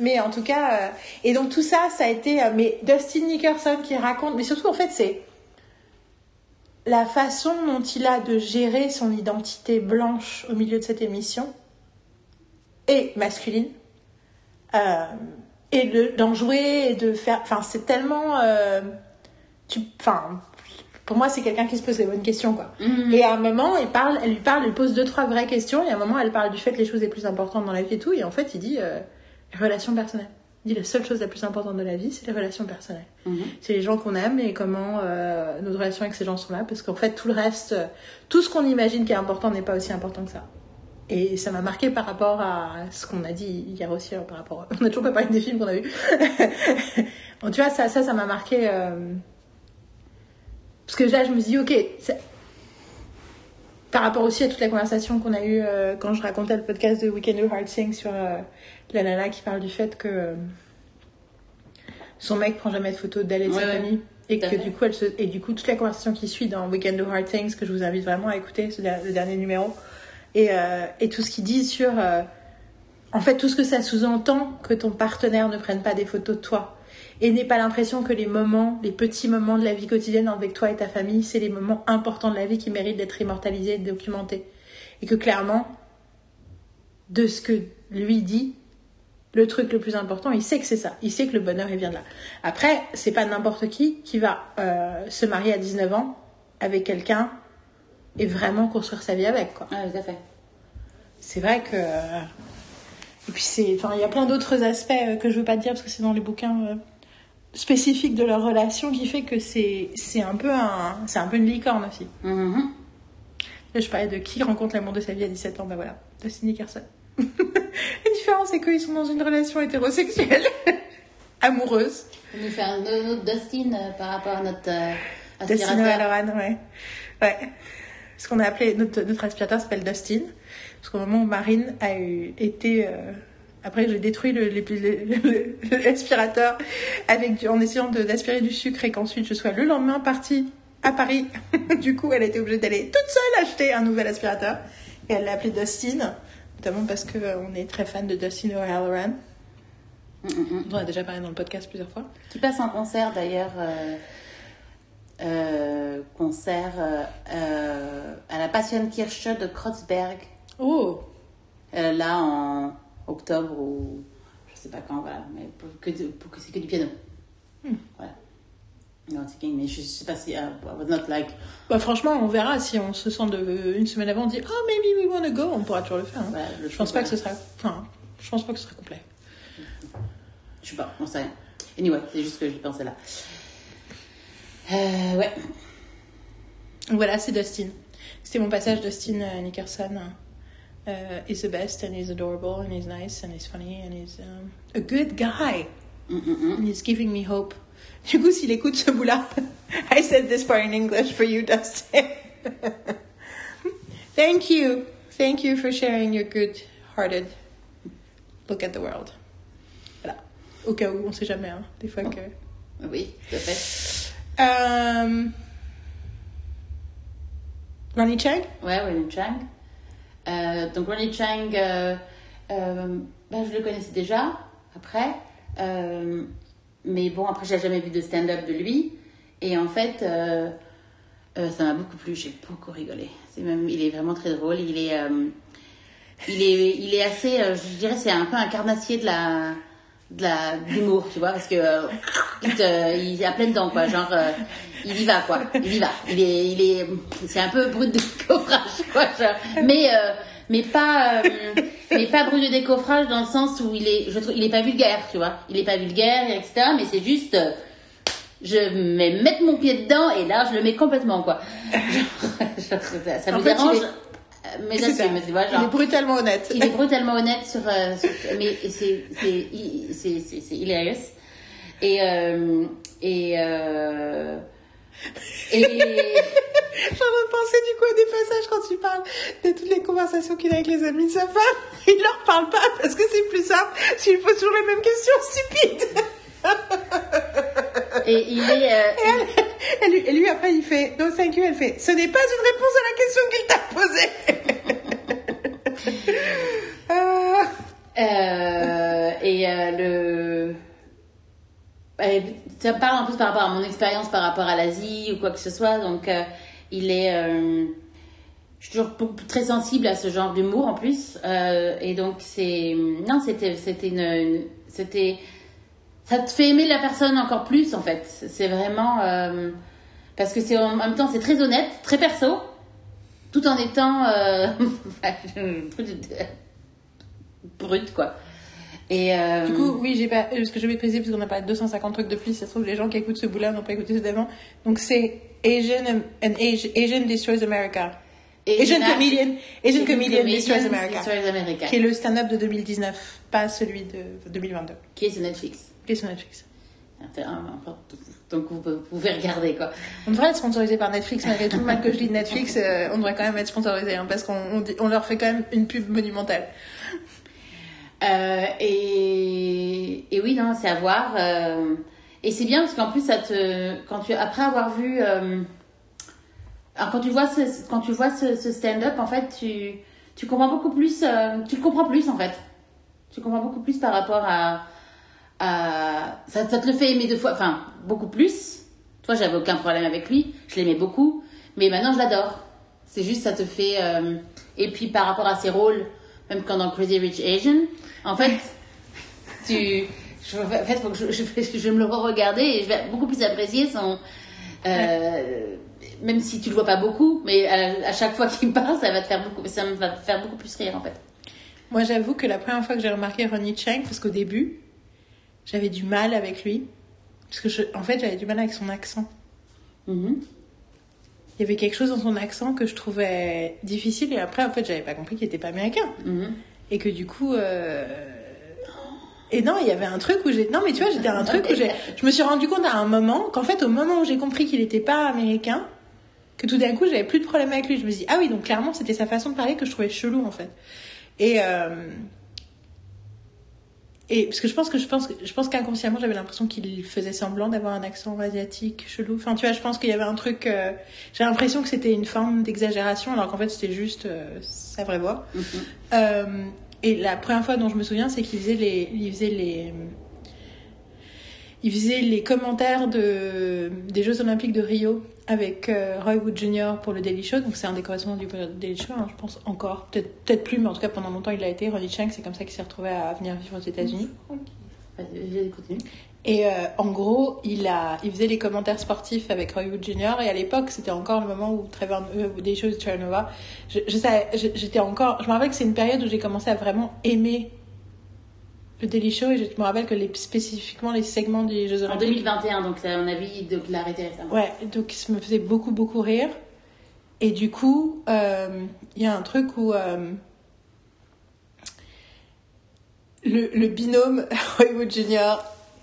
Mais en tout cas, euh, et donc tout ça, ça a été. euh, mais Dustin Nickerson qui raconte, mais surtout, en fait, c'est la façon dont il a de gérer son identité blanche au milieu de cette émission et masculine. Euh, et de- d'en jouer et de faire. Enfin, c'est tellement. euh, tu, enfin, pour moi, c'est quelqu'un qui se pose les bonnes questions, quoi. Mhm. Et à un moment, il parle, elle lui parle, elle pose deux, trois vraies questions. Et à un moment, elle parle du fait que les choses les plus importantes dans la vie et tout. Et en fait, il dit euh, relations personnelles. Il dit la seule chose la plus importante de la vie, c'est les relations personnelles. Mhm. C'est les gens qu'on aime et comment euh, nos relations avec ces gens sont là. Parce qu'en fait, tout le reste, tout ce qu'on imagine qui est important n'est pas aussi important que ça. Et ça m'a marqué par rapport à ce qu'on a dit hier aussi, euh, par rapport. On a toujours pas parlé des films qu'on a vus. Bon, tu vois, ça, ça, ça m'a marqué. euh, Parce que là, je me suis dit, ok, par rapport aussi à toute la conversation qu'on a eue euh, quand je racontais le podcast de Weekend of Hard Things sur euh, la nana qui parle du fait que son mec prend jamais de photos d'elle et de Ouais, sa ouais. famille. Et que fait. du coup, elle se... et du coup, toute la conversation qui suit dans Weekend of Hard Things, que je vous invite vraiment à écouter, ce le dernier numéro, et, euh, et tout ce qu'il dit sur, euh, en fait, tout ce que ça sous-entend que ton partenaire ne prenne pas des photos de toi. Et n'aie pas l'impression que les moments, les petits moments de la vie quotidienne avec toi et ta famille, c'est les moments importants de la vie qui méritent d'être immortalisés et documentés. Et que clairement, de ce que lui dit, le truc le plus important, il sait que c'est ça. Il sait que le bonheur, il vient de là. Après, c'est pas n'importe qui qui va euh, se marier à 19 ans avec quelqu'un et vraiment construire sa vie avec, quoi. Ouais, tout à fait. C'est vrai que. Et puis, c'est. Enfin, il y a plein d'autres aspects euh, que je veux pas te dire parce que c'est dans les bouquins euh, spécifiques de leur relation qui fait que c'est c'est un peu un. C'est un peu une licorne aussi. Mhm. Là, je parlais de qui rencontre l'amour de sa vie à 17 ans, ben voilà, Dustin Nickerson. La différence, c'est qu'ils sont dans une relation hétérosexuelle, amoureuse. On nous un autre Dustin euh, par rapport à notre euh, Dustin aspirateur. O'Halloran, ouais. Ouais. Ce qu'on a appelé, notre, notre aspirateur s'appelle Dustin. Parce qu'au moment où Marine a été. euh, après, j'ai détruit l'aspirateur en essayant d'aspirer du sucre et qu'ensuite je sois le lendemain partie à Paris. du coup, elle a été obligée d'aller toute seule acheter un nouvel aspirateur. Et elle l'a appelé Dustin, notamment parce qu'on est très fan de Dustin O'Halloran. Mhm. dont On a déjà parlé dans le podcast plusieurs fois. Qui passe en concert d'ailleurs euh, euh, concert euh, euh, à la Passionkirche de Kreuzberg, Oh, euh, là en octobre ou je sais pas quand, voilà, mais pour que, pour que c'est que du piano. Voilà. Non, c'est mais je sais pas si. I was not like. bah franchement, on verra si on se sent de une semaine avant, on dit oh maybe we wanna go, on pourra toujours le faire. hein. Voilà, le je pense pas que ce sera, enfin, je pense pas que ce sera complet. Je sais pas, on sait rien. Anyway, c'est juste que j'y pensais là. Euh, ouais. Voilà, c'est Dustin. C'était mon passage Dustin euh, Nickerson. Uh, is the best and he's adorable and he's nice and he's funny and he's um, a good guy. Mm, mm, mm. And he's giving me hope. Du coup, s'il écoute ce bout-là, I said this part in English for you, Dustin. Thank you. Thank you for sharing your good-hearted look at the world. Voilà. Au cas où, on sait jamais, hein, des fois que... Oui, tout à fait. Um, Ronnie Chang Ouais, Ronnie Chang. Euh, donc Ronnie Chang, euh, euh, ben, je le connaissais déjà, après. Mais bon, après, j'ai jamais vu de stand-up de lui. Et en fait, ça m'a beaucoup plu. J'ai beaucoup rigolé. C'est même, il est vraiment très drôle. Il est, il est, il est assez, je dirais, c'est un peu un carnassier de la, de la, d'humour, tu vois, parce que euh, il, te- il est à pleines dents, quoi. Genre, euh, il y va, quoi. Il y va. Il est, il est, c'est un peu brut de décoffrage, quoi. genre. Mais, euh, mais pas, euh, mais pas brut de décoffrage dans le sens où il est, je trouve, il est pas vulgaire, tu vois. Il est pas vulgaire, etc. Mais c'est juste, euh, je vais mettre mon pied dedans et là, je le mets complètement, quoi. Genre, ça, ça me dérange. euh, Mais C'est ça. j'assume, tu vois, Il est genre. brutalement honnête. Il est brutalement honnête sur, euh, sur- mais c'est c'est c'est c'est hilarious et euh, et euh, et J'en ai pensé du coup à des passages quand il parle de toutes les conversations qu'il a avec les amis de sa femme. Il leur parle pas parce que c'est plus simple s'il pose toujours les mêmes questions stupides. et il est euh, Et, lui- après il fait no thank you. Elle fait ce n'est pas une réponse à la question qu'il t'a posée. Ah. euh, et euh, le euh, ça parle en plus par rapport à mon expérience par rapport à l'Asie ou quoi que ce soit donc il est je suis toujours très sensible à ce genre d'humour en plus et donc c'est non c'était c'était une, une- c'était ça te fait aimer la personne encore plus en fait c'est vraiment euh, parce que c'est en même temps c'est très honnête très perso tout en étant euh, brut quoi et euh, Du coup, oui, j'ai pas, parce que je vais préciser, parce qu'on a pas 250 trucs de plus, ça se trouve, les gens qui écoutent ce bout-là n'ont pas écouté ceux d'avant. Donc, c'est Asian, and Asian, Asian Destroys America. Asian Comedian, Asian Comedian Destroys America. Destroys America, Qui est le stand-up de 2019, pas celui de 2022. qui est sur Netflix est sur Netflix? donc vous, pouvez regarder quoi On devrait être sponsorisé par Netflix, malgré tout le mal que je dis de Netflix, euh, on devrait quand même être sponsorisé, hein, parce qu'on on dit- on leur fait quand même une pub monumentale. Euh, et, et oui, non, c'est à voir. euh, et c'est bien parce qu'en plus, ça te, quand tu, après avoir vu, euh, alors quand tu vois ce, quand tu vois ce, ce stand-up, en fait, tu, tu comprends beaucoup plus, euh, tu le comprends plus en fait. Tu comprends beaucoup plus par rapport à, à ça, ça te le fait aimer deux fois, enfin beaucoup plus. Toi, j'avais aucun problème avec lui, je l'aimais beaucoup, mais maintenant je l'adore. C'est juste ça te fait. euh, et puis par rapport à ses rôles, même quand dans Crazy Rich Asian, en fait, tu, je, en fait, faut que je, je, je vais me le re-regarder et je vais beaucoup plus apprécier son. euh, même si tu le vois pas beaucoup, mais à, à chaque fois qu'il me parle, ça va te faire beaucoup, ça me va te faire beaucoup plus rire en fait. Moi, j'avoue que la première fois que j'ai remarqué Ronnie Chang, parce qu'au début, j'avais du mal avec lui, parce que je, en fait, j'avais du mal avec son accent. Mhm. Il y avait quelque chose dans son accent que je trouvais difficile, et après, en fait, j'avais pas compris qu'il était pas américain. Mhm. Et que du coup. euh, Et non, il y avait un truc où j'ai. Non, mais tu vois, j'étais un truc où j'ai. Je me suis rendu compte à un moment qu'en fait, au moment où j'ai compris qu'il était pas américain, que tout d'un coup, j'avais plus de problème avec lui. Je me suis dit, ah oui, donc clairement, c'était sa façon de parler que je trouvais chelou, en fait. Et. euh, Et parce que je pense que je pense je pense qu'inconsciemment j'avais l'impression qu'il faisait semblant d'avoir un accent asiatique chelou. Enfin tu vois, je pense qu'il y avait un truc. euh, J'ai l'impression que c'était une forme d'exagération alors qu'en fait c'était juste euh, sa vraie voix. Mhm. Euh, et la première fois dont je me souviens, c'est qu'il faisait les, il faisait les, il faisait les commentaires de, des Jeux Olympiques de Rio avec euh, Roy Wood Jr. pour le Daily Show. Donc c'est un des correspondants du Daily Show, hein, je pense encore. Peut-être peut peut-être plus, mais en tout cas pendant longtemps il l'a été. Ronnie Chang, c'est comme ça qu'il s'est retrouvé à venir vivre aux États-Unis. Vas-y, continue. Et euh, en gros, il, a, il faisait les commentaires sportifs avec Roy Wood Jr. Et à l'époque, c'était encore le moment où Trevor, euh, des choses de Terranova. Je, je- j'étais encore. Je me rappelle que c'est une période où j'ai commencé à vraiment aimer le Daily Show. Et je me rappelle que les, spécifiquement les segments des Jeux En Olympiques. 2021, donc à mon avis, donc il a arrêté récemment. Ouais, donc ça me faisait beaucoup, beaucoup rire. Et du coup, euh, il y a un truc où euh, le, le binôme Roy Wood Jr.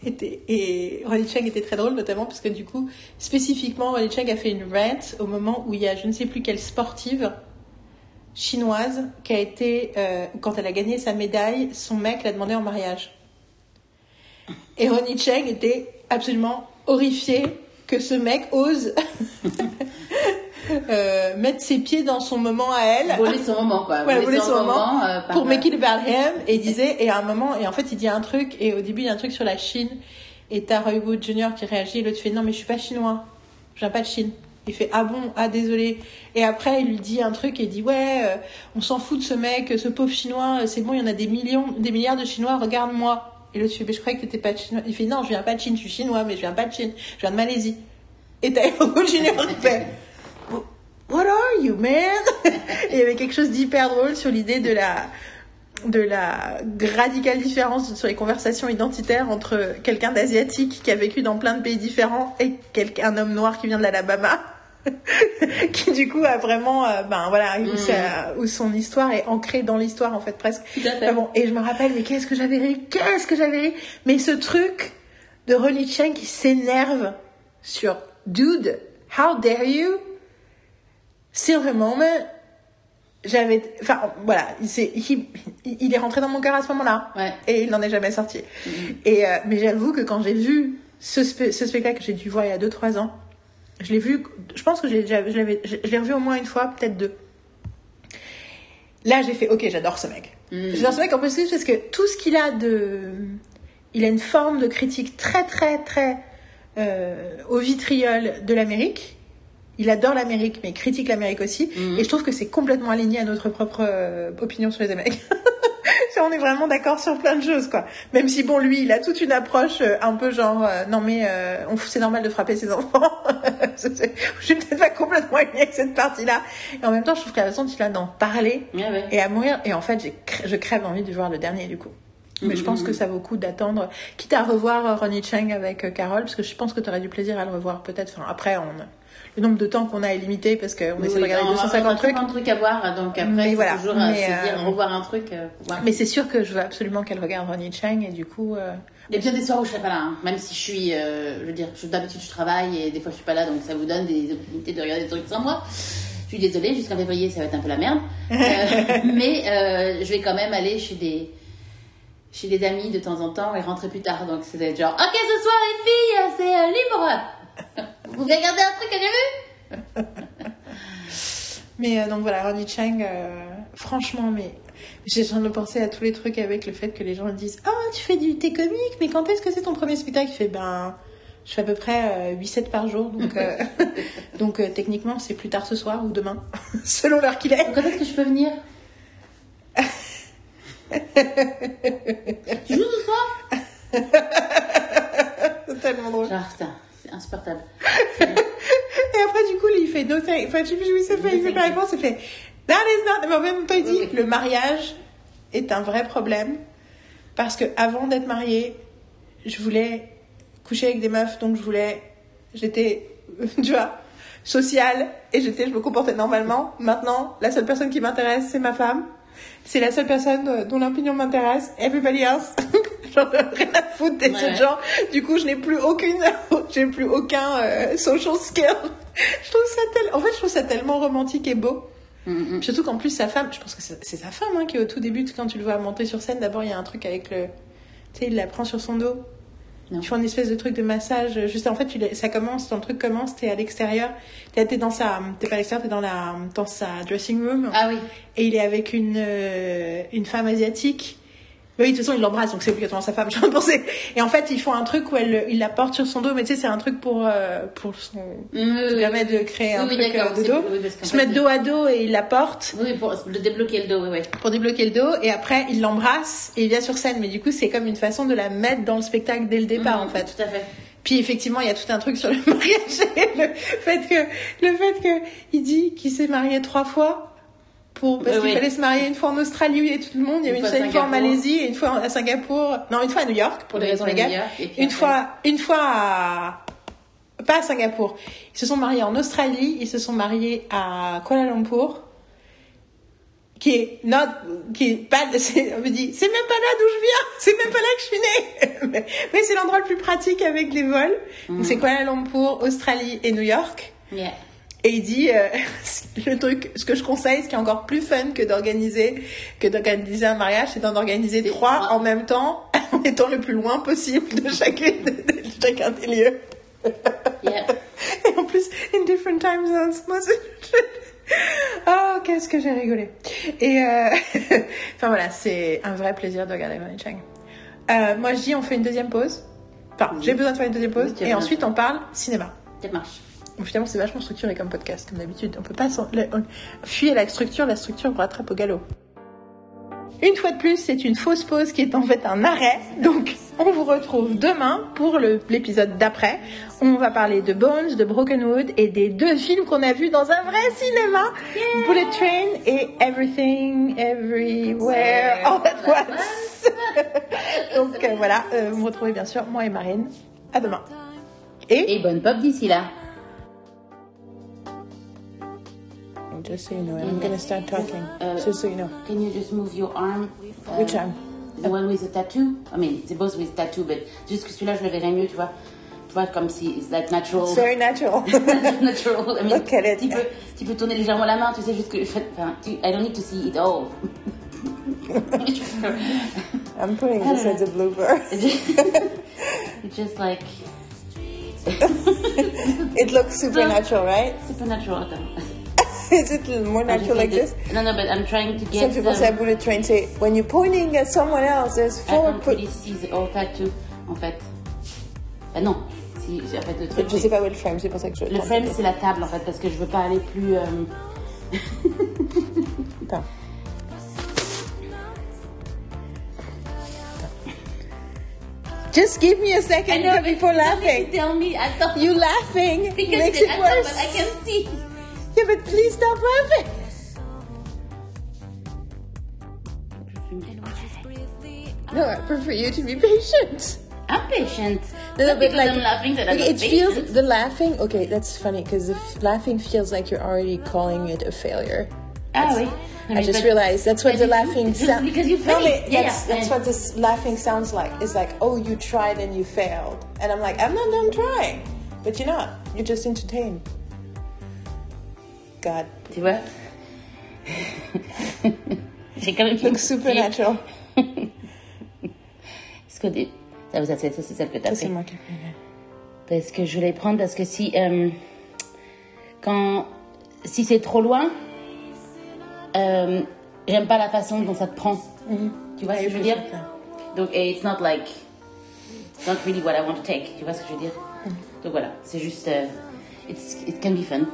Était, et Ronnie Chang était très drôle, notamment parce que du coup, spécifiquement, Ronnie Chang a fait une rant au moment où il y a je ne sais plus quelle sportive chinoise qui a été, euh, quand elle a gagné sa médaille, son mec l'a demandé en mariage. Et Ronnie Chang était absolument horrifié que ce mec ose euh, mettre ses pieds dans son moment à elle. Voler son moment, quoi. Ouais, voler son moment euh, pour make it about him. Et il disait et à un moment et en fait il dit un truc et au début il y a un truc sur la Chine. Et t'as Roy Wood Jr qui réagit et l'autre fait non mais je suis pas chinois. Je viens pas de Chine il fait ah bon ah désolé. Et après il lui dit un truc et il dit ouais euh, on s'en fout de ce mec ce pauvre chinois euh, c'est bon il y en a des millions des milliards de chinois regarde-moi. Et l'autre fait mais je croyais que t'étais pas de chinois. Il fait non je viens pas de Chine je suis chinois mais je viens pas de Chine je viens de Malaisie. Et t'as Jr qui fait What are you, man? Et il y avait quelque chose d'hyper drôle sur l'idée de la, de la radicale différence sur les conversations identitaires entre quelqu'un d'asiatique qui a vécu dans plein de pays différents et quelqu'un, un homme noir qui vient de l'Alabama. qui du coup a vraiment euh, ben voilà où, Mhm. ça- où son histoire est ancrée dans l'histoire en fait presque Tout à fait. Ah bon, et je me rappelle, mais qu'est-ce que j'avais ri, qu'est-ce que j'avais ri. Mais ce truc de Ronnie Chang qui s'énerve sur Dude, how dare you? Silver moment. J'avais, enfin, voilà, il, s'est- il, il est rentré dans mon cœur à ce moment-là. Ouais. Et il n'en est jamais sorti. Et, euh, mais j'avoue que quand j'ai vu ce, spe- ce spectacle que j'ai dû voir il y a 2-3 ans, je l'ai vu, je pense que je l'avais, je, l'ai revu au moins une fois, peut-être deux. Là, j'ai fait, ok, j'adore ce mec. Mm. J'adore ce mec en plus parce que tout ce qu'il a de, il a une forme de critique très, très, très euh, au vitriol de l'Amérique. Il adore l'Amérique, mais il critique l'Amérique aussi. Mhm. Et je trouve que c'est complètement aligné à notre propre euh, opinion sur les Américains. on est vraiment d'accord sur plein de choses, quoi. Même si, bon, lui, il a toute une approche euh, un peu genre, euh, non mais euh, on- c'est normal de frapper ses enfants. Je suis peut-être pas complètement alignée avec cette partie-là. Et en même temps, je trouve que la façon dont il a d'en parler ouais. et à mourir. Et en fait, cr- je crève envie de voir le dernier, du coup. Mais je pense que ça vaut le coup d'attendre, quitte à revoir Ronnie Chang avec Carole, parce que je pense que tu aurais du plaisir à le revoir, peut-être. Enfin, après, on, le nombre de temps qu'on a est limité, parce qu'on essaie de regarder on a 250 trucs. de trucs à voir, donc après, Mais voilà, toujours euh, mais, dire, euh, revoir un truc. euh, voir. Mais c'est sûr que je veux absolument qu'elle regarde Ronnie Chang, et du coup, euh, Il y a bien des soirs où je serai pas là, hein. même si je suis, euh, je veux dire, d'habitude je travaille et des fois je suis pas là, donc ça vous donne des opportunités de regarder des trucs sans moi. Je suis désolée, jusqu'à février ça va être un peu la merde, mais je vais quand même aller chez des chez des amis de temps en temps et rentrer plus tard, donc c'est genre, ok ce soir les filles, c'est libre. Vous voulez regarder un truc que j'ai vu Mais euh, donc voilà, Ronnie Chang, euh, franchement, mais j'ai train de penser à tous les trucs avec le fait que les gens disent Ah, tu fais du thé comique, mais quand est-ce que c'est ton premier spectacle? Il fait Ben, je fais à peu près euh, 8-7 par jour, donc, euh, donc techniquement, c'est plus tard ce soir ou demain, selon l'heure qu'il est. Quand est-ce que je peux venir Tu joues ce soir? C'est tellement drôle. Genre, insupportable. Et après, du coup, il fait no. Enfin, je sais plus fait. Il fait pas réponse. Il fait That is not. Mais en même temps, il dit Oui, oui. le mariage est un vrai problème parce que avant d'être mariée, je voulais coucher avec des meufs, donc je voulais, j'étais, tu vois, sociale et j'étais, je me comportais normalement. Maintenant, la seule personne qui m'intéresse, c'est ma femme. C'est la seule personne euh, dont l'opinion m'intéresse. Everybody else, j'en ai rien à foutre des Ouais, gens. Du coup, je n'ai plus aucune, j'ai plus aucun euh, social skill. je trouve ça tel... En fait, je trouve ça tellement romantique et beau. Mm. Surtout qu'en plus, sa femme, je pense que c'est c'est sa femme hein, qui, au tout début, quand tu le vois monter sur scène, d'abord, il y a un truc avec le. Tu sais, il la prend sur son dos. Non. Tu fais une espèce de truc de massage. Juste, en fait, tu ça commence, ton truc commence, t'es à l'extérieur. T'es t'es dans sa. T'es pas à l'extérieur, t'es dans, la, dans sa dressing room. Ah oui. Et il est avec une, euh, une femme asiatique. Bah oui, de toute façon, il l'embrasse, donc c'est obligatoirement sa femme, de penser. Et en fait, ils font un truc où elle, il la porte sur son dos, mais tu sais, c'est un truc pour, euh, pour son, qui permet de créer un Oui, truc euh, de dos. oui, Ils se mettent dos à dos et il la porte Oui, pour le débloquer le dos, oui, oui. pour débloquer le dos et après il l'embrasse et il vient sur scène mais du coup c'est comme une façon de la mettre dans le spectacle dès le départ en Mhm, fait Tout à fait. puis effectivement il y a tout un truc sur le mariage le fait que le fait que il dit qu'il s'est marié trois fois pour parce qu'il oui. fallait se marier une fois en Australie où il y avait tout le monde il y avait Une fois une fois en. Malaisie et une fois à Singapour non une fois à New York pour des Oui, raisons légales et une fois une fois à pas à Singapour ils se sont mariés en Australie ils se sont mariés à Kuala Lumpur qui est not, qui est pas, on me dit, c'est même pas là d'où je viens, c'est même pas là que je suis née. mais mais c'est l'endroit le plus pratique avec les vols. Donc c'est Kuala Lumpur, Australie et New York. Yeah. Et il dit, euh, le truc, ce que je conseille, ce qui est encore plus fun que d'organiser, que d'organiser un mariage, c'est d'en organiser trois en même temps, en étant le plus loin possible de chacune, de chacun des lieux. Yeah. Et en plus, in different time zones. Moi. Oh, qu'est-ce que j'ai rigolé. Et euh... enfin voilà, c'est un vrai plaisir de regarder Ronnie Chang. Euh, moi, je dis, on fait une deuxième pause. Enfin, Oui. j'ai besoin de faire une deuxième pause. Oui, et ensuite, on parle cinéma. Ça marche. Donc, finalement, c'est vachement structuré comme podcast, comme d'habitude. On peut pas fuir la structure, la structure vous rattrape au galop. Une fois de plus, c'est une fausse pause qui est en fait un arrêt. Donc, on vous retrouve demain pour l'épisode d'après. On va parler de Bones, de Brokenwood et des deux films qu'on a vus dans un vrai cinéma. Bullet Train et Everything, Everywhere, All at Once. Donc euh, voilà, euh, vous me retrouvez bien sûr, moi et Marine. À demain. Et, Et bonne pop d'ici là. Just so you know, I'm gonna start talking. Uh, just so you know. Can you just move your arm? uh, Which arm? The one with the tattoo? I mean, they're both with tattoo, but juste que celui-là, je le verrais mieux, tu vois. Tu vois, comme si it's like natural. It's very natural. natural. I mean, Look at it. Tu peux, tu peux tourner légèrement la main, tu sais, juste que. Enfin, tu, I don't need to see it all. I'm putting this as a blooper. it's just like It looks supernatural, right? supernatural. Is it more natural like this? No, no, but I'm trying to get. Some people say bullet train say when you're pointing at someone else, there's see the all tattoo, en fait. Ah non, si, en fait, le truc. je sais pas où est le frame, c'est pour ça que je. Le frame, c'est la table, en fait, parce que je veux pas aller plus. euh, Attends. Just give me a second before laughing. Tell me. You laughing Because makes it, worse. but I can see. Yeah, but please stop laughing. No, I prefer you to be patient. I'm patient. Not but because like, I'm laughing that I'm okay, not it feels the laughing. Okay, that's funny because the f- laughing feels like you're already calling it a failure. Ah oui. I just realized that's what the laughing sounds. because you no, failed. Yeah, that's, yeah. that's what this laughing sounds like. It's like, oh, you tried and you failed, and I'm like, I'm not done trying, but you're not. You're just entertained. God, Tu vois? J'ai quand même looks supernatural. Est-ce que des- ça, ça, c'est ça, c'est celle que t'as fait. c'est moi qui ai. Parce que je voulais prendre parce que si euh, quand si c'est trop loin, euh, j'aime pas la façon dont ça te prend. Tu vois ce que je veux dire? Donc et it's not like it's not really what I want to take. Tu vois ce que je veux dire? Donc voilà, c'est juste euh, it's it can be fun.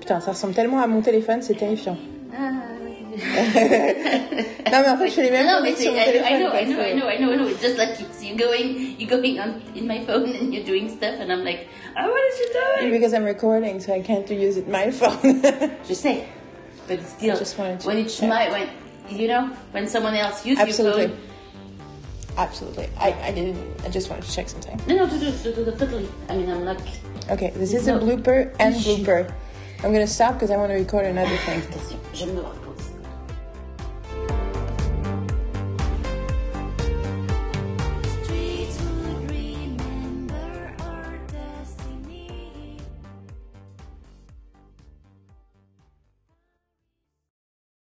Putain, ça ressemble tellement à mon téléphone, c'est terrifiant. non, mais en fait, je fais les mêmes mais sur mon I, téléphone. I know, I know, I know, I know, I know. It's just like it's you going, you going on in my phone and you're doing stuff, and I'm like, oh, what is she doing? Because I'm recording, so I can't use it my phone. Je sais, but still, I just wanted to when it's my when you know when someone else uses your phone. Absolutely. I, I didn't. I just wanted to check something. No, no, to do, to do, totally. I mean, I'm not. Okay, this is a blooper and blooper. I'm gonna stop because I want to record another thing.